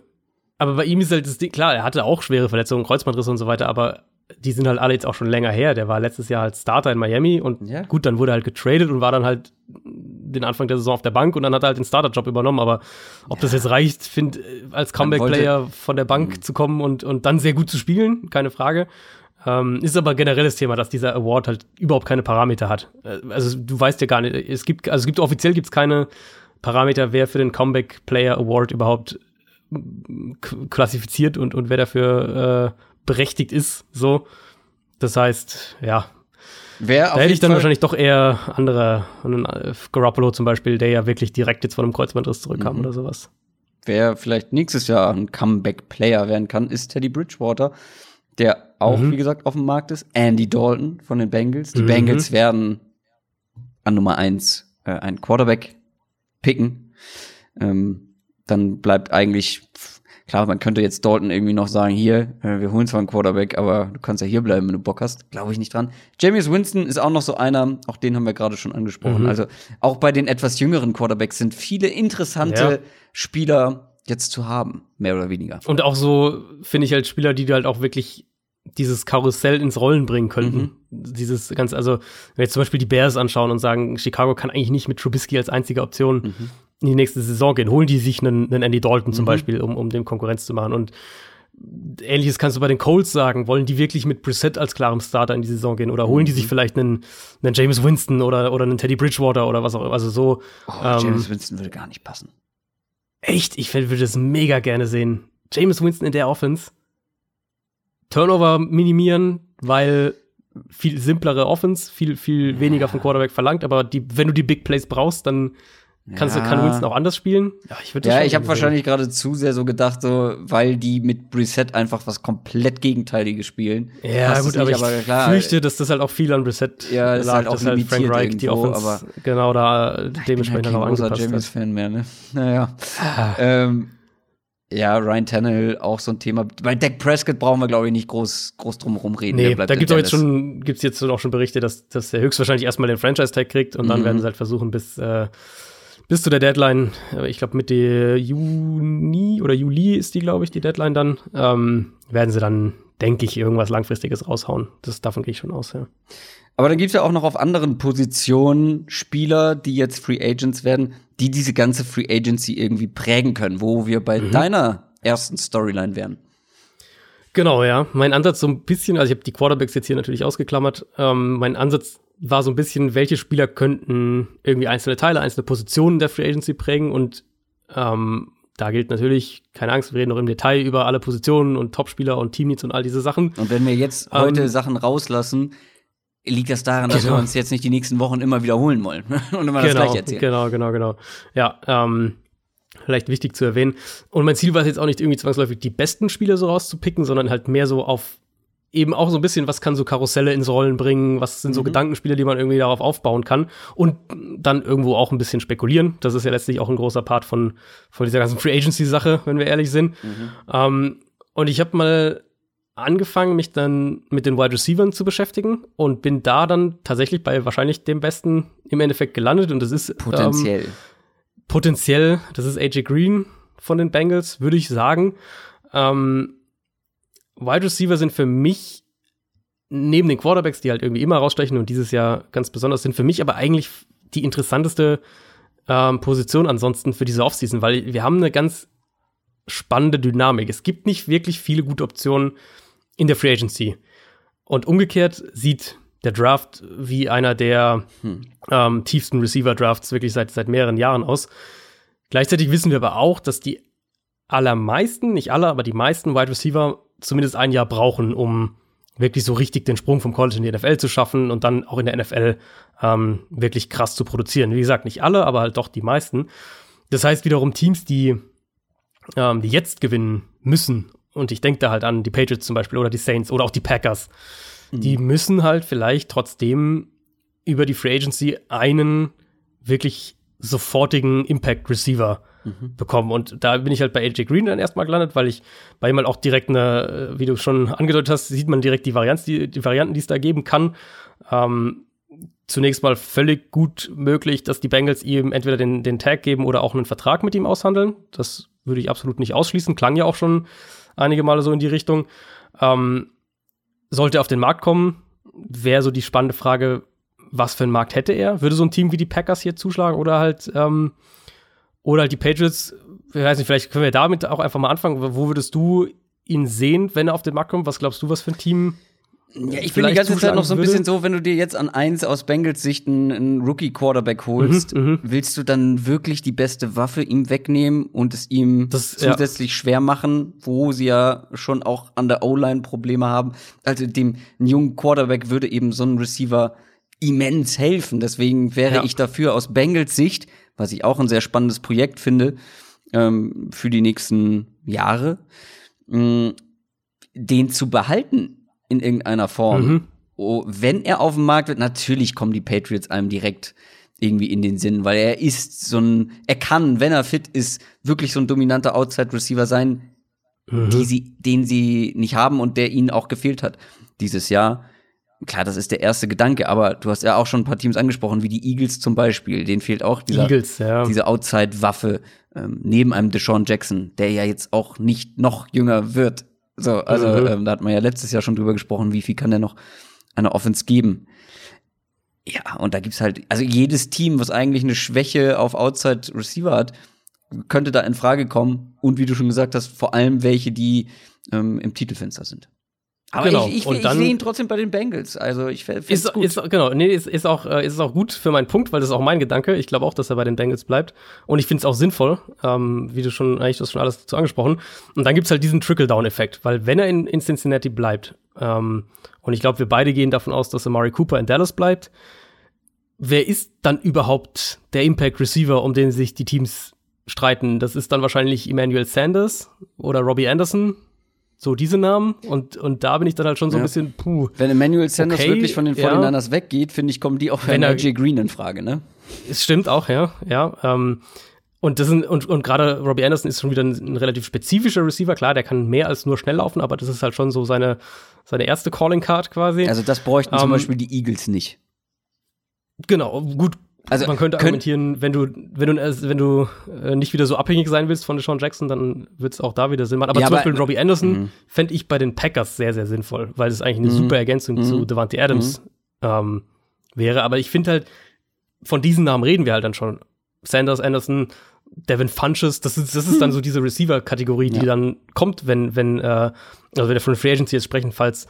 aber bei ihm ist halt das Ding, klar, er hatte auch schwere Verletzungen, Kreuzbandrisse und so weiter, aber die sind halt alle jetzt auch schon länger her. Der war letztes Jahr halt Starter in Miami und ja. gut, dann wurde er halt getradet und war dann halt den Anfang der Saison auf der Bank und dann hat er halt den Starter-Job übernommen. Aber ob ja. das jetzt reicht, finde als Comeback-Player von der Bank mhm. zu kommen und, und dann sehr gut zu spielen, keine Frage. Ähm, ist aber generelles Thema, dass dieser Award halt überhaupt keine Parameter hat. Äh, also du weißt ja gar nicht, es gibt, also es gibt offiziell gibt's keine Parameter, wer für den Comeback Player Award überhaupt klassifiziert und, und wer dafür äh, berechtigt ist. So. Das heißt, ja. Wer da hätte ich dann Fall wahrscheinlich doch eher andere, äh, Garoppolo zum Beispiel, der ja wirklich direkt jetzt von einem Kreuzbandriss zurückkam mhm. oder sowas. Wer vielleicht nächstes Jahr ein Comeback-Player werden kann, ist Teddy Bridgewater, der auch, mhm. wie gesagt, auf dem Markt ist. Andy Dalton von den Bengals. Die mhm. Bengals werden an Nummer eins äh, einen Quarterback picken. Ähm, dann bleibt eigentlich Klar, man könnte jetzt Dalton irgendwie noch sagen, hier, äh, wir holen zwar einen Quarterback, aber du kannst ja hier bleiben, wenn du Bock hast. Glaube ich nicht dran. James Winston ist auch noch so einer, auch den haben wir gerade schon angesprochen. Mhm. Also auch bei den etwas jüngeren Quarterbacks sind viele interessante Ja. Spieler jetzt zu haben, mehr oder weniger. Und auch so finde ich halt Spieler, die halt auch wirklich dieses Karussell ins Rollen bringen könnten. Dieses ganz, also, wenn wir jetzt zum Beispiel die Bears anschauen und sagen, Chicago kann eigentlich nicht mit Trubisky als einzige Option in die nächste Saison gehen, holen die sich einen, einen Andy Dalton zum Beispiel, um, um dem Konkurrenz zu machen. Und ähnliches kannst du bei den Colts sagen. Wollen die wirklich mit Brissett als klarem Starter in die Saison gehen? Oder holen die sich vielleicht einen, einen James Winston oder, oder einen Teddy Bridgewater oder was auch immer? Also so, Oh, Ähm, James Winston würde gar nicht passen. Echt, ich würde das mega gerne sehen. James Winston in der Offense. Turnover minimieren, weil viel simplere Offense, viel, viel weniger vom Quarterback verlangt, aber die, wenn du die Big Plays brauchst, dann kannst du, Ja. kann Winston auch anders spielen. Ja, ich würde Ja, ich habe wahrscheinlich gerade zu sehr so gedacht, so, weil die mit Brissett einfach was komplett Gegenteiliges spielen. Ja, Passt gut, aber nicht, ich klar, fürchte, dass das halt auch viel an Brissett Ja, ist lag, halt auch dass halt Frank Reich die irgendwo, Offense aber- genau da Ich bin halt dementsprechend kein auch angepasst hat. James-Fan mehr, ne? Naja. Ah. ähm, ja, Ryan Tannehill auch so ein Thema. Bei Dak Prescott brauchen wir, glaube ich, nicht groß, groß drum rumreden. Nee, da gibt's auch jetzt schon, gibt's jetzt auch schon Berichte, dass, dass er höchstwahrscheinlich erstmal den Franchise-Tag kriegt und dann Mhm. werden sie halt versuchen, bis, äh, bis zu der Deadline, äh, ich glaube Mitte Juni oder Juli ist die, glaube ich, die Deadline dann, ähm, werden sie dann, denke ich, irgendwas Langfristiges raushauen. Das, davon gehe ich schon aus, ja. Aber dann gibt's ja auch noch auf anderen Positionen Spieler, die jetzt Free Agents werden, die diese ganze Free Agency irgendwie prägen können, wo wir bei Mhm. deiner ersten Storyline wären. Genau, ja. Mein Ansatz so ein bisschen, also ich habe die Quarterbacks jetzt hier natürlich ausgeklammert. Ähm, mein Ansatz war so ein bisschen, welche Spieler könnten irgendwie einzelne Teile, einzelne Positionen der Free Agency prägen und ähm, da gilt natürlich, keine Angst, wir reden noch im Detail über alle Positionen und Topspieler und Teamneeds und all diese Sachen. Und wenn wir jetzt Ähm, heute Sachen rauslassen, liegt das daran, dass Genau. wir uns jetzt nicht die nächsten Wochen immer wiederholen wollen und immer das genau, gleiche erzählen. genau, genau, genau. Ja, ähm, vielleicht wichtig zu erwähnen. Und mein Ziel war es jetzt auch nicht irgendwie zwangsläufig die besten Spieler so rauszupicken, sondern halt mehr so auf eben auch so ein bisschen, was kann so Karusselle ins Rollen bringen, was sind so Mhm. Gedankenspiele, die man irgendwie darauf aufbauen kann und dann irgendwo auch ein bisschen spekulieren. Das ist ja letztlich auch ein großer Part von, von dieser ganzen Free Agency-Sache, wenn wir ehrlich sind. Mhm. Ähm, und ich habe mal angefangen, mich dann mit den Wide Receivers zu beschäftigen und bin da dann tatsächlich bei wahrscheinlich dem besten im Endeffekt gelandet und das ist Ähm, Potenziell. potenziell, das ist AJ Green von den Bengals, würde ich sagen. Ähm, Wide Receiver sind für mich neben den Quarterbacks, die halt irgendwie immer rausstechen und dieses Jahr ganz besonders sind, für mich aber eigentlich die interessanteste ähm, Position ansonsten für diese Offseason, weil wir haben eine ganz spannende Dynamik. Es gibt nicht wirklich viele gute Optionen in der Free Agency. Und umgekehrt sieht der Draft wie einer der ähm, tiefsten Receiver-Drafts wirklich seit, seit mehreren Jahren aus. Gleichzeitig wissen wir aber auch, dass die allermeisten, nicht alle, aber die meisten Wide Receiver zumindest ein Jahr brauchen, um wirklich so richtig den Sprung vom College in die NFL zu schaffen und dann auch in der NFL ähm, wirklich krass zu produzieren. Wie gesagt, nicht alle, aber halt doch die meisten. Das heißt wiederum Teams, die, ähm, die jetzt gewinnen müssen, und ich denke da halt an die Patriots zum Beispiel oder die Saints oder auch die Packers, die müssen halt vielleicht trotzdem über die Free Agency einen wirklich sofortigen Impact Receiver bekommen. Und da bin ich halt bei AJ Green dann erstmal gelandet, weil ich bei ihm halt auch direkt eine, äh, wie du schon angedeutet hast, sieht man direkt die, Varianz, die, die Varianten, die es da geben kann. Ähm, zunächst mal völlig gut möglich, dass die Bengals ihm entweder den, den Tag geben oder auch einen Vertrag mit ihm aushandeln. Das würde ich absolut nicht ausschließen. Klang ja auch schon einige Male so in die Richtung. Ähm, sollte er auf den Markt kommen, wäre so die spannende Frage, was für einen Markt hätte er? Würde so ein Team wie die Packers hier zuschlagen oder halt, ähm, oder halt die Patriots? Ich weiß nicht, vielleicht können wir damit auch einfach mal anfangen. Wo würdest du ihn sehen, wenn er auf den Markt kommt? Was glaubst du, was für ein Team? Ja, ich bin die ganze Zeit noch so ein bisschen würde? so, wenn du dir jetzt an eins aus Bengals Sicht einen, einen Rookie-Quarterback holst, Mhm, willst du dann wirklich die beste Waffe ihm wegnehmen und es ihm Das- ja. zusätzlich schwer machen, wo sie ja schon auch an der O-Line Probleme haben? Also dem jungen Quarterback würde eben so ein Receiver immens helfen. Deswegen wäre Ja. ich dafür aus Bengals Sicht, was ich auch ein sehr spannendes Projekt finde, ähm, für die nächsten Jahre, mh, den zu behalten in irgendeiner Form. Mhm. Oh, wenn er auf dem Markt wird, natürlich kommen die Patriots einem direkt irgendwie in den Sinn, weil er ist so ein, er kann, wenn er fit ist, wirklich so ein dominanter Outside Receiver sein. mhm. sie, den sie nicht haben und der ihnen auch gefehlt hat dieses Jahr. Klar, das ist der erste Gedanke, aber du hast ja auch schon ein paar Teams angesprochen, wie die Eagles zum Beispiel. Denen fehlt auch dieser, Eagles, ja. diese Outside-Waffe ähm, neben einem Deshaun Jackson, der ja jetzt auch nicht noch jünger wird. So, also mhm. ähm, da hat man ja letztes Jahr schon drüber gesprochen, wie viel kann der noch eine Offense geben. Ja, und da gibt's halt, also jedes Team, was eigentlich eine Schwäche auf Outside Receiver hat, könnte da in Frage kommen. Und wie du schon gesagt hast, vor allem welche, die ähm, im Titelfenster sind. Aber genau. ich, ich, ich sehe ihn trotzdem bei den Bengals. Also ich finde es gut. Ist, genau, nee, ist, ist, auch, äh, ist auch gut für meinen Punkt, weil das ist auch mein Gedanke. Ich glaube auch, dass er bei den Bengals bleibt. Und ich finde es auch sinnvoll, ähm, wie du schon, eigentlich du hast schon alles dazu angesprochen. Und dann gibt's halt diesen Trickle-Down-Effekt, weil wenn er in, in Cincinnati bleibt, ähm, und ich glaube, wir beide gehen davon aus, dass Amari Cooper in Dallas bleibt, wer ist dann überhaupt der Impact Receiver, um den sich die Teams streiten? Das ist dann wahrscheinlich Emmanuel Sanders oder Robbie Anderson, so diese Namen und, und da bin ich dann halt schon so ein bisschen, puh. Wenn Emmanuel Sanders okay, wirklich von den 49ers ja. weggeht, finde ich, kommen die auch für AJ Green in Frage, ne? Es stimmt auch, ja, ja. Ähm, und das sind, und, und gerade Robbie Anderson ist schon wieder ein, ein, relativ spezifischer Receiver. Klar, der kann mehr als nur schnell laufen, aber das ist halt schon so seine, seine erste Calling Card quasi. Also das bräuchten ähm, zum Beispiel die Eagles nicht. Genau, gut, also man könnte argumentieren, wenn du, wenn du, wenn du äh, nicht wieder so abhängig sein willst von Deshaun Jackson, dann wird es auch da wieder Sinn machen. Aber ja, zum aber, Beispiel Robbie Anderson mhm. fände ich bei den Packers sehr, sehr sinnvoll, weil es eigentlich eine mhm. super Ergänzung mhm. zu Devante Adams ähm, wäre. Aber ich finde halt, von diesen Namen reden wir halt dann schon. Sanders, Anderson, Devin Funches, das ist, das ist dann so diese Receiver-Kategorie, die ja. dann kommt, wenn, wenn, äh, also wenn wir von Free Agency jetzt sprechen, falls,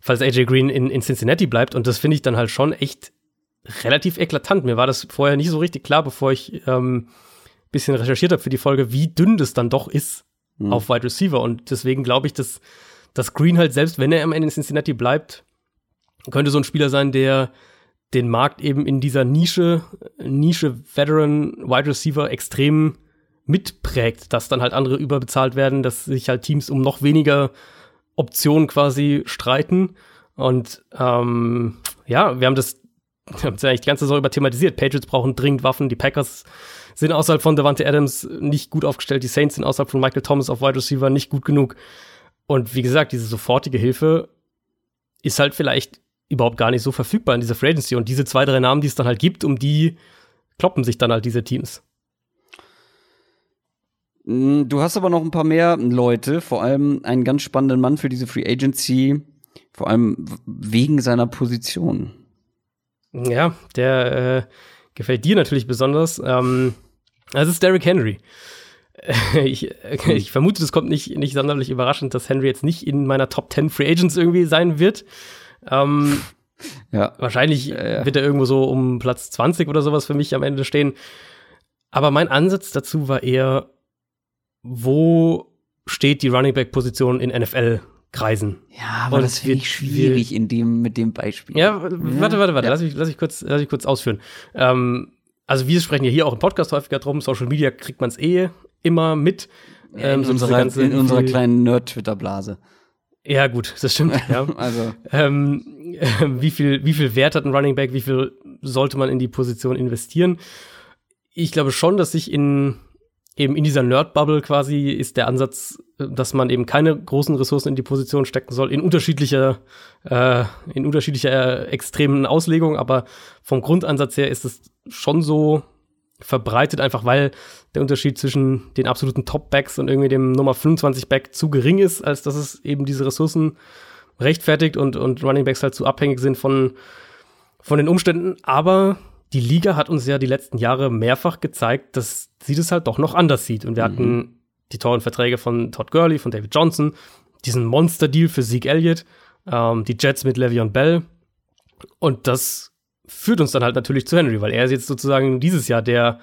falls AJ Green in, in Cincinnati bleibt. Und das finde ich dann halt schon echt relativ eklatant. Mir war das vorher nicht so richtig klar, bevor ich ähm, bisschen recherchiert habe für die Folge, wie dünn das dann doch ist mhm. auf Wide Receiver. Und deswegen glaube ich, dass, dass Green halt selbst, wenn er am Ende in Cincinnati bleibt, könnte so ein Spieler sein, der den Markt eben in dieser Nische, Nische Veteran Wide Receiver extrem mitprägt, dass dann halt andere überbezahlt werden, dass sich halt Teams um noch weniger Optionen quasi streiten. Und ähm, ja, wir haben das wir haben es ja eigentlich die ganze Saison über thematisiert. Patriots brauchen dringend Waffen, die Packers sind außerhalb von Devante Adams nicht gut aufgestellt, die Saints sind außerhalb von Michael Thomas auf Wide Receiver nicht gut genug. Und wie gesagt, diese sofortige Hilfe ist halt vielleicht überhaupt gar nicht so verfügbar in dieser Free Agency. Und diese zwei, drei Namen, die es dann halt gibt, um die kloppen sich dann halt diese Teams. Mm, du hast aber noch ein paar mehr Leute, vor allem einen ganz spannenden Mann für diese Free Agency, vor allem wegen seiner Position. Ja, der äh, gefällt dir natürlich besonders. Ähm, das ist Derrick Henry. ich, ich vermute, das kommt nicht, nicht sonderlich überraschend, dass Henry jetzt nicht in meiner Top 10 Free Agents irgendwie sein wird. Ähm, ja. Wahrscheinlich ja, wird er irgendwo so um Platz 20 oder sowas für mich am Ende stehen. Aber mein Ansatz dazu war eher, wo steht die Running Back Position in NFL kreisen. Ja, aber und das finde ich schwierig in dem, mit dem Beispiel. Ja, warte, warte, warte, ja. lass, mich, lass, mich kurz, lass mich kurz ausführen. Ähm, also wir sprechen ja hier auch im Podcast häufiger drum, Social Media kriegt man es eh immer mit. Ähm, in, so unserer, ganze, in unserer kleinen Nerd-Twitter-Blase. Ja, gut, das stimmt. Ja. also. Ähm, äh, wie, viel, wie viel Wert hat ein Running Back? Wie viel sollte man in die Position investieren? Ich glaube schon, dass sich in eben in dieser Nerd-Bubble quasi ist der Ansatz, dass man eben keine großen Ressourcen in die Position stecken soll, in unterschiedlicher, äh, in unterschiedlicher äh, extremen Auslegung, aber vom Grundansatz her ist es schon so verbreitet, einfach weil der Unterschied zwischen den absoluten Top-Backs und irgendwie dem Nummer 25-Back zu gering ist, als dass es eben diese Ressourcen rechtfertigt und, und Running Backs halt zu abhängig sind von, von den Umständen. Aber die Liga hat uns ja die letzten Jahre mehrfach gezeigt, dass sie das halt doch noch anders sieht. Und wir mhm. hatten die tollen Verträge von Todd Gurley, von David Johnson, diesen Monster-Deal für Zeke Elliott, ähm, die Jets mit Le'Veon Bell. Und das führt uns dann halt natürlich zu Henry, weil er ist jetzt sozusagen dieses Jahr der,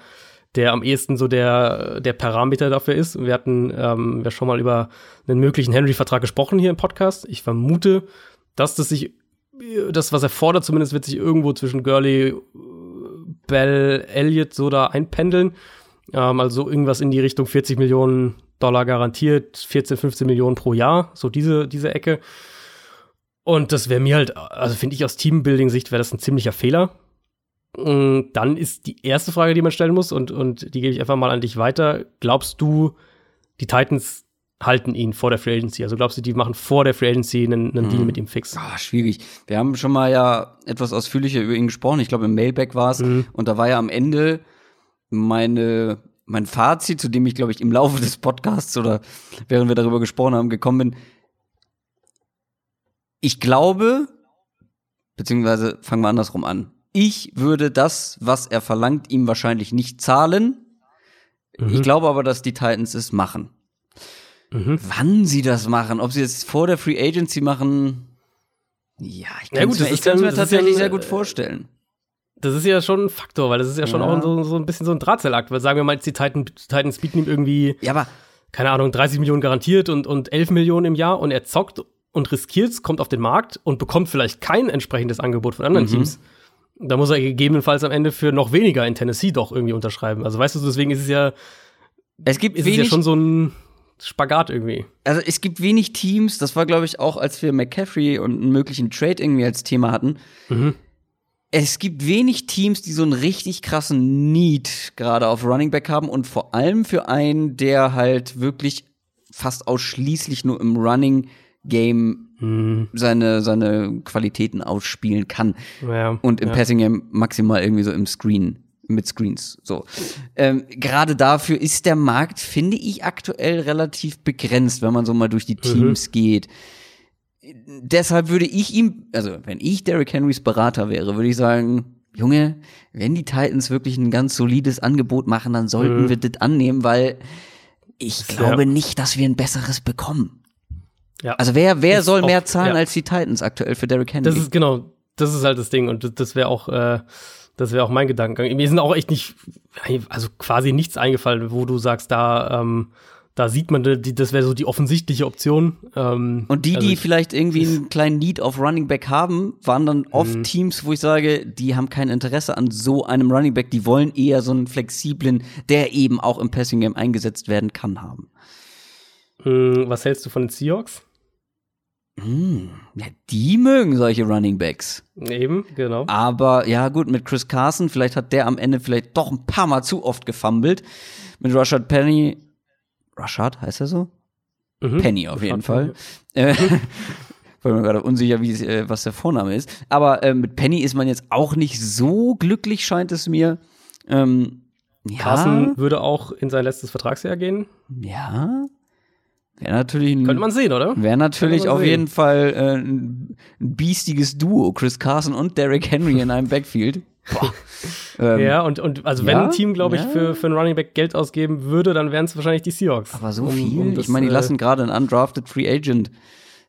der am ehesten so der, der Parameter dafür ist. Wir hatten ähm, ja schon mal über einen möglichen Henry-Vertrag gesprochen hier im Podcast. Ich vermute, dass das sich, das, was er fordert, zumindest wird sich irgendwo zwischen Gurley, Bell, Elliott so da einpendeln. Ähm, also irgendwas in die Richtung 40 Millionen Dollar garantiert, 14, 15 Millionen pro Jahr, so diese, diese Ecke. Und das wäre mir halt, also finde ich aus Teambuilding-Sicht wäre das ein ziemlicher Fehler. Und dann ist die erste Frage, die man stellen muss, und, und die gebe ich einfach mal an dich weiter. Glaubst du, die Titans halten ihn vor der Free Agency? Also glaubst du, die machen vor der Free Agency einen, einen Deal mit ihm fix? Ah, schwierig. Wir haben schon mal ja etwas ausführlicher über ihn gesprochen. Ich glaube, im Mailback war es. Und da war ja am Ende meine, mein Fazit, zu dem ich, glaube ich, im Laufe des Podcasts oder während wir darüber gesprochen haben, gekommen bin. Ich glaube, beziehungsweise fangen wir andersrum an. Ich würde das, was er verlangt, ihm wahrscheinlich nicht zahlen. Ich glaube aber, dass die Titans es machen. Mhm. Wann sie das machen, ob sie es vor der Free Agency machen, ja, ich Ja, kann gut, es mir, ich ja- kann's mir ja tatsächlich ein, sehr gut äh, vorstellen. Das ist ja schon ein Faktor, weil das ist ja schon Ja. auch so, so ein bisschen so ein Drahtseilakt. Weil sagen wir mal, jetzt die Titan, Titans bieten ihm irgendwie, Ja, aber keine Ahnung, 30 Millionen garantiert und, und 11 Millionen im Jahr und er zockt und riskiert, kommt auf den Markt und bekommt vielleicht kein entsprechendes Angebot von anderen Mhm. Teams. Da muss er gegebenenfalls am Ende für noch weniger in Tennessee doch irgendwie unterschreiben. Also weißt du, deswegen ist es ja, es gibt ist es ja wenig, schon so ein Spagat irgendwie. also es gibt wenig Teams, das war glaube ich auch, als wir McCaffrey und einen möglichen Trade irgendwie als Thema hatten. Mhm. Es gibt wenig Teams, die so einen richtig krassen Need gerade auf Running Back haben und vor allem für einen, der halt wirklich fast ausschließlich nur im Running Game Mhm. seine, seine Qualitäten ausspielen kann. Ja, Und im ja. Passing Game maximal irgendwie so im Screen, mit Screens. So. Ähm, Gerade dafür ist der Markt, finde ich, aktuell relativ begrenzt, wenn man so mal durch die Teams geht. Deshalb würde ich ihm, also wenn ich Derrick Henrys Berater wäre, würde ich sagen, Junge, wenn die Titans wirklich ein ganz solides Angebot machen, dann sollten wir das annehmen, weil ich Ja. glaube nicht, dass wir ein besseres bekommen. Ja. Also wer, wer Ist soll mehr zahlen ja. als die Titans aktuell für Derrick Henry? Das ist genau, das ist halt das Ding und das, das wäre auch, äh, das wäre auch mein Gedankengang. Mir sind auch echt nicht, also quasi nichts eingefallen, wo du sagst, da, ähm, da sieht man, die, das wäre so die offensichtliche Option. Ähm, Und die, also die ich- vielleicht irgendwie einen kleinen Need auf Running Back haben, waren dann oft Mhm. Teams, wo ich sage, die haben kein Interesse an so einem Running Back, die wollen eher so einen flexiblen, der eben auch im Passing Game eingesetzt werden kann, haben. Mh, was hältst du von den Seahawks? Hm, ja, die mögen solche Running Backs. Eben, genau. Aber ja, gut, mit Chris Carson, vielleicht hat der am Ende vielleicht doch ein paar Mal zu oft gefummelt. Mit Rashad Penny, Rashad heißt er so? Mhm. Penny auf jeden Fall. Äh, War mir gerade unsicher, wie, äh, was der Vorname ist. Aber äh, mit Penny ist man jetzt auch nicht so glücklich, scheint es mir. Ähm, ja, Carson würde auch in sein letztes Vertragsjahr gehen. ja. Wäre natürlich ein, Könnte man sehen, oder? Wäre natürlich auf sehen. jeden Fall äh, ein biestiges Duo, Chris Carson und Derrick Henry in einem Backfield. Ähm, Ja, und, und also wenn ja, ein Team, glaube ich, ja. für, für einen Running Back Geld ausgeben würde, dann wären es wahrscheinlich die Seahawks. Aber so viel? um das, ich meine, die äh, lassen gerade einen undrafted Free Agent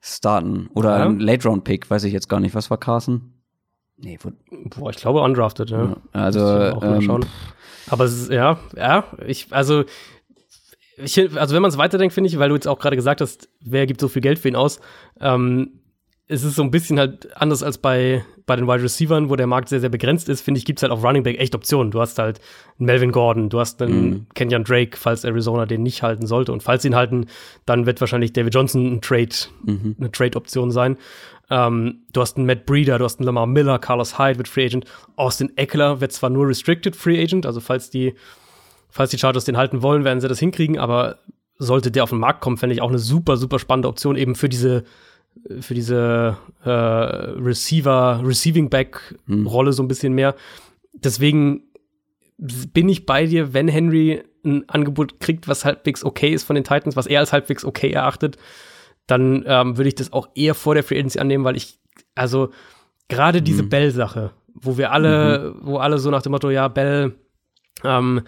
starten. Oder Ja. einen Late-Round-Pick, weiß ich jetzt gar nicht. Was war Carson? Nee, wo, Boah, ich glaube undrafted, ja. also, ähm, schauen. Aber es ist, ja, ja, ich, also, ich, also wenn man es weiterdenkt, finde ich, weil du jetzt auch gerade gesagt hast, wer gibt so viel Geld für ihn aus, ähm, es ist so ein bisschen halt anders als bei, bei den Wide Receivern, wo der Markt sehr, sehr begrenzt ist, finde ich, gibt es halt auf Running Back echt Optionen. Du hast halt einen Melvin Gordon, du hast einen Mhm. Kenyon Drake, falls Arizona den nicht halten sollte. Und falls sie ihn halten, dann wird wahrscheinlich David Johnson ein Trade, Mhm. eine Trade-Option sein. Ähm, du hast einen Matt Breeder, du hast einen Lamar Miller, Carlos Hyde wird Free Agent. Austin Eckler wird zwar nur Restricted Free Agent, also falls die, falls die Chargers den halten wollen, werden sie das hinkriegen, aber sollte der auf den Markt kommen, fände ich auch eine super, super spannende Option eben für diese, für diese äh, Receiver, Receiving Back Rolle so ein bisschen mehr. Deswegen bin ich bei dir, wenn Henry ein Angebot kriegt, was halbwegs okay ist von den Titans, was er als halbwegs okay erachtet, dann ähm, würde ich das auch eher vor der Free Agency annehmen, weil ich, also gerade diese Bell-Sache, wo wir alle, wo alle so nach dem Motto, ja, Bell ähm,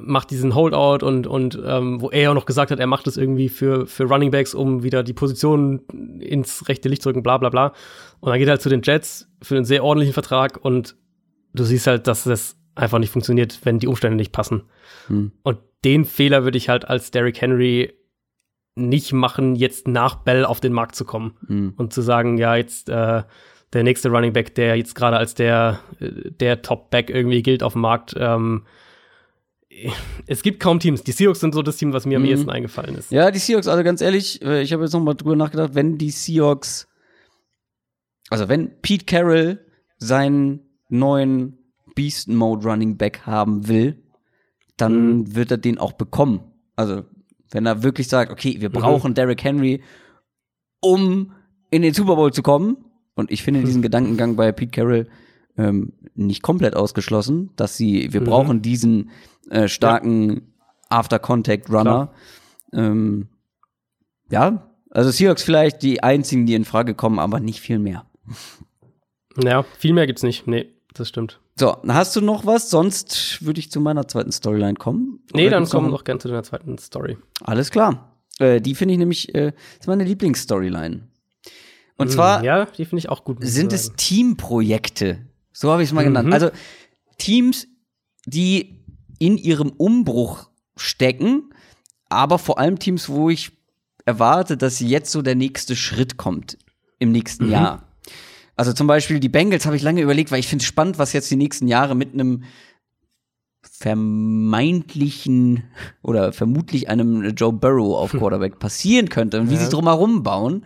macht diesen Holdout und, und ähm, wo er auch noch gesagt hat, er macht das irgendwie für, für Running Backs, um wieder die Position ins rechte Licht zu rücken, bla bla bla. Und dann geht er halt zu den Jets für einen sehr ordentlichen Vertrag und du siehst halt, dass das einfach nicht funktioniert, wenn die Umstände nicht passen. Hm. Und den Fehler würde ich halt als Derrick Henry nicht machen, jetzt nach Bell auf den Markt zu kommen Hm. und zu sagen, ja, jetzt äh, der nächste Running Back, der jetzt gerade als der, äh, der Top-Back irgendwie gilt auf dem Markt. Ähm, es gibt kaum Teams. Die Seahawks sind so das Team, was mir am Mhm. ehesten eingefallen ist. Ja, die Seahawks, also ganz ehrlich, äh, ich habe jetzt noch mal drüber nachgedacht, wenn die Seahawks, also wenn Pete Carroll seinen neuen Beast Mode Running Back haben will, dann Mhm. wird er den auch bekommen. Also Wenn er wirklich sagt, okay, wir brauchen Derrick Henry, um in den Super Bowl zu kommen. Und ich finde diesen Gedankengang bei Pete Carroll ähm, nicht komplett ausgeschlossen, dass sie, wir Mhm. brauchen diesen äh, starken After-Contact-Runner. Ähm, ja, also Seahawks vielleicht die einzigen, die in Frage kommen, aber nicht viel mehr. Ja, viel mehr gibt's nicht. Nee, das stimmt. So, hast du noch was? Sonst würde ich zu meiner zweiten Storyline kommen. Nee, Oder dann kommen wir noch- gerne zu deiner zweiten Story. Alles klar. Äh, die finde ich nämlich, äh, ist meine Lieblingsstoryline. Und zwar Hm, ja, die finde ich auch gut. sind es. Teamprojekte. So habe ich es mal Mhm. genannt. Also Teams, die in ihrem Umbruch stecken, aber vor allem Teams, wo ich erwarte, dass jetzt so der nächste Schritt kommt im nächsten Mhm. Jahr. Also zum Beispiel die Bengals habe ich lange überlegt, weil ich finde es spannend, was jetzt die nächsten Jahre mit einem vermeintlichen oder vermutlich einem Joe Burrow auf Quarterback passieren könnte und wie Ja. sie drumherum bauen.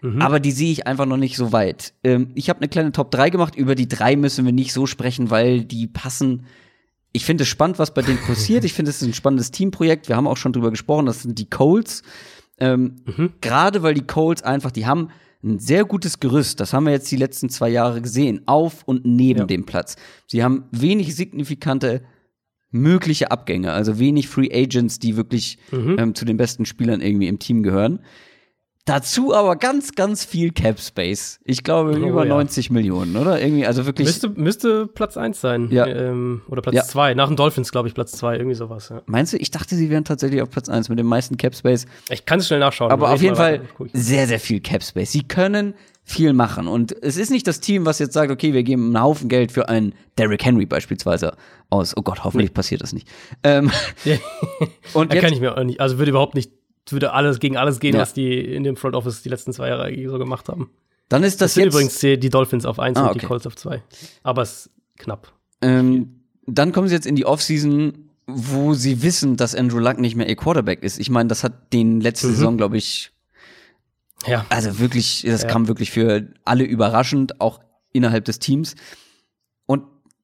Mhm. Aber die sehe ich einfach noch nicht so weit. Ähm, ich habe eine kleine Top 3 gemacht. Über die drei müssen wir nicht so sprechen, weil die passen. Ich finde es spannend, was bei denen passiert. Ich finde, es ist ein spannendes Teamprojekt. Wir haben auch schon drüber gesprochen. Das sind die Colts. Ähm, Mhm. Gerade weil die Colts einfach, die haben ein sehr gutes Gerüst. Das haben wir jetzt die letzten zwei Jahre gesehen. Auf und neben Ja. dem Platz. Sie haben wenig signifikante mögliche Abgänge. Also wenig Free Agents, die wirklich Mhm. ähm, zu den besten Spielern irgendwie im Team gehören. Dazu aber ganz, ganz viel Cap Space. Ich glaube Oh, über ja. 90 Millionen, oder? Irgendwie, also wirklich. Müsste, müsste Platz 1 sein. Ja. Ähm, oder Ja. Platz 2. Nach den Dolphins, glaube ich, Platz 2. Irgendwie sowas. Ja. Meinst du, ich dachte, sie wären tatsächlich auf Platz 1 mit dem meisten Cap Space. Ich kann es schnell nachschauen. Aber auf jeden Fall sehr, sehr viel Cap Space. Sie können viel machen. Und es ist nicht das Team, was jetzt sagt, okay, wir geben einen Haufen Geld für einen Derrick Henry beispielsweise aus. Oh Gott, hoffentlich passiert das nicht. Ähm, und Ja, kann jetzt, ich mir auch nicht. Also würde überhaupt nicht, würde alles gegen alles gehen, Ja. was die in dem Front Office die letzten zwei Jahre so gemacht haben. dann ist das, Das sind jetzt. übrigens die, die Dolphins auf 1 Ah, und okay. die Colts auf 2. Aber es ist knapp. Ähm, dann kommen sie jetzt in die Offseason, wo sie wissen, dass Andrew Luck nicht mehr ihr Quarterback ist. Ich meine, das hat den letzte Mhm. Saison, glaube ich, Ja. also wirklich, das Ja. kam wirklich für alle überraschend, auch innerhalb des Teams.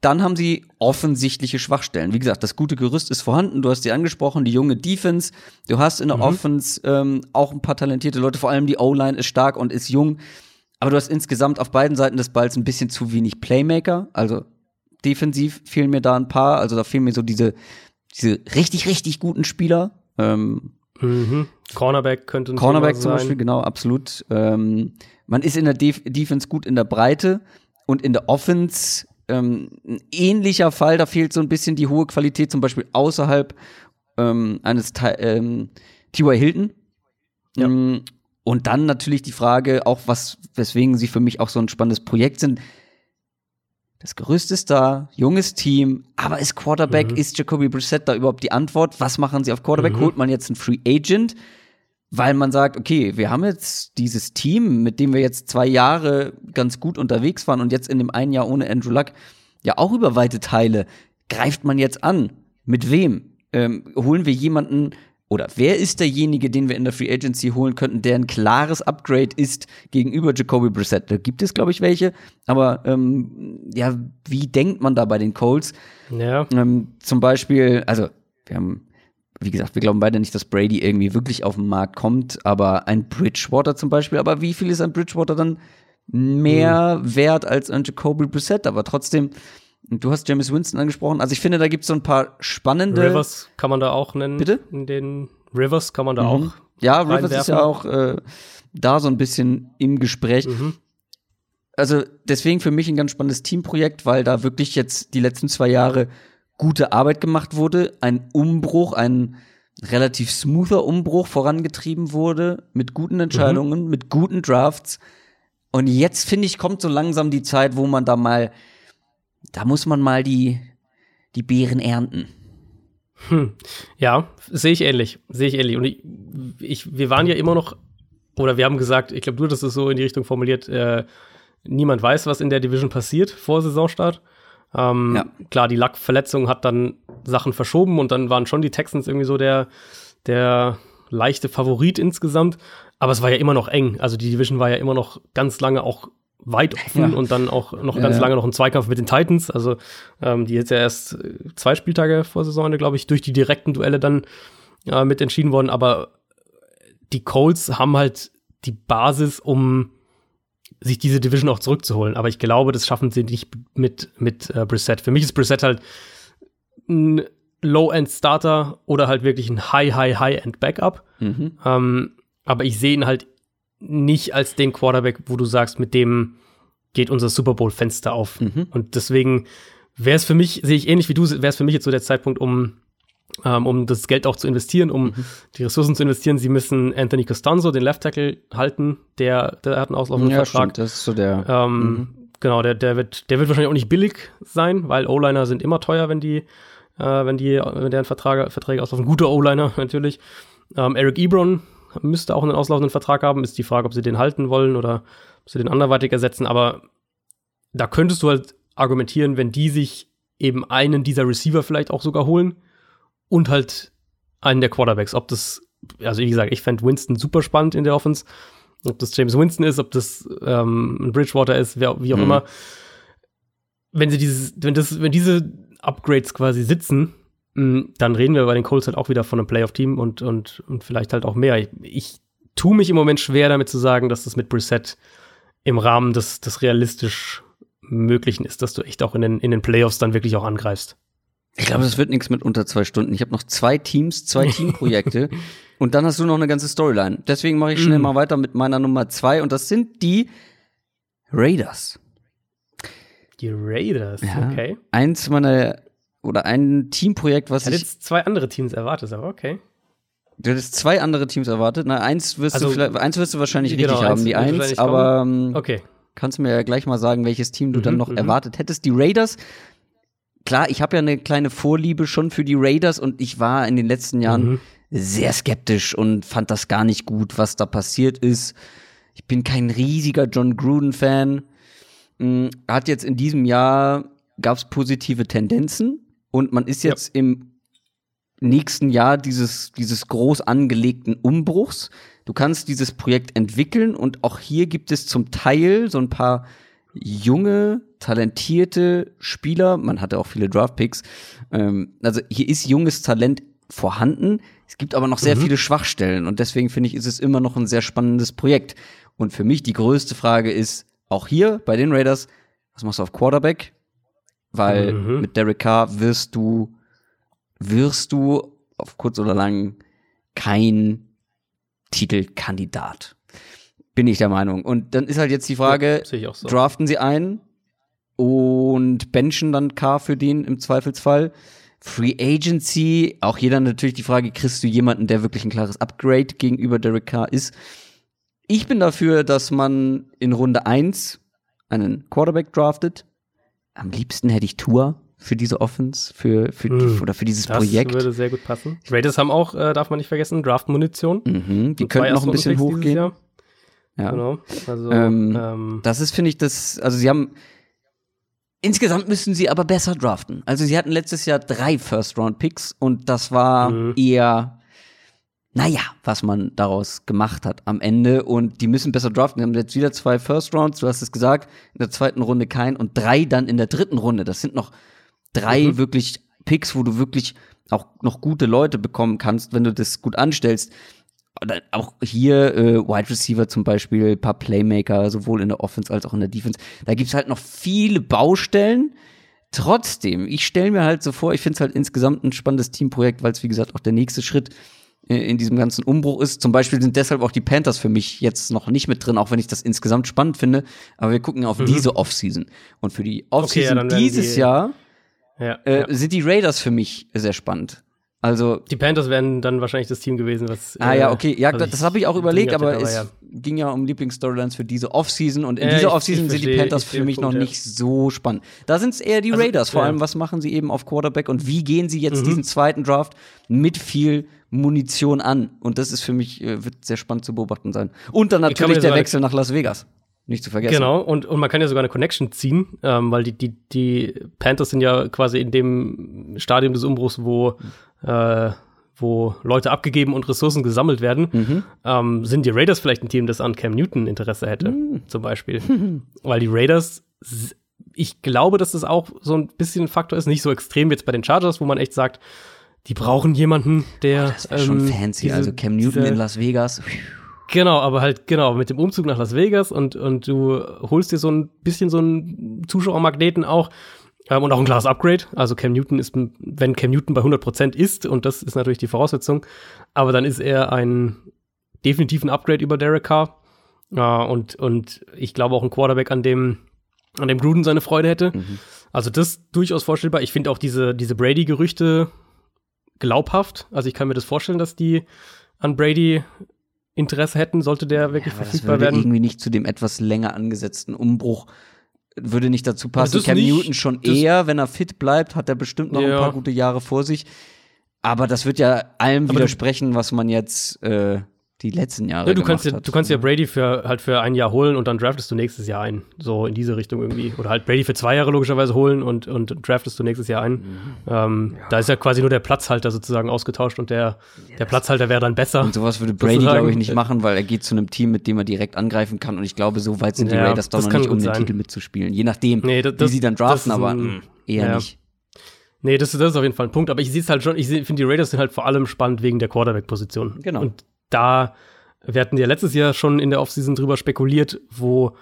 Dann haben sie offensichtliche Schwachstellen. Wie gesagt, das gute Gerüst ist vorhanden. Du hast sie angesprochen, die junge Defense. Du hast in der Offense ähm, auch ein paar talentierte Leute. Vor allem die O-Line ist stark und ist jung. Aber du hast insgesamt auf beiden Seiten des Balls ein bisschen zu wenig Playmaker. Also defensiv fehlen mir da ein paar. Also da fehlen mir so diese, diese richtig, richtig guten Spieler. Ähm, Mhm. Cornerback könnte ein Cornerback zum. Beispiel, genau, absolut. Ähm, man ist in der Def Defense gut in der Breite und in der Offense ähm, ein ähnlicher Fall, da fehlt so ein bisschen die hohe Qualität, zum Beispiel außerhalb ähm, eines ähm, T.Y. Hilton. Ja. Ähm, und dann natürlich die Frage, auch was, weswegen sie für mich auch so ein spannendes Projekt sind. Das Gerüst ist da, junges Team, aber ist Quarterback, Mhm. ist Jacoby Brissett da überhaupt die Antwort? Was machen sie auf Quarterback? Mhm. Holt man jetzt einen Free Agent? Weil man sagt, okay, wir haben jetzt dieses Team, mit dem wir jetzt zwei Jahre ganz gut unterwegs waren und jetzt in dem einen Jahr ohne Andrew Luck ja auch über weite Teile. Greift man jetzt an? Mit wem? Ähm, holen wir jemanden oder wer ist derjenige, den wir in der Free Agency holen könnten, der ein klares Upgrade ist gegenüber Jacoby Brissett? Da gibt es, glaube ich, welche. Aber ähm, ja, wie denkt man da bei den Colts? Ja. Ähm, zum Beispiel, also wir haben, wie gesagt, wir glauben beide nicht, dass Brady irgendwie wirklich auf den Markt kommt, aber ein Bridgewater zum Beispiel, aber wie viel ist ein Bridgewater dann mehr wert als ein Jacoby Brissett? Aber trotzdem, du hast James Winston angesprochen, also ich finde, da gibt es so ein paar spannende Rivers kann man da auch nennen. Bitte? In den Rivers kann man da Mhm. auch. Ja, Rivers ist ja auch äh, da so ein bisschen im Gespräch. Mhm. Also deswegen für mich ein ganz spannendes Teamprojekt, weil da wirklich jetzt die letzten zwei Jahre gute Arbeit gemacht wurde, ein Umbruch, ein relativ smoother Umbruch vorangetrieben wurde, mit guten Entscheidungen, mit guten Drafts. Und jetzt, finde ich, kommt so langsam die Zeit, wo man da mal, da muss man mal die, die Beeren ernten. Ja, sehe ich ähnlich. Sehe ich ähnlich. Und ich, ich, wir waren ja immer noch, oder wir haben gesagt, ich glaube, du hattest es so in die Richtung formuliert, äh, niemand weiß, was in der Division passiert vor Saisonstart. Ähm, Ja. Klar, die Lack-Verletzung hat dann Sachen verschoben und dann waren schon die Texans irgendwie so der, der leichte Favorit insgesamt. Aber es war ja immer noch eng. Also die Division war ja immer noch ganz lange auch weit offen Ja. und dann auch noch Ja, ganz lange noch ein Zweikampf mit den Titans. Also ähm, die jetzt ja erst äh, zwei Spieltage vor Saisonende, glaube ich, durch die direkten Duelle dann äh, mit entschieden worden, aber die Colts haben halt die Basis, um sich diese Division auch zurückzuholen. Aber ich glaube, das schaffen sie nicht mit, mit äh, Brissett. Für mich ist Brissett halt ein Low-End-Starter oder halt wirklich ein High, High, High-End-Backup. Mhm. Ähm, aber ich sehe ihn halt nicht als den Quarterback, wo du sagst, mit dem geht unser Super Bowl-Fenster auf. Mhm. Und deswegen wäre es für mich, sehe ich ähnlich wie du, wäre es für mich jetzt so der Zeitpunkt, um ähm, um das Geld auch zu investieren, um mhm. die Ressourcen zu investieren. Sie müssen Anthony Costanzo, den Left Tackle, halten. Der, der hat einen auslaufenden ja, Vertrag. Stimmt, das ist so der. Ähm, mhm. Genau, der, der, wird, der wird wahrscheinlich auch nicht billig sein, weil O-Liner sind immer teuer, wenn die, äh, wenn die, wenn deren Vertrag, Verträge auslaufen. Gute O-Liner natürlich. Ähm, Eric Ebron müsste auch einen auslaufenden Vertrag haben. Ist die Frage, ob sie den halten wollen oder ob sie den anderweitig ersetzen. Aber da könntest du halt argumentieren, wenn die sich eben einen dieser Receiver vielleicht auch sogar holen und halt einen der Quarterbacks. Ob das, also wie gesagt, ich fände Winston super spannend in der Offense. Ob das James Winston ist, ob das ähm, ein Bridgewater ist, wer, wie auch mhm. immer. Wenn sie dieses, wenn das, wenn diese Upgrades quasi sitzen, mh, dann reden wir bei den Colts halt auch wieder von einem Playoff-Team und, und, und vielleicht halt auch mehr. Ich, ich tue mich im Moment schwer damit zu sagen, dass das mit Brissett im Rahmen des, des realistisch Möglichen ist, dass du echt auch in den, in den Playoffs dann wirklich auch angreifst. Ich glaube, das wird nichts mit unter zwei Stunden. Ich habe noch zwei Teams, zwei Teamprojekte und dann hast du noch eine ganze Storyline. Deswegen mache ich schnell mm. mal weiter mit meiner Nummer zwei und das sind die Raiders. Die Raiders, ja, okay. Eins meiner oder ein Teamprojekt, was ich. Hätte jetzt zwei andere Teams erwartet, aber okay. Du hättest zwei andere Teams erwartet. Na, eins wirst also, du vielleicht, eins wirst du wahrscheinlich genau, richtig haben, die eins, aber okay. kannst du mir ja gleich mal sagen, welches Team du mhm, dann noch erwartet hättest. Die Raiders klar, ich habe ja eine kleine Vorliebe schon für die Raiders und ich war in den letzten Jahren mhm. sehr skeptisch und fand das gar nicht gut, was da passiert ist. Ich bin kein riesiger John Gruden-Fan. Hm, hat jetzt in diesem Jahr gab es positive Tendenzen und man ist jetzt ja. im nächsten Jahr dieses, dieses groß angelegten Umbruchs. Du kannst dieses Projekt entwickeln und auch hier gibt es zum Teil so ein paar junge, talentierte Spieler. Man hatte auch viele Draftpicks. Ähm, also hier ist junges Talent vorhanden. Es gibt aber noch sehr mhm. viele Schwachstellen und deswegen finde ich, ist es immer noch ein sehr spannendes Projekt. Und für mich die größte Frage ist auch hier bei den Raiders, was machst du auf Quarterback? Weil mhm. mit Derek Carr wirst du, wirst du auf kurz oder lang kein Titelkandidat. Bin ich der Meinung. Und dann ist halt jetzt die Frage, ja, so. draften sie ein und benchen dann K für den im Zweifelsfall. Free Agency, auch hier dann natürlich die Frage, kriegst du jemanden, der wirklich ein klares Upgrade gegenüber Derek Carr ist? Ich bin dafür, dass man in Runde 1 einen Quarterback draftet. Am liebsten hätte ich Tour für diese Offense, für, für mm, oder für dieses das Projekt. Das würde sehr gut passen. Raiders haben auch, äh, darf man nicht vergessen, Draft-Munition. Mhm, die könnten noch ein bisschen hochgehen. Ja. Genau. Also, ähm, ähm, das ist, finde ich, das, also sie haben, insgesamt müssen sie aber besser draften. Also sie hatten letztes Jahr drei First-Round-Picks und das war mhm. eher, naja, was man daraus gemacht hat am Ende und die müssen besser draften. Die haben jetzt wieder zwei First-Rounds, du hast es gesagt, in der zweiten Runde kein und drei dann in der dritten Runde. Das sind noch drei mhm. wirklich Picks, wo du wirklich auch noch gute Leute bekommen kannst, wenn du das gut anstellst auch hier äh, Wide Receiver zum Beispiel, paar Playmaker, sowohl in der Offense als auch in der Defense. Da gibt's halt noch viele Baustellen. Trotzdem, ich stelle mir halt so vor, ich finde es halt insgesamt ein spannendes Teamprojekt, weil es, wie gesagt, auch der nächste Schritt äh, in diesem ganzen Umbruch ist. Zum Beispiel sind deshalb auch die Panthers für mich jetzt noch nicht mit drin, auch wenn ich das insgesamt spannend finde. Aber wir gucken auf mhm. diese Offseason. Und für die Offseason okay, ja, dieses die, Jahr ja, äh, ja. sind die Raiders für mich sehr spannend. Also die Panthers wären dann wahrscheinlich das Team gewesen, was. Ah ja, äh, okay, ja, das, habe ich auch überlegt, aber es ja. ging ja um Lieblingsstorylines für diese Offseason und in ja, dieser Offseason sind die Panthers für mich Punkt, noch nicht so spannend. Da sind es eher die also, Raiders, vor allem was machen sie eben auf Quarterback und wie gehen sie jetzt mhm. diesen zweiten Draft mit viel Munition an? Und das ist für mich äh, wird sehr spannend zu beobachten sein. Und dann natürlich der Wechsel nach Las Vegas. Nicht zu vergessen. Genau, und, und man kann ja sogar eine Connection ziehen, ähm, weil die, die, die Panthers sind ja quasi in dem Stadium des Umbruchs, wo äh, wo Leute abgegeben und Ressourcen gesammelt werden, mhm. ähm, sind die Raiders vielleicht ein Team, das an Cam Newton Interesse hätte, mhm. zum Beispiel. Weil die Raiders, ich glaube, dass das auch so ein bisschen ein Faktor ist, nicht so extrem jetzt bei den Chargers, wo man echt sagt, die brauchen jemanden, der. Das wäre schon ähm, fancy. diese- also Cam Newton diese- in Las Vegas. Genau, aber halt, genau, mit dem Umzug nach Las Vegas und, und du holst dir so ein bisschen so einen Zuschauermagneten auch und auch ein klares Upgrade. Also Cam Newton ist, wenn Cam Newton bei 100% ist, und das ist natürlich die Voraussetzung, aber dann ist er ein definitiv ein Upgrade über Derek Carr. Ja, und, und ich glaube auch ein Quarterback, an dem, an dem Gruden seine Freude hätte. Also das durchaus vorstellbar. Ich finde auch diese, diese Brady-Gerüchte glaubhaft. Also ich kann mir das vorstellen, dass die an Brady Interesse hätten, sollte der wirklich das verfügbar würde werden. irgendwie nicht zu dem etwas länger angesetzten Umbruch würde nicht dazu passen. Cam nicht. Newton schon eher, wenn er fit bleibt, hat er bestimmt noch Ja. ein paar gute Jahre vor sich. Aber das wird ja allem Aber widersprechen, was man jetzt äh, die letzten Jahre Ja, du kannst ja, hat. du kannst ja Brady für halt für ein Jahr holen und dann draftest du nächstes Jahr ein. So in diese Richtung irgendwie. Oder halt Brady für zwei Jahre logischerweise holen und, und draftest du nächstes Jahr ein. Mhm. Ähm, Da ist ja quasi nur der Platzhalter sozusagen ausgetauscht und der, der Platzhalter wäre dann besser. Und sowas würde Brady, glaube ich, nicht machen, weil er geht zu einem Team, mit dem er direkt angreifen kann. Und ich glaube, so weit sind die Ja, Raiders doch das noch nicht, um den sein. Titel mitzuspielen. Je nachdem, Nee, das- wie das- sie dann das draften, ist aber mh, eher ja. nicht. Nee, das, ist- das ist auf jeden Fall ein Punkt. Aber ich sehe es halt schon, ich finde, die Raiders sind halt vor allem spannend wegen der Quarterback-Position. Genau. Und da, wir hatten ja letztes Jahr schon in der Offseason drüber spekuliert, wo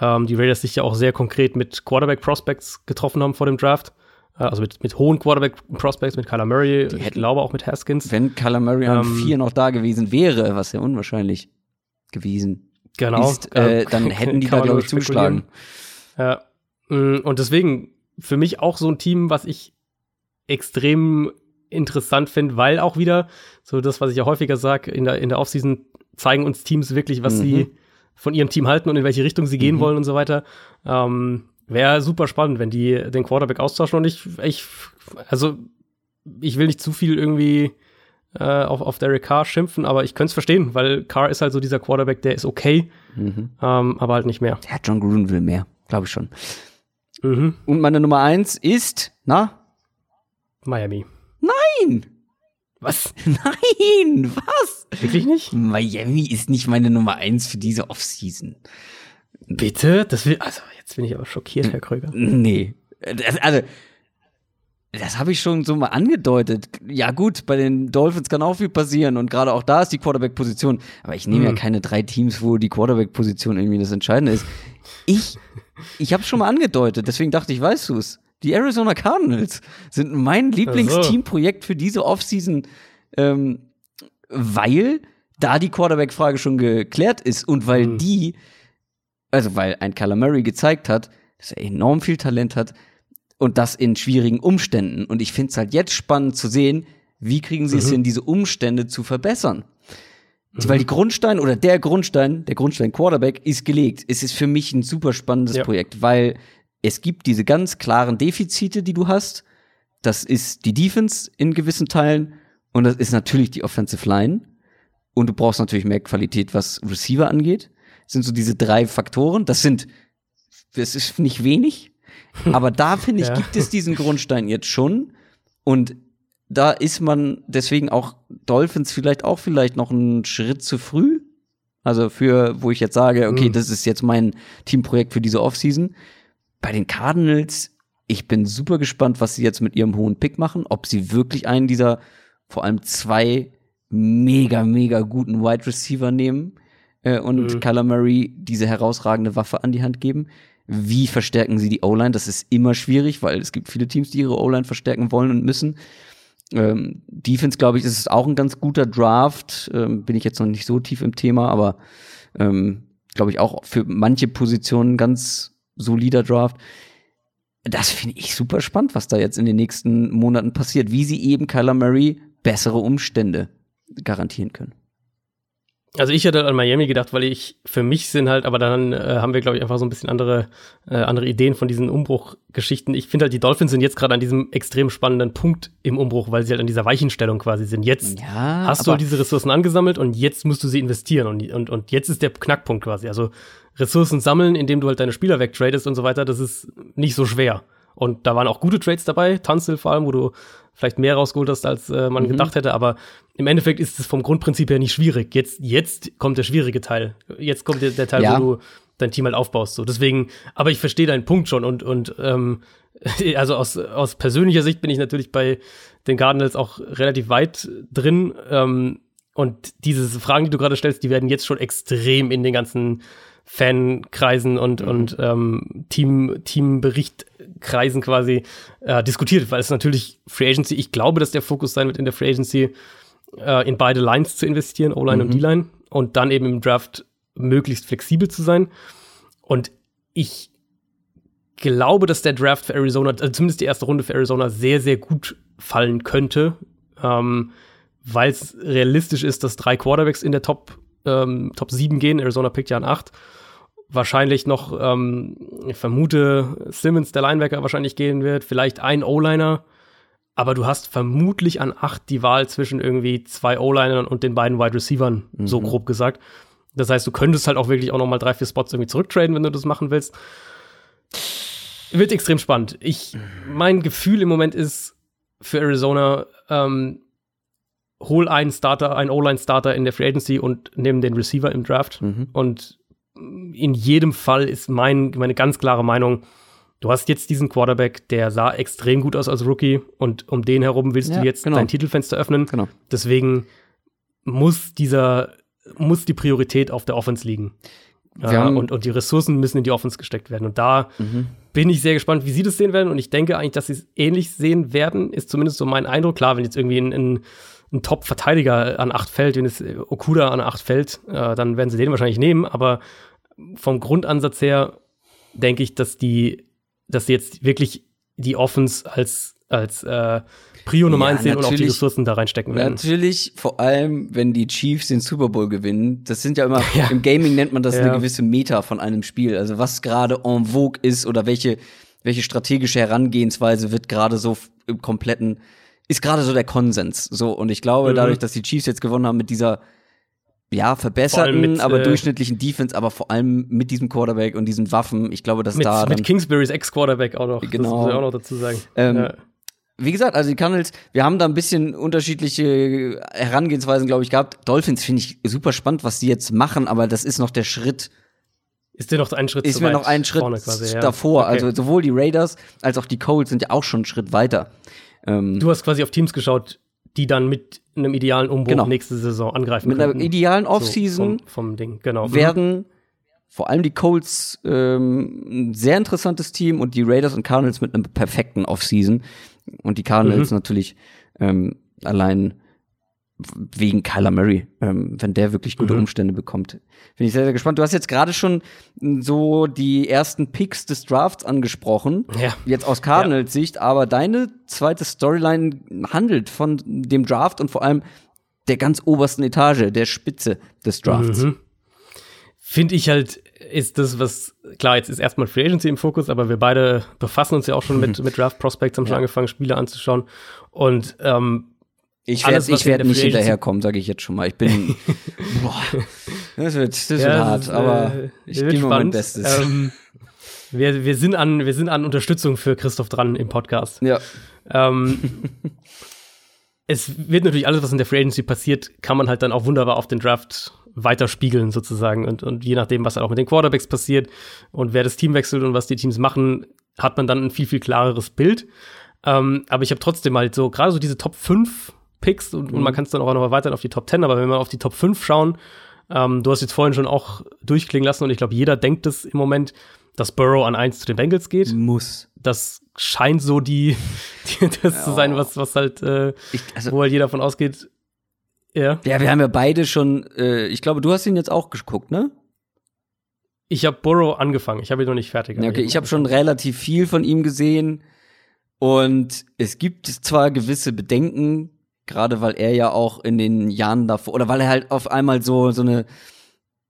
ähm, die Raiders sich ja auch sehr konkret mit Quarterback-Prospects getroffen haben vor dem Draft. Äh, also mit, mit hohen Quarterback-Prospects, mit Kyler Murray, ich hätten- glaube auch mit Haskins. Wenn Kyler Murray an Ähm, vier noch da gewesen wäre, was ja unwahrscheinlich gewesen Genau. ist, äh, Ähm, dann hätten die da, glaube ich, zugeschlagen. Ja. Mm, Und deswegen für mich auch so ein Team, was ich extrem interessant finde, weil auch wieder, so das, was ich ja häufiger sage, in der, in der Offseason zeigen uns Teams wirklich, was Mhm. sie von ihrem Team halten und in welche Richtung sie gehen Mhm. wollen und so weiter. Ähm, Wäre super spannend, wenn die den Quarterback austauschen und ich, ich also ich will nicht zu viel irgendwie äh, auf, auf Derek Carr schimpfen, aber ich könnte es verstehen, weil Carr ist halt so dieser Quarterback, der ist okay, Mhm. ähm, aber halt nicht mehr. Ja, John Gruden will mehr, glaube ich schon. Mhm. Und meine Nummer eins ist, na? Miami. Nein! Was? Nein! Was? Wirklich nicht? Miami ist nicht meine Nummer eins für diese Offseason. Bitte? Das will, also jetzt bin ich aber schockiert, Herr Kröger. Nee. Das, also, das habe ich schon so mal angedeutet. Ja, gut, bei den Dolphins kann auch viel passieren und gerade auch da ist die Quarterback-Position. Aber ich nehme ja Hm. keine drei Teams, wo die Quarterback-Position irgendwie das Entscheidende ist. Ich, ich habe schon mal angedeutet, deswegen dachte ich, weißt du es. Die Arizona Cardinals sind mein Lieblingsteamprojekt für diese Offseason, ähm, weil da die Quarterback-Frage schon geklärt ist und weil Hm. die, also weil ein Murray gezeigt hat, dass er enorm viel Talent hat und das in schwierigen Umständen. Und ich finde es halt jetzt spannend zu sehen, wie kriegen sie es Mhm. hin, diese Umstände zu verbessern. Weil die Grundstein oder der Grundstein, der Grundstein Quarterback ist gelegt. Es ist für mich ein super spannendes Ja. Projekt, weil es gibt diese ganz klaren Defizite, die du hast. Das ist die Defense in gewissen Teilen und das ist natürlich die Offensive Line. Und du brauchst natürlich mehr Qualität, was Receiver angeht. Das sind so diese drei Faktoren. Das sind, das ist nicht wenig, aber da finde ich, Ja. gibt es diesen Grundstein jetzt schon. Und da ist man deswegen auch Dolphins vielleicht auch vielleicht noch einen Schritt zu früh. Also für, wo ich jetzt sage, okay, Mhm. das ist jetzt mein Teamprojekt für diese Offseason. Bei den Cardinals, ich bin super gespannt, was sie jetzt mit ihrem hohen Pick machen, ob sie wirklich einen dieser vor allem zwei mega, mega guten Wide Receiver nehmen äh, und Mhm. Murray diese herausragende Waffe an die Hand geben. Wie verstärken sie die O-Line? Das ist immer schwierig, weil es gibt viele Teams, die ihre O-Line verstärken wollen und müssen. Ähm, Defense, glaube ich, ist es auch ein ganz guter Draft. Ähm, bin ich jetzt noch nicht so tief im Thema, aber ähm, glaube ich auch für manche Positionen ganz solider Draft. Das finde ich super spannend, was da jetzt in den nächsten Monaten passiert, wie sie eben Kyler Murray bessere Umstände garantieren können. Also ich hatte an Miami gedacht, weil ich für mich sind halt, aber dann äh, haben wir glaube ich einfach so ein bisschen andere äh, andere Ideen von diesen Umbruchgeschichten. Ich finde halt die Dolphins sind jetzt gerade an diesem extrem spannenden Punkt im Umbruch, weil sie halt an dieser Weichenstellung quasi sind. Jetzt Ja, hast du diese Ressourcen angesammelt und jetzt musst du sie investieren und, und, und jetzt ist der Knackpunkt quasi. Also Ressourcen sammeln, indem du halt deine Spieler wegtradest und so weiter, das ist nicht so schwer. Und da waren auch gute Trades dabei, Tunsil vor allem, wo du vielleicht mehr rausgeholt hast, als äh, man Mhm. gedacht hätte, aber im Endeffekt ist es vom Grundprinzip her nicht schwierig. Jetzt, jetzt kommt der schwierige Teil. Jetzt kommt der, der Teil, Ja. wo du dein Team halt aufbaust. So. Deswegen, aber ich verstehe deinen Punkt schon und, und ähm, also aus, aus persönlicher Sicht bin ich natürlich bei den Cardinals auch relativ weit drin. Ähm, und diese Fragen, die du gerade stellst, die werden jetzt schon extrem in den ganzen Fankreisen und, mhm. und ähm, Team, Teamberichtkreisen quasi äh, diskutiert, weil es natürlich Free Agency, ich glaube, dass der Fokus sein wird in der Free Agency, äh, in beide Lines zu investieren, O-Line mhm. und D-Line, und dann eben im Draft möglichst flexibel zu sein. Und ich glaube, dass der Draft für Arizona, also zumindest die erste Runde für Arizona, sehr, sehr gut fallen könnte, ähm, weil es realistisch ist, dass drei Quarterbacks in der Top, ähm, Top 7 gehen. Arizona pickt ja an 8. Wahrscheinlich noch, ähm, ich vermute, Simmons, der Linebacker, wahrscheinlich gehen wird. Vielleicht ein O-Liner. Aber du hast vermutlich an 8 die Wahl zwischen irgendwie zwei O-Linern und den beiden Wide Receivern, mhm. so grob gesagt. Das heißt, du könntest halt auch wirklich auch noch mal drei, vier Spots irgendwie zurücktraden, wenn du das machen willst. Wird extrem spannend. Ich, mein Gefühl im Moment ist für Arizona, ähm, hol einen Starter, einen O-Line-Starter in der Free Agency und nimm den Receiver im Draft. Mhm. Und in jedem Fall ist mein, meine ganz klare Meinung, du hast jetzt diesen Quarterback, der sah extrem gut aus als Rookie und um den herum willst ja, du jetzt genau. dein Titelfenster öffnen. Genau. Deswegen muss dieser muss die Priorität auf der Offense liegen. Ja, und, und die Ressourcen müssen in die Offense gesteckt werden. Und da mhm. bin ich sehr gespannt, wie sie das sehen werden. Und ich denke eigentlich, dass sie es ähnlich sehen werden, ist zumindest so mein Eindruck. Klar, wenn jetzt irgendwie ein, ein, ein Top-Verteidiger an acht fällt, wenn es Okuda an acht fällt, äh, dann werden sie den wahrscheinlich nehmen. Aber vom Grundansatz her denke ich, dass die, dass sie jetzt wirklich die Offense als, als äh, Prio Nummer ja, 1 sehen und auch die Ressourcen da reinstecken werden. Natürlich, vor allem, wenn die Chiefs den Super Bowl gewinnen. Das sind ja immer, ja. im Gaming nennt man das ja. eine gewisse Meta von einem Spiel. Also was gerade en vogue ist oder welche, welche strategische Herangehensweise wird gerade so im kompletten, ist gerade so der Konsens. So, und ich glaube, mhm. dadurch, dass die Chiefs jetzt gewonnen haben mit dieser ja, verbesserten, mit, aber äh, durchschnittlichen Defense, aber vor allem mit diesem Quarterback und diesen Waffen. Ich glaube, dass mit, da. Mit Kingsburys Ex-Quarterback auch noch. Genau. Das muss ich auch noch dazu sagen. Ähm, ja wie gesagt, also die Cardinals, wir haben da ein bisschen unterschiedliche Herangehensweisen, glaube ich, gehabt. Dolphins finde ich super spannend, was die jetzt machen, aber das ist noch der Schritt. Ist dir noch ein Schritt Ist mir noch ein Schritt quasi, ja. davor. Okay. Also sowohl die Raiders als auch die Colts sind ja auch schon einen Schritt weiter. Ähm, du hast quasi auf Teams geschaut, die dann mit einem idealen Umbruch genau. nächste Saison angreifen Mit könnten. einer idealen Offseason so, vom, vom, Ding, genau. Mhm. Werden vor allem die Colts ähm, ein sehr interessantes Team und die Raiders und Cardinals mit einem perfekten Offseason. Und die Cardinals mhm. natürlich ähm, allein wegen Kyler Murray, ähm, wenn der wirklich gute mhm. Umstände bekommt. Bin ich sehr, sehr gespannt. Du hast jetzt gerade schon so die ersten Picks des Drafts angesprochen, ja. jetzt aus Cardinals ja. Sicht, aber deine zweite Storyline handelt von dem Draft und vor allem der ganz obersten Etage, der Spitze des Drafts. Mhm. Finde ich halt ist das, was, klar, jetzt ist erstmal Free Agency im Fokus, aber wir beide befassen uns ja auch schon mit, mit Draft Prospects, haben schon ja. angefangen, Spiele anzuschauen. Und ähm, ich werde ich werd nicht hinterherkommen, sage ich jetzt schon mal. Ich bin, boah, das wird, das ja, wird hart, ist, aber äh, ich gebe mein Bestes. Ähm, wir, wir, sind an, wir sind an Unterstützung für Christoph dran im Podcast. Ja. Ähm, es wird natürlich alles, was in der Free Agency passiert, kann man halt dann auch wunderbar auf den Draft weiterspiegeln sozusagen. Und, und je nachdem, was auch mit den Quarterbacks passiert und wer das Team wechselt und was die Teams machen, hat man dann ein viel, viel klareres Bild. Ähm, aber ich habe trotzdem halt so, gerade so diese Top 5 Picks und, mhm. und man kann es dann auch noch erweitern auf die Top 10, aber wenn wir auf die Top 5 schauen, ähm, du hast jetzt vorhin schon auch durchklingen lassen und ich glaube, jeder denkt es im Moment, dass Burrow an 1 zu den Bengals geht. Muss. Das scheint so die, die das ja. zu sein, was, was halt, äh, ich, also, wo halt jeder davon ausgeht, ja. Ja, wir haben ja beide schon, äh, ich glaube, du hast ihn jetzt auch geguckt, ne? Ich habe Burrow angefangen, ich habe ihn noch nicht fertig. Ja, okay, ich habe schon relativ viel von ihm gesehen und es gibt zwar gewisse Bedenken, gerade weil er ja auch in den Jahren davor oder weil er halt auf einmal so so eine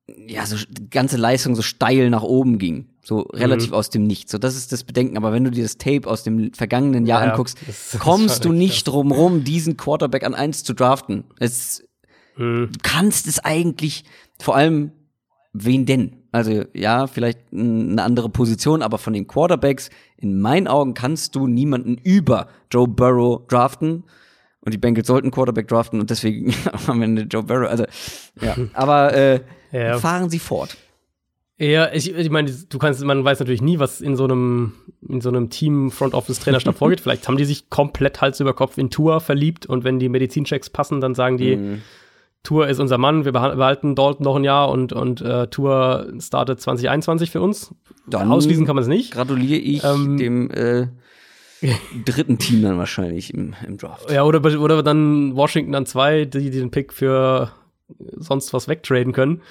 ja so die ganze Leistung so steil nach oben ging, so relativ mhm. aus dem Nichts. So das ist das Bedenken. Aber wenn du dir das Tape aus dem vergangenen Jahr ja, anguckst, kommst du nicht drum rum, diesen Quarterback an eins zu draften. Es mhm. du kannst es eigentlich vor allem wen denn? Also ja, vielleicht eine andere Position, aber von den Quarterbacks in meinen Augen kannst du niemanden über Joe Burrow draften. Und die Bengals sollten Quarterback draften und deswegen am Ende Joe Burrow. Also ja, aber äh, ja. fahren Sie fort. Ja, ich, ich meine, du kannst, man weiß natürlich nie, was in so einem, in so einem Team Front Office Trainerstab vorgeht. Vielleicht haben die sich komplett Hals über Kopf in Tour verliebt und wenn die Medizinchecks passen, dann sagen die, mhm. Tour ist unser Mann, wir behalten Dalton noch ein Jahr und, und äh, Tour startet 2021 für uns. Dann Ausschließen kann man es nicht. Gratuliere ich ähm, dem äh, dritten Team dann wahrscheinlich im, im Draft. Ja, oder, oder dann Washington dann zwei, die, die den Pick für sonst was wegtraden können.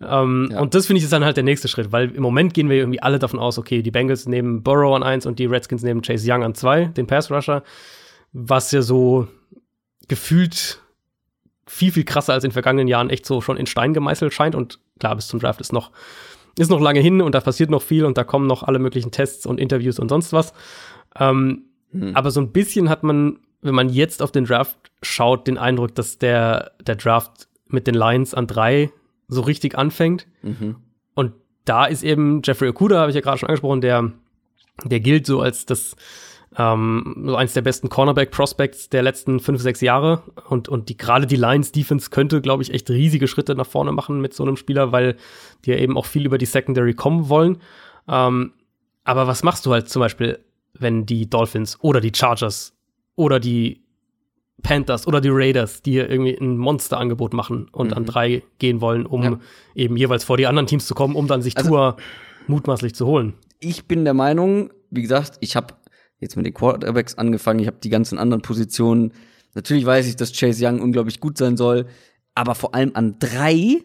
Ähm, ja. Und das finde ich ist dann halt der nächste Schritt, weil im Moment gehen wir irgendwie alle davon aus, okay, die Bengals nehmen Burrow an eins und die Redskins nehmen Chase Young an zwei, den Pass Rusher, was ja so gefühlt viel, viel krasser als in den vergangenen Jahren echt so schon in Stein gemeißelt scheint. Und klar, bis zum Draft ist noch, ist noch lange hin und da passiert noch viel und da kommen noch alle möglichen Tests und Interviews und sonst was. Ähm, hm. Aber so ein bisschen hat man, wenn man jetzt auf den Draft schaut, den Eindruck, dass der, der Draft mit den Lions an drei so richtig anfängt. Mhm. Und da ist eben Jeffrey Okuda, habe ich ja gerade schon angesprochen, der, der gilt so als das ähm, so eins der besten Cornerback-Prospects der letzten fünf, sechs Jahre. Und, und die, gerade die Lions-Defense könnte, glaube ich, echt riesige Schritte nach vorne machen mit so einem Spieler, weil die ja eben auch viel über die Secondary kommen wollen. Ähm, aber was machst du halt zum Beispiel, wenn die Dolphins oder die Chargers oder die Panthers oder die Raiders, die irgendwie ein Monsterangebot machen und mhm. an drei gehen wollen, um ja. eben jeweils vor die anderen Teams zu kommen, um dann sich also, Tour mutmaßlich zu holen. Ich bin der Meinung, wie gesagt, ich habe jetzt mit den Quarterbacks angefangen, ich habe die ganzen anderen Positionen. Natürlich weiß ich, dass Chase Young unglaublich gut sein soll, aber vor allem an drei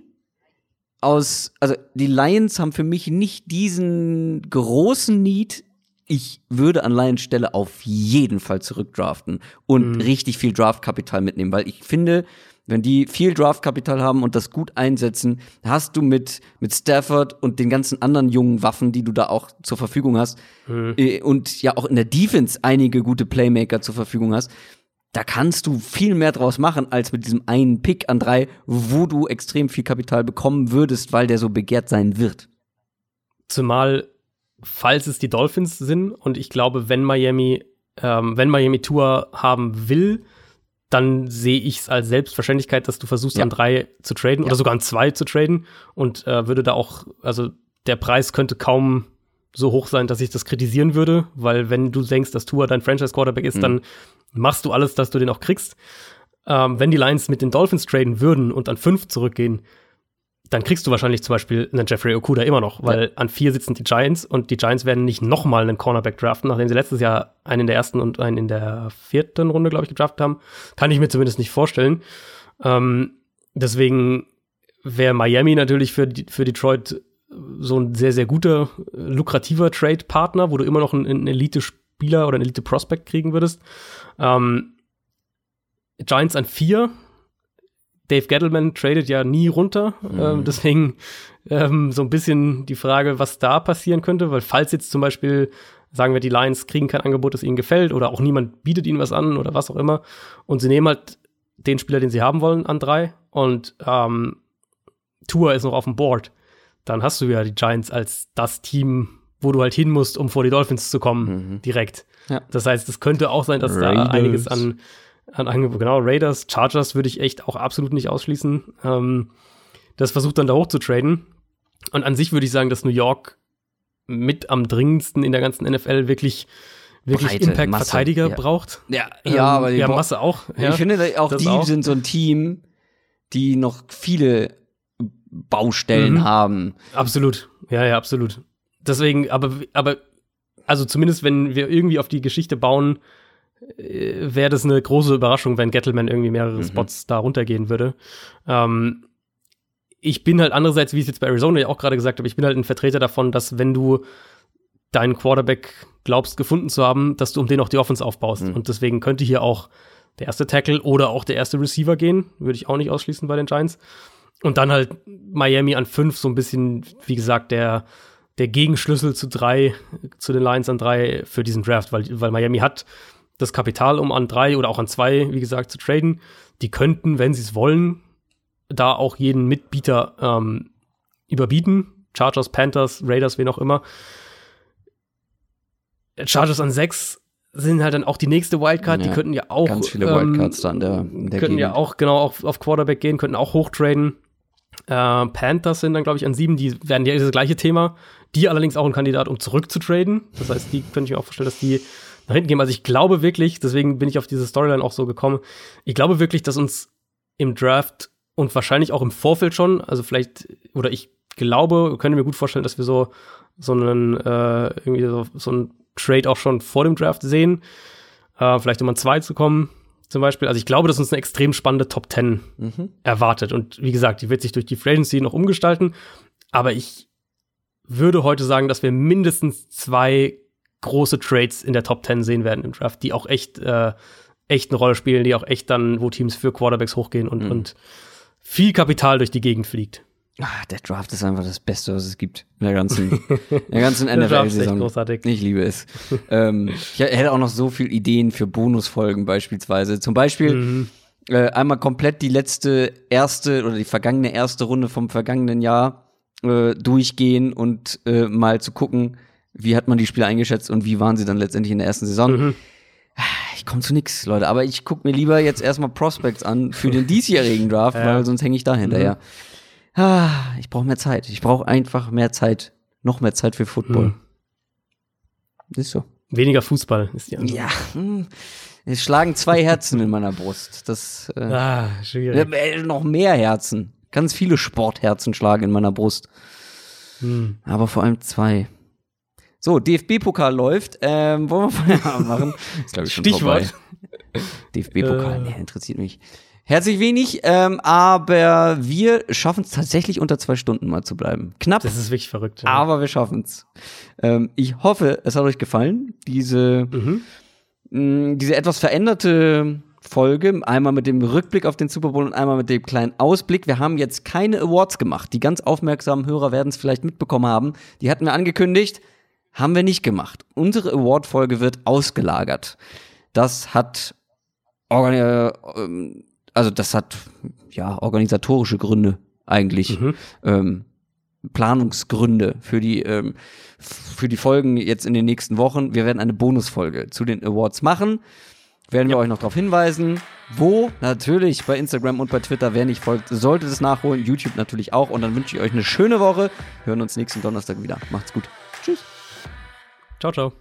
aus, also die Lions haben für mich nicht diesen großen Need ich würde an Lions Stelle auf jeden Fall zurückdraften und mhm. richtig viel Draftkapital mitnehmen, weil ich finde, wenn die viel Draftkapital haben und das gut einsetzen, hast du mit, mit Stafford und den ganzen anderen jungen Waffen, die du da auch zur Verfügung hast, mhm. äh, und ja auch in der Defense einige gute Playmaker zur Verfügung hast, da kannst du viel mehr draus machen als mit diesem einen Pick an drei, wo du extrem viel Kapital bekommen würdest, weil der so begehrt sein wird. Zumal falls es die Dolphins sind. Und ich glaube, wenn Miami, ähm, wenn Miami Tour haben will, dann sehe ich es als Selbstverständlichkeit, dass du versuchst, ja. an drei zu traden ja. oder sogar an zwei zu traden. Und äh, würde da auch, also der Preis könnte kaum so hoch sein, dass ich das kritisieren würde, weil wenn du denkst, dass Tour dein Franchise-Quarterback ist, mhm. dann machst du alles, dass du den auch kriegst. Ähm, wenn die Lions mit den Dolphins traden würden und an fünf zurückgehen, dann kriegst du wahrscheinlich zum Beispiel einen Jeffrey Okuda immer noch, weil ja. an vier sitzen die Giants und die Giants werden nicht nochmal einen Cornerback draften, nachdem sie letztes Jahr einen in der ersten und einen in der vierten Runde, glaube ich, gedraftet haben. Kann ich mir zumindest nicht vorstellen. Ähm, deswegen wäre Miami natürlich für, für Detroit so ein sehr, sehr guter, lukrativer Trade-Partner, wo du immer noch einen, einen Elite-Spieler oder einen Elite-Prospect kriegen würdest. Ähm, Giants an vier Dave Gettleman tradet ja nie runter. Mhm. Ähm, deswegen ähm, so ein bisschen die Frage, was da passieren könnte, weil falls jetzt zum Beispiel, sagen wir, die Lions kriegen kein Angebot, das ihnen gefällt, oder auch niemand bietet ihnen was an oder was auch immer, und sie nehmen halt den Spieler, den sie haben wollen, an drei und ähm, Tour ist noch auf dem Board, dann hast du ja die Giants als das Team, wo du halt hin musst, um vor die Dolphins zu kommen, mhm. direkt. Ja. Das heißt, es könnte auch sein, dass Raiders. da einiges an an Angebot. Genau, Raiders, Chargers würde ich echt auch absolut nicht ausschließen. Ähm, das versucht dann da hoch zu traden. Und an sich würde ich sagen, dass New York mit am dringendsten in der ganzen NFL wirklich wirklich Impact-Verteidiger ja. braucht. Ja, ja, ähm, aber ja, Masse auch. Ja, ich finde auch die auch. sind so ein Team, die noch viele Baustellen mhm. haben. Absolut. Ja, ja, absolut. Deswegen, aber, aber, also zumindest wenn wir irgendwie auf die Geschichte bauen, wäre das eine große Überraschung, wenn Gettleman irgendwie mehrere mhm. Spots da runtergehen würde. Ähm, ich bin halt andererseits, wie ich es jetzt bei Arizona ja auch gerade gesagt habe, ich bin halt ein Vertreter davon, dass wenn du deinen Quarterback glaubst gefunden zu haben, dass du um den auch die Offense aufbaust. Mhm. Und deswegen könnte hier auch der erste Tackle oder auch der erste Receiver gehen. Würde ich auch nicht ausschließen bei den Giants. Und dann halt Miami an fünf, so ein bisschen, wie gesagt, der, der Gegenschlüssel zu drei, zu den Lions an drei für diesen Draft, weil, weil Miami hat das Kapital, um an drei oder auch an zwei, wie gesagt, zu traden. Die könnten, wenn sie es wollen, da auch jeden Mitbieter ähm, überbieten. Chargers, Panthers, Raiders, wen auch immer. Chargers an sechs sind halt dann auch die nächste Wildcard. Ja, die könnten ja auch ganz viele Wildcards ähm, dann der, der könnten Gegend. ja auch genau auf, auf Quarterback gehen, könnten auch hochtraden. Äh, Panthers sind dann, glaube ich, an sieben. Die werden ja das gleiche Thema. Die allerdings auch ein Kandidat, um zurückzutraden. Das heißt, die könnte ich mir auch vorstellen, dass die nach hinten gehen. Also ich glaube wirklich, deswegen bin ich auf diese Storyline auch so gekommen. Ich glaube wirklich, dass uns im Draft und wahrscheinlich auch im Vorfeld schon, also vielleicht, oder ich glaube, könnte mir gut vorstellen, dass wir so, so einen, äh, irgendwie so, so einen Trade auch schon vor dem Draft sehen. Äh, vielleicht um an zwei zu kommen, zum Beispiel. Also ich glaube, dass uns eine extrem spannende Top 10 mhm. erwartet. Und wie gesagt, die wird sich durch die Free Agency noch umgestalten. Aber ich würde heute sagen, dass wir mindestens zwei große Trades in der Top 10 sehen werden im Draft, die auch echt, äh, echt eine Rolle spielen, die auch echt dann, wo Teams für Quarterbacks hochgehen und, mhm. und viel Kapital durch die Gegend fliegt. Ah, der Draft ist einfach das Beste, was es gibt in der ganzen, der ganzen NFL-Saison. Ich liebe es. ähm, ich hätte auch noch so viele Ideen für Bonusfolgen beispielsweise. Zum Beispiel mhm. äh, einmal komplett die letzte erste oder die vergangene erste Runde vom vergangenen Jahr äh, durchgehen und äh, mal zu gucken, wie hat man die Spiele eingeschätzt und wie waren sie dann letztendlich in der ersten Saison. Mhm. Ich komme zu nix, Leute. Aber ich gucke mir lieber jetzt erstmal Prospects an für den diesjährigen Draft, ja. weil sonst hänge ich da hinterher. Mhm. Ah, ich brauche mehr Zeit. Ich brauche einfach mehr Zeit. Noch mehr Zeit für Football. Hm. Ist so. Weniger Fußball ist die Antwort. Ja. Hm. Es schlagen zwei Herzen in meiner Brust. Das äh, ah, schwierig. Äh, noch mehr Herzen. Ganz viele Sportherzen schlagen in meiner Brust. Hm. Aber vor allem zwei. So, DFB-Pokal läuft. Ähm, wollen wir Feierabend machen? Das ist, ich, schon Stichwort. DFB-Pokal, äh. nee, interessiert mich. Herzlich wenig, ähm, aber wir schaffen es tatsächlich unter zwei Stunden mal zu bleiben. Knapp. Das ist wirklich verrückt. Ja. Aber wir schaffen es. Ähm, ich hoffe, es hat euch gefallen. Diese, mhm. mh, diese etwas veränderte Folge, einmal mit dem Rückblick auf den Super Bowl und einmal mit dem kleinen Ausblick. Wir haben jetzt keine Awards gemacht. Die ganz aufmerksamen Hörer werden es vielleicht mitbekommen haben. Die hatten wir angekündigt, haben wir nicht gemacht. Unsere Award-Folge wird ausgelagert. Das hat äh, also das hat ja organisatorische Gründe eigentlich. Mhm. Ähm, Planungsgründe für die, ähm, für die Folgen jetzt in den nächsten Wochen. Wir werden eine Bonusfolge zu den Awards machen. Werden wir ja. euch noch darauf hinweisen. Wo? Natürlich bei Instagram und bei Twitter. Wer nicht folgt, sollte es nachholen. YouTube natürlich auch. Und dann wünsche ich euch eine schöne Woche. Hören uns nächsten Donnerstag wieder. Macht's gut. Tschüss. Ciao, ciao.